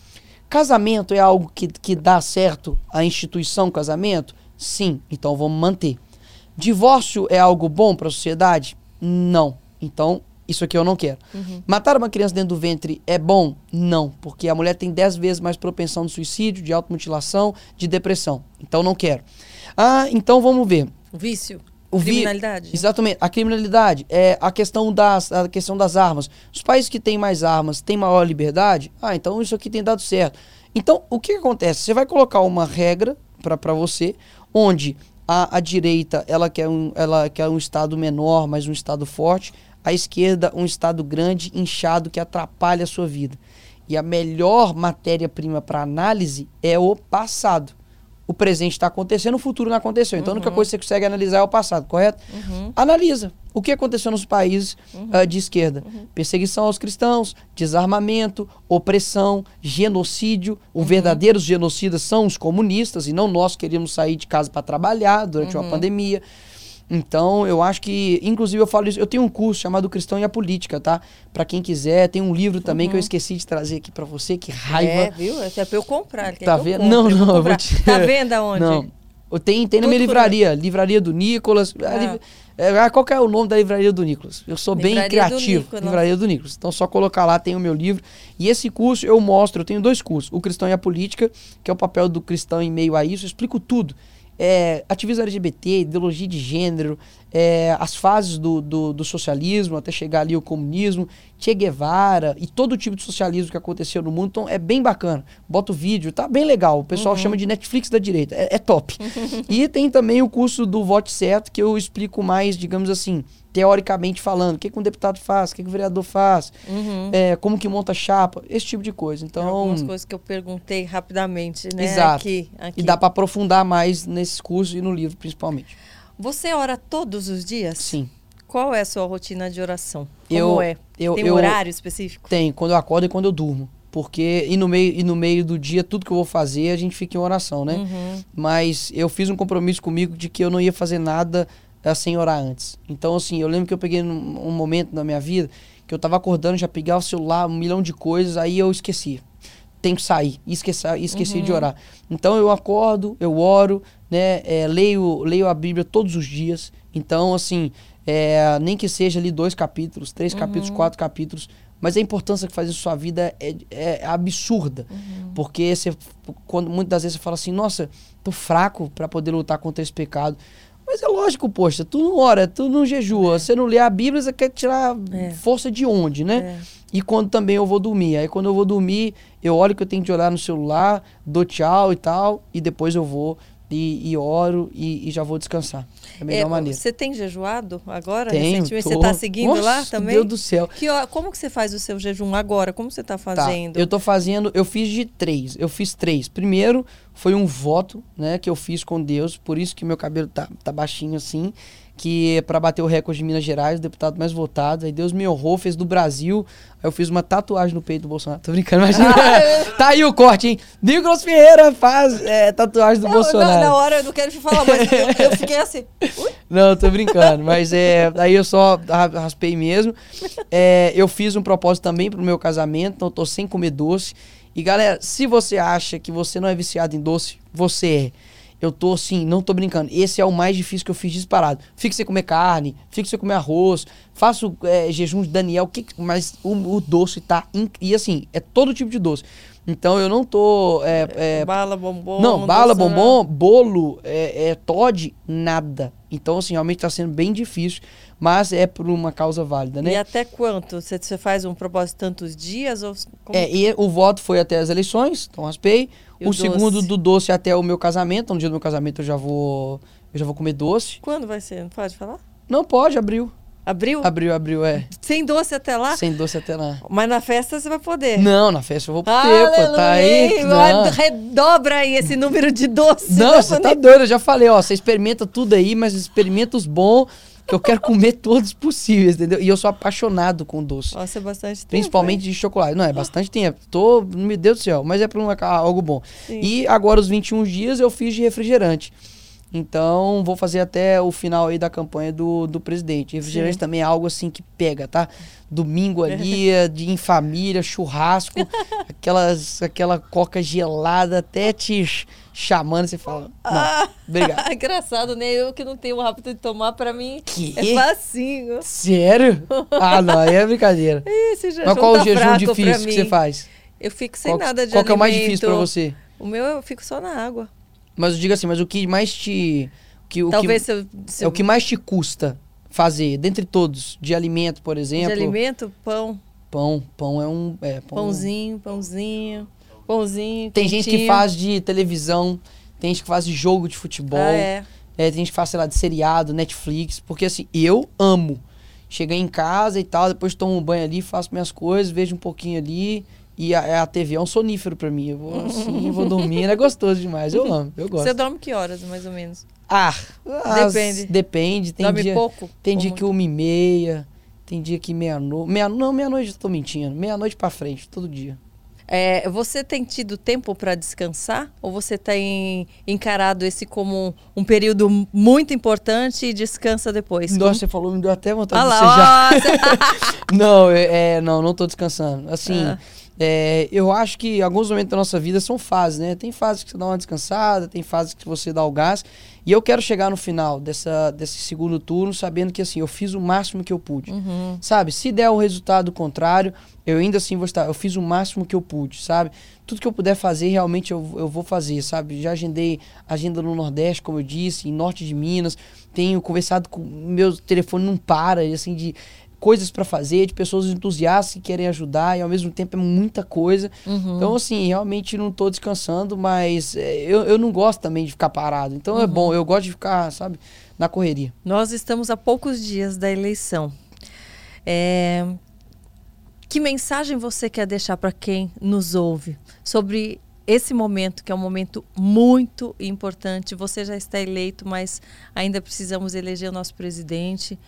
[SPEAKER 1] Casamento é algo que, que dá certo a instituição casamento? Sim, então vamos manter. Divórcio é algo bom para a sociedade? Não. Então, isso aqui eu não quero. Uhum. Matar uma criança dentro do ventre é bom? Não, porque a mulher tem 10 vezes mais propensão de suicídio, de automutilação, de depressão. Então não quero. Ah, então vamos ver.
[SPEAKER 2] O vício. O criminalidade.
[SPEAKER 1] Vi... Exatamente. A criminalidade é a questão das a questão das armas. Os países que têm mais armas têm maior liberdade. Ah, então isso aqui tem dado certo. Então, o que, que acontece? Você vai colocar uma regra para você onde a, a direita ela quer, um, ela quer um Estado menor, mas um Estado forte. A esquerda, um Estado grande, inchado, que atrapalha a sua vida. E a melhor matéria-prima para análise é o passado. O presente está acontecendo, o futuro não aconteceu. Então, uhum. a única uhum. coisa que você consegue analisar é o passado, correto? Uhum. Analisa o que aconteceu nos países uhum. uh, de esquerda: uhum. perseguição aos cristãos, desarmamento, opressão, genocídio. Os uhum. verdadeiros genocidas são os comunistas e não nós queríamos sair de casa para trabalhar durante uma pandemia. Então, eu acho que, inclusive, eu falo isso. Eu tenho um curso chamado Cristão e a Política, tá? Para quem quiser, tem um livro também uhum. que eu uhum. esqueci de trazer aqui para você. Que raiva. É,
[SPEAKER 2] viu? É pra eu comprar.
[SPEAKER 1] Tá vendo? Não, não, eu vou te...
[SPEAKER 2] Tá vendo aonde?
[SPEAKER 1] Não. Tem, tem na minha livraria. Livraria do Nicolas. Ah. É, qual é o nome da livraria do Nicolas? Eu sou livraria bem criativo. Do livraria do Nicolas. Então, só colocar lá, tem o meu livro. E esse curso eu mostro, eu tenho dois cursos. O Cristão e a Política, que é o papel do cristão em meio a isso. Eu explico tudo é, ativismo LGBT, ideologia de gênero, é, as fases do, do, do, socialismo até chegar ali o comunismo, Che Guevara e todo tipo de socialismo que aconteceu no mundo. Então é bem bacana. Bota o vídeo, tá bem legal. O pessoal uhum. chama de Netflix da direita. É, é top. e tem também o curso do Vote Certo, que eu explico mais, digamos assim, teoricamente falando, o que, que um deputado faz, o que, que o vereador faz, uhum. é, como que monta chapa, esse tipo de coisa. Então,
[SPEAKER 2] algumas coisas que eu perguntei rapidamente, né?
[SPEAKER 1] Exato. Aqui, aqui. E dá para aprofundar mais nesses cursos e no livro, principalmente.
[SPEAKER 2] Você ora todos os dias?
[SPEAKER 1] Sim.
[SPEAKER 2] Qual é a sua rotina de oração? Como
[SPEAKER 1] eu,
[SPEAKER 2] é?
[SPEAKER 1] Eu,
[SPEAKER 2] Tem
[SPEAKER 1] um
[SPEAKER 2] horário específico?
[SPEAKER 1] Tem, quando eu acordo e quando eu durmo. Porque, e no, meio, e no meio do dia, tudo que eu vou fazer, a gente fica em oração, né? Uhum. Mas eu fiz um compromisso comigo de que eu não ia fazer nada sem orar antes. Então, assim, eu lembro que eu peguei um, um momento na minha vida que eu tava acordando, já pegava o celular, um milhão de coisas, aí eu esqueci. Tem que sair. E esqueci, esqueci uhum. de orar. Então eu acordo, eu oro, né? É, leio, leio a Bíblia todos os dias. Então, assim, é, nem que seja ali dois capítulos, três uhum. capítulos, quatro capítulos. Mas a importância que faz isso na sua vida é, é absurda. Uhum. Porque você, quando, muitas vezes você fala assim, nossa, tô fraco para poder lutar contra esse pecado. Mas é lógico, poxa, tu não ora, tu não jejua, é. você não lê a Bíblia, você quer tirar é. força de onde, né? É. E quando também eu vou dormir. Aí quando eu vou dormir, eu olho que eu tenho que olhar no celular, dou tchau e tal, e depois eu vou e, e oro e, e, já vou descansar. É a melhor é, maneira.
[SPEAKER 2] Você tem jejuado agora?
[SPEAKER 1] Tenho,
[SPEAKER 2] recentemente? Tô. Você está seguindo Nossa, lá também?
[SPEAKER 1] Meu Deus do céu.
[SPEAKER 2] Que, como que você faz o seu jejum agora? Como você está tá, fazendo?
[SPEAKER 1] Tá, eu estou fazendo, eu fiz de três. Eu fiz três. Primeiro foi um voto, né, que eu fiz com Deus, por isso que meu cabelo tá, tá baixinho assim que é para bater o recorde de Minas Gerais, o deputado mais votado. Aí Deus me honrou, fez do Brasil. Aí eu fiz uma tatuagem no peito do Bolsonaro. Tô brincando, imagina. tá aí o corte, hein? Nicolas Ferreira faz é, tatuagem do Bolsonaro.
[SPEAKER 2] na hora eu não quero te falar, mas eu, eu fiquei assim. Ui?
[SPEAKER 1] Não, tô brincando. Mas é, aí eu só raspei mesmo. É, eu fiz um propósito também pro meu casamento, então eu tô sem comer doce. E galera, se você acha que você não é viciado em doce, você é. Eu tô assim, não tô brincando. Esse é o mais difícil que eu fiz disparado. Fique sem comer carne, fique sem comer arroz, faço é, jejum de Daniel, que, mas o, o doce tá. Inc... E assim, é todo tipo de doce. Então eu não tô. É,
[SPEAKER 2] é, bala, bombom.
[SPEAKER 1] Não, bala, bombom, bolo, é, é, Todd, nada. Então, assim, realmente tá sendo bem difícil, mas é por uma causa válida, né?
[SPEAKER 2] E até quanto? Você, você faz um propósito tantos dias? Ou
[SPEAKER 1] como... É, e o voto foi até as eleições, então raspei. E o, o segundo do doce até o meu casamento. No dia do meu casamento eu já vou. Eu já vou comer doce.
[SPEAKER 2] Quando vai ser? Não pode falar?
[SPEAKER 1] Não pode, abril.
[SPEAKER 2] Abril?
[SPEAKER 1] Abril, abril, é.
[SPEAKER 2] Sem doce até lá?
[SPEAKER 1] Sem doce até lá.
[SPEAKER 2] Mas na festa você vai poder?
[SPEAKER 1] Não, na festa eu vou poder, Aleluia. pô. Tá aí.
[SPEAKER 2] Não. Redobra aí esse número de doces.
[SPEAKER 1] Não, você tá doido. Eu já falei, ó. Você experimenta tudo aí, mas experimenta os bons que eu quero comer todos possíveis, entendeu? E eu sou apaixonado com doce.
[SPEAKER 2] Nossa, é bastante tempo.
[SPEAKER 1] Principalmente de chocolate. Não, é bastante tempo. Tô, meu Deus do céu, mas é para um, algo bom. Sim. E agora, os 21 dias, eu fiz de refrigerante. Então, vou fazer até o final aí da campanha do, do presidente. Refrigerante Sim. também é algo assim que pega, tá? Domingo ali, de, em família, churrasco, aquelas, aquela coca gelada até te chamando, você fala. Não, ah, obrigado.
[SPEAKER 2] Engraçado, né? Eu que não tenho o hábito de tomar, pra mim que? é facinho.
[SPEAKER 1] Sério? Ah, não, aí é brincadeira.
[SPEAKER 2] Esse jejum Mas qual tá o jejum difícil
[SPEAKER 1] que você faz?
[SPEAKER 2] Eu fico sem qual, nada de
[SPEAKER 1] Qual que é o mais difícil pra você?
[SPEAKER 2] O meu eu fico só na água.
[SPEAKER 1] Mas diga assim, mas o que mais te. Que, o
[SPEAKER 2] Talvez
[SPEAKER 1] que,
[SPEAKER 2] se eu, se
[SPEAKER 1] É o que mais te custa fazer, dentre todos, de alimento, por exemplo.
[SPEAKER 2] De alimento, pão.
[SPEAKER 1] Pão, pão é um. É, pão...
[SPEAKER 2] Pãozinho, pãozinho, pãozinho.
[SPEAKER 1] Tem quentinho. gente que faz de televisão, tem gente que faz de jogo de futebol. Ah,
[SPEAKER 2] é.
[SPEAKER 1] é. Tem gente que faz, sei lá, de seriado, Netflix. Porque assim, eu amo. Chegar em casa e tal, depois tomo um banho ali, faço minhas coisas, vejo um pouquinho ali e a, a TV é um sonífero para mim. Eu vou assim, vou dormir, é gostoso demais. Eu amo, eu gosto.
[SPEAKER 2] Você dorme que horas, mais ou menos?
[SPEAKER 1] Ah,
[SPEAKER 2] depende.
[SPEAKER 1] depende. Tem
[SPEAKER 2] dorme
[SPEAKER 1] dia,
[SPEAKER 2] pouco?
[SPEAKER 1] Tem dia que uma e meia, tem dia que meia-noite. Meia, não, meia-noite eu tô mentindo. Meia-noite para frente, todo dia.
[SPEAKER 2] É, você tem tido tempo para descansar? Ou você tem encarado esse como um período muito importante e descansa depois?
[SPEAKER 1] Nossa, como... você falou, me deu até vontade
[SPEAKER 2] ah
[SPEAKER 1] de você já. não, é, é, não, não tô descansando. Assim, ah. É, eu acho que alguns momentos da nossa vida são fases, né? Tem fases que você dá uma descansada, tem fases que você dá o gás. E eu quero chegar no final dessa, desse segundo turno sabendo que, assim, eu fiz o máximo que eu pude.
[SPEAKER 2] Uhum.
[SPEAKER 1] Sabe? Se der o resultado contrário, eu ainda assim vou estar. Eu fiz o máximo que eu pude, sabe? Tudo que eu puder fazer, realmente eu, eu vou fazer, sabe? Já agendei agenda no Nordeste, como eu disse, em Norte de Minas. Tenho conversado com. Meu telefone não para, assim, de coisas para fazer, de pessoas entusiastas que querem ajudar e ao mesmo tempo é muita coisa.
[SPEAKER 2] Uhum.
[SPEAKER 1] Então, assim, realmente não tô descansando, mas é, eu, eu não gosto também de ficar parado. Então é uhum. é bom, eu gosto de ficar, sabe, na correria.
[SPEAKER 2] Nós estamos a poucos dias da eleição. É... Que mensagem você quer deixar para quem nos ouve sobre esse momento, que é um momento muito importante? Você já está eleito, mas ainda precisamos eleger o nosso presidente.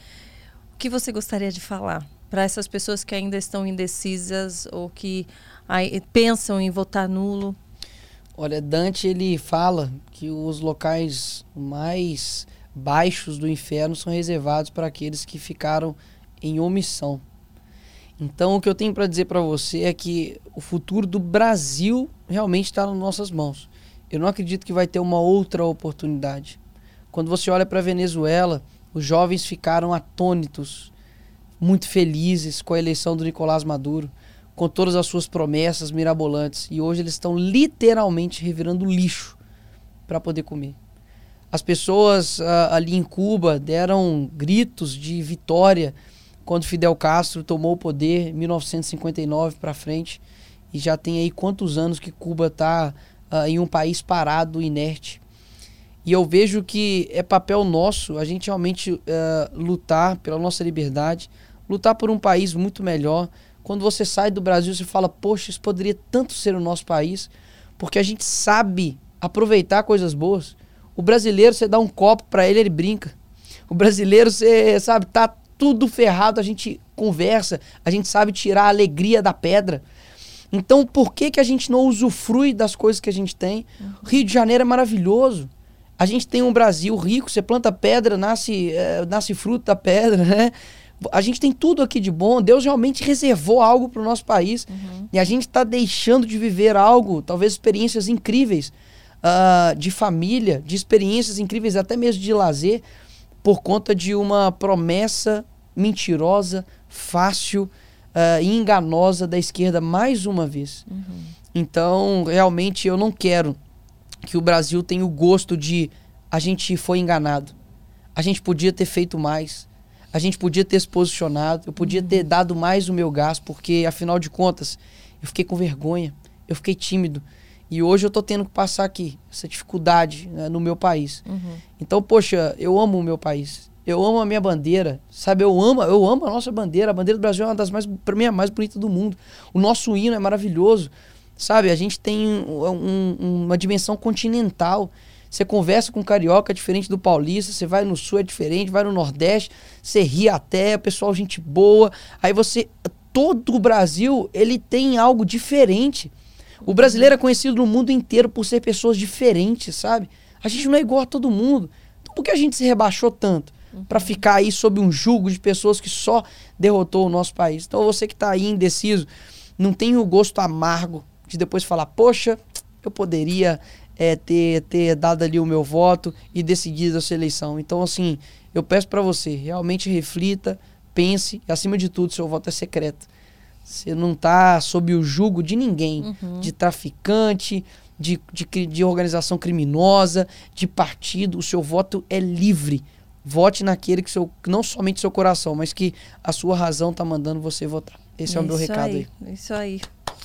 [SPEAKER 2] O que você gostaria de falar para essas pessoas que ainda estão indecisas ou que aí, pensam em votar nulo?
[SPEAKER 1] Olha, Dante ele fala que os locais mais baixos do inferno são reservados para aqueles que ficaram em omissão. Então, o que eu tenho para dizer para você é que o futuro do Brasil realmente está nas nossas mãos. Eu não acredito que vai ter uma outra oportunidade. Quando você olha para a Venezuela, os jovens ficaram atônitos, muito felizes com a eleição do Nicolás Maduro, com todas as suas promessas mirabolantes. E hoje eles estão literalmente revirando lixo para poder comer. As pessoas uh, ali em Cuba deram gritos de vitória quando Fidel Castro tomou o poder, 1959 para frente. E já tem aí quantos anos que Cuba está uh, ah, em um país parado, inerte. E eu vejo que é papel nosso a gente realmente uh, lutar pela nossa liberdade, lutar por um país muito melhor. Quando você sai do Brasil, você fala, poxa, isso poderia tanto ser o nosso país, porque a gente sabe aproveitar coisas boas. O brasileiro, você dá um copo para ele, ele brinca. O brasileiro, você sabe, tá tudo ferrado, a gente conversa, a gente sabe tirar a alegria da pedra. Então, por que, que a gente não usufrui das coisas que a gente tem? Uhum. Rio de Janeiro é maravilhoso. A gente tem um Brasil rico, você planta pedra, nasce, é, nasce fruto da pedra, né? A gente tem tudo aqui de bom. Deus realmente reservou algo para o nosso país.
[SPEAKER 2] Uhum.
[SPEAKER 1] E a gente está deixando de viver algo, talvez experiências incríveis uh, de família, de experiências incríveis, até mesmo de lazer, por conta de uma promessa mentirosa, fácil uh, e enganosa da esquerda mais uma vez.
[SPEAKER 2] Uhum.
[SPEAKER 1] Então, realmente, eu não quero que o Brasil tem o gosto de a gente foi enganado. A gente podia ter feito mais. A gente podia ter se posicionado. Eu podia ter uhum. dado mais o meu gás, porque afinal de contas, eu fiquei com vergonha. Eu fiquei tímido. E hoje eu tô tendo que passar aqui essa dificuldade né, no meu país.
[SPEAKER 2] Uhum.
[SPEAKER 1] Então, poxa, eu amo o meu país. Eu amo a minha bandeira, sabe? Eu amo, eu amo a nossa bandeira. A bandeira do Brasil é uma das mais, para mim, é a mais bonita do mundo. O nosso hino é maravilhoso. Sabe, a gente tem um, um, uma dimensão continental. Você conversa com carioca é diferente do paulista, você vai no sul é diferente, vai no nordeste, você ri até, o pessoal gente boa. Aí você todo o Brasil, ele tem algo diferente. O brasileiro é conhecido no mundo inteiro por ser pessoas diferentes, sabe? A gente não é igual a todo mundo. Então por que a gente se rebaixou tanto? Uhum. Para ficar aí sob um jugo de pessoas que só derrotou o nosso país. Então você que está aí indeciso, não tem o gosto amargo de depois falar, poxa, eu poderia é, ter, ter dado ali o meu voto e decidido essa eleição. Então, assim, eu peço para você, realmente reflita, pense, e acima de tudo, seu voto é secreto. Você não está sob o jugo de ninguém, uhum. de traficante, de, de, de organização criminosa, de partido. O seu voto é livre. Vote naquele que seu, não somente seu coração, mas que a sua razão está mandando você votar. Esse é, é o meu recado aí.
[SPEAKER 2] aí. Isso aí.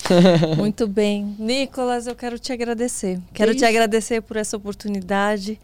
[SPEAKER 2] Muito bem. Nicolas, eu quero te agradecer. Quero te agradecer por essa oportunidade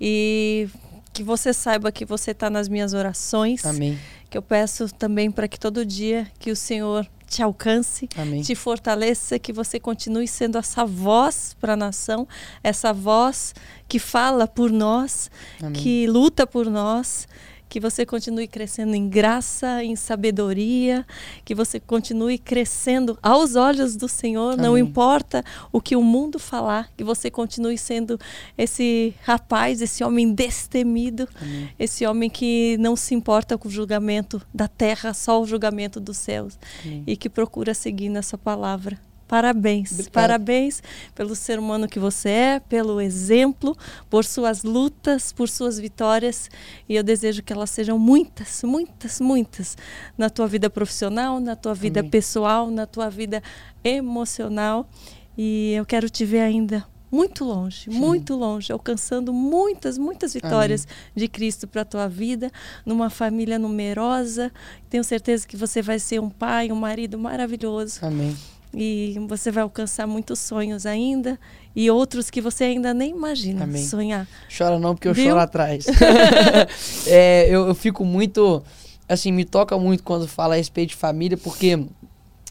[SPEAKER 2] e que você saiba que você está nas minhas orações.
[SPEAKER 1] Amém.
[SPEAKER 2] Que eu peço também para que todo dia que o Senhor te alcance,
[SPEAKER 1] Amém.
[SPEAKER 2] te fortaleça, que você continue sendo essa voz para a nação, essa voz que fala por nós, Amém. que luta por nós que você continue crescendo em graça, em sabedoria, que você continue crescendo aos olhos do Senhor, Amém. não importa o que o mundo falar, que você continue sendo esse rapaz, esse homem destemido, Amém. esse homem que não se importa com o julgamento da terra, só o julgamento dos céus, Amém. e que procura seguir nessa palavra. Parabéns, Obrigado. parabéns pelo ser humano que você é, pelo exemplo, por suas lutas, por suas vitórias. E eu desejo que elas sejam muitas, muitas, muitas na tua vida profissional, na tua vida Amém. pessoal, na tua vida emocional. E eu quero te ver ainda muito longe, Sim. muito longe, alcançando muitas, muitas vitórias Amém. de Cristo para a tua vida, numa família numerosa. Tenho certeza que você vai ser um pai, um marido maravilhoso.
[SPEAKER 1] Amém
[SPEAKER 2] e você vai alcançar muitos sonhos ainda e outros que você ainda nem imagina Amém. sonhar.
[SPEAKER 1] Chora não, porque eu Viu? choro atrás. é, eu, eu, fico muito, assim, me toca muito quando fala a respeito de família, porque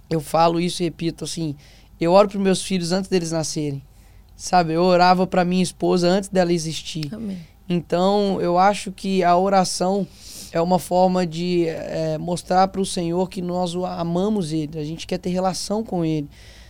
[SPEAKER 1] eu falo isso e repito, assim, eu oro para meus filhos antes deles nascerem, sabe? Eu orava para minha esposa antes dela existir.
[SPEAKER 2] Amém.
[SPEAKER 1] Então, eu acho que a oração é uma forma de é, mostrar para o Senhor que nós amamos Ele, a gente quer ter relação com Ele,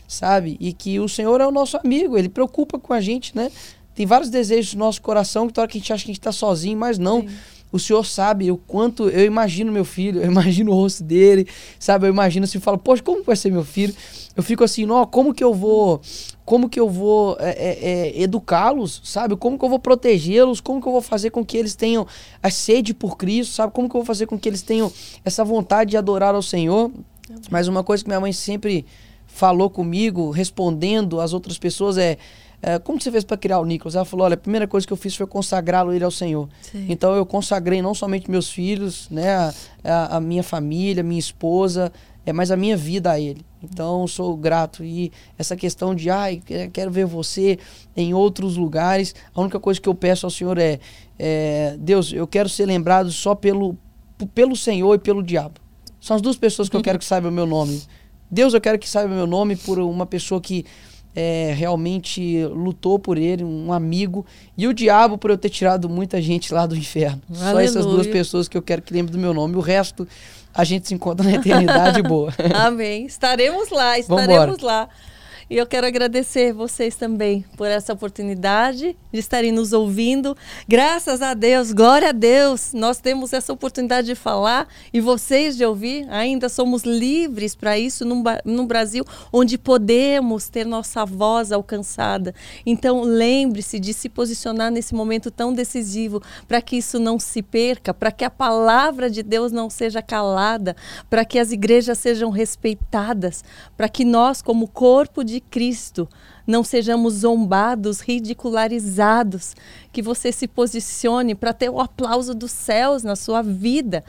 [SPEAKER 1] sabe? E que o Senhor é o nosso amigo, Ele preocupa com a gente, né? Tem vários desejos no nosso coração que toda hora que a gente acha que a gente está sozinho, mas não. Sim. O Senhor sabe o quanto eu imagino meu filho, eu imagino o rosto dele, sabe? Eu imagino assim, falo, poxa, como vai ser meu filho? Eu fico assim, não, como que eu vou como que eu vou é, é, é, educá-los, sabe? Como que eu vou protegê-los? Como que eu vou fazer com que eles tenham a sede por Cristo, sabe? Como que eu vou fazer com que eles tenham essa vontade de adorar ao Senhor? Mas uma coisa que minha mãe sempre falou comigo, respondendo às outras pessoas, é, é como que você fez para criar o Nicolas? Ela falou, olha, a primeira coisa que eu fiz foi consagrá-lo ele ao Senhor. Sim. Então eu consagrei não somente meus filhos, né, a, a, a minha família, minha esposa, é mais a minha vida a ele. Então sou grato e essa questão de ai quero ver você em outros lugares. A única coisa que eu peço ao Senhor é, é Deus, eu quero ser lembrado só pelo pelo Senhor e pelo diabo. São as duas pessoas que eu quero que saibam o meu nome. Deus, eu quero que saiba o meu nome por uma pessoa que é, realmente lutou por ele, um amigo, e o diabo por eu ter tirado muita gente lá do inferno. Aleluia. Só essas duas pessoas que eu quero que lembre do meu nome. O resto a gente se encontra na eternidade boa.
[SPEAKER 2] Amém. Estaremos lá, estaremos Vambora. lá. E eu quero agradecer vocês também por essa oportunidade de estarem nos ouvindo. Graças a Deus, glória a Deus, nós temos essa oportunidade de falar e vocês de ouvir. Ainda somos livres para isso no, no Brasil, onde podemos ter nossa voz alcançada. Então, lembre-se de se posicionar nesse momento tão decisivo para que isso não se perca, para que a palavra de Deus não seja calada, para que as igrejas sejam respeitadas, para que nós, como corpo de de Cristo, não sejamos zombados, ridicularizados, que você se posicione para ter o aplauso dos céus na sua vida.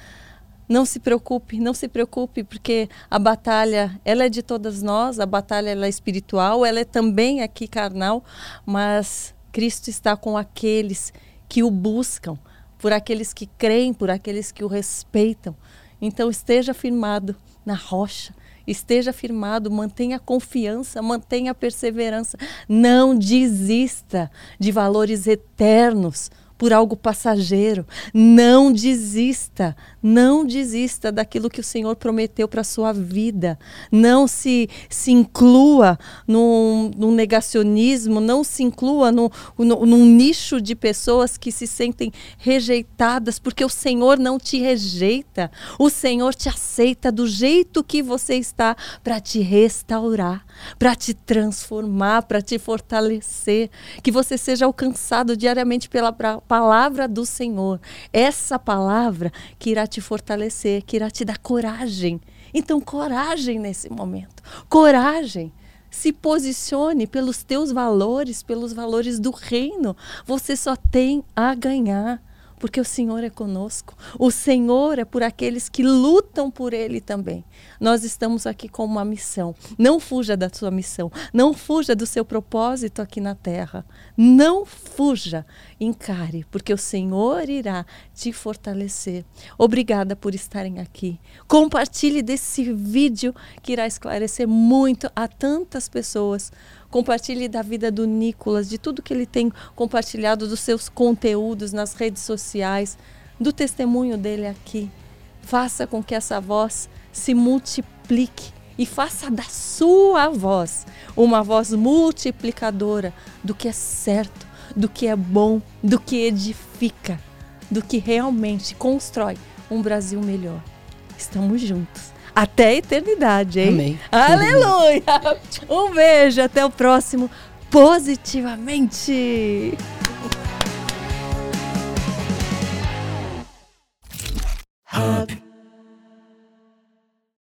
[SPEAKER 2] Não se preocupe, não se preocupe, porque a batalha, ela é de todas nós, a batalha ela é espiritual, ela é também aqui carnal, mas Cristo está com aqueles que o buscam, por aqueles que creem, por aqueles que o respeitam. Então esteja firmado na rocha, esteja firmado, mantenha confiança, mantenha perseverança. Não desista de valores eternos, por algo passageiro. Não desista, não desista daquilo que o Senhor prometeu para a sua vida. Não se, se inclua num, num negacionismo, não se inclua num, num, nicho de pessoas que se sentem rejeitadas, porque o Senhor não te rejeita. O Senhor te aceita do jeito que você está para te restaurar, para te transformar, para te fortalecer. Que você seja alcançado diariamente pela palavra do Senhor. Essa palavra que irá te fortalecer, que irá te dar coragem. Então, coragem nesse momento. Coragem. Se posicione pelos teus valores, pelos valores do reino. Você só tem a ganhar porque o Senhor é conosco. O Senhor é por aqueles que lutam por Ele também. Nós estamos aqui com uma missão. Não fuja da sua missão. Não fuja do seu propósito aqui na terra. Não fuja. Encare, porque o Senhor irá te fortalecer. Obrigada por estarem aqui. Compartilhe desse vídeo que irá esclarecer muito a tantas pessoas Compartilhe da vida do Nicolas, de tudo que ele tem compartilhado, dos seus conteúdos nas redes sociais, do testemunho dele aqui. Faça com que essa voz se multiplique e faça da sua voz uma voz multiplicadora do que é certo, do que é bom, do que edifica, do que realmente constrói um Brasil melhor. Estamos juntos até a eternidade, hein?
[SPEAKER 1] Amém.
[SPEAKER 2] Aleluia! Um beijo, até o próximo Positivamente! Hub.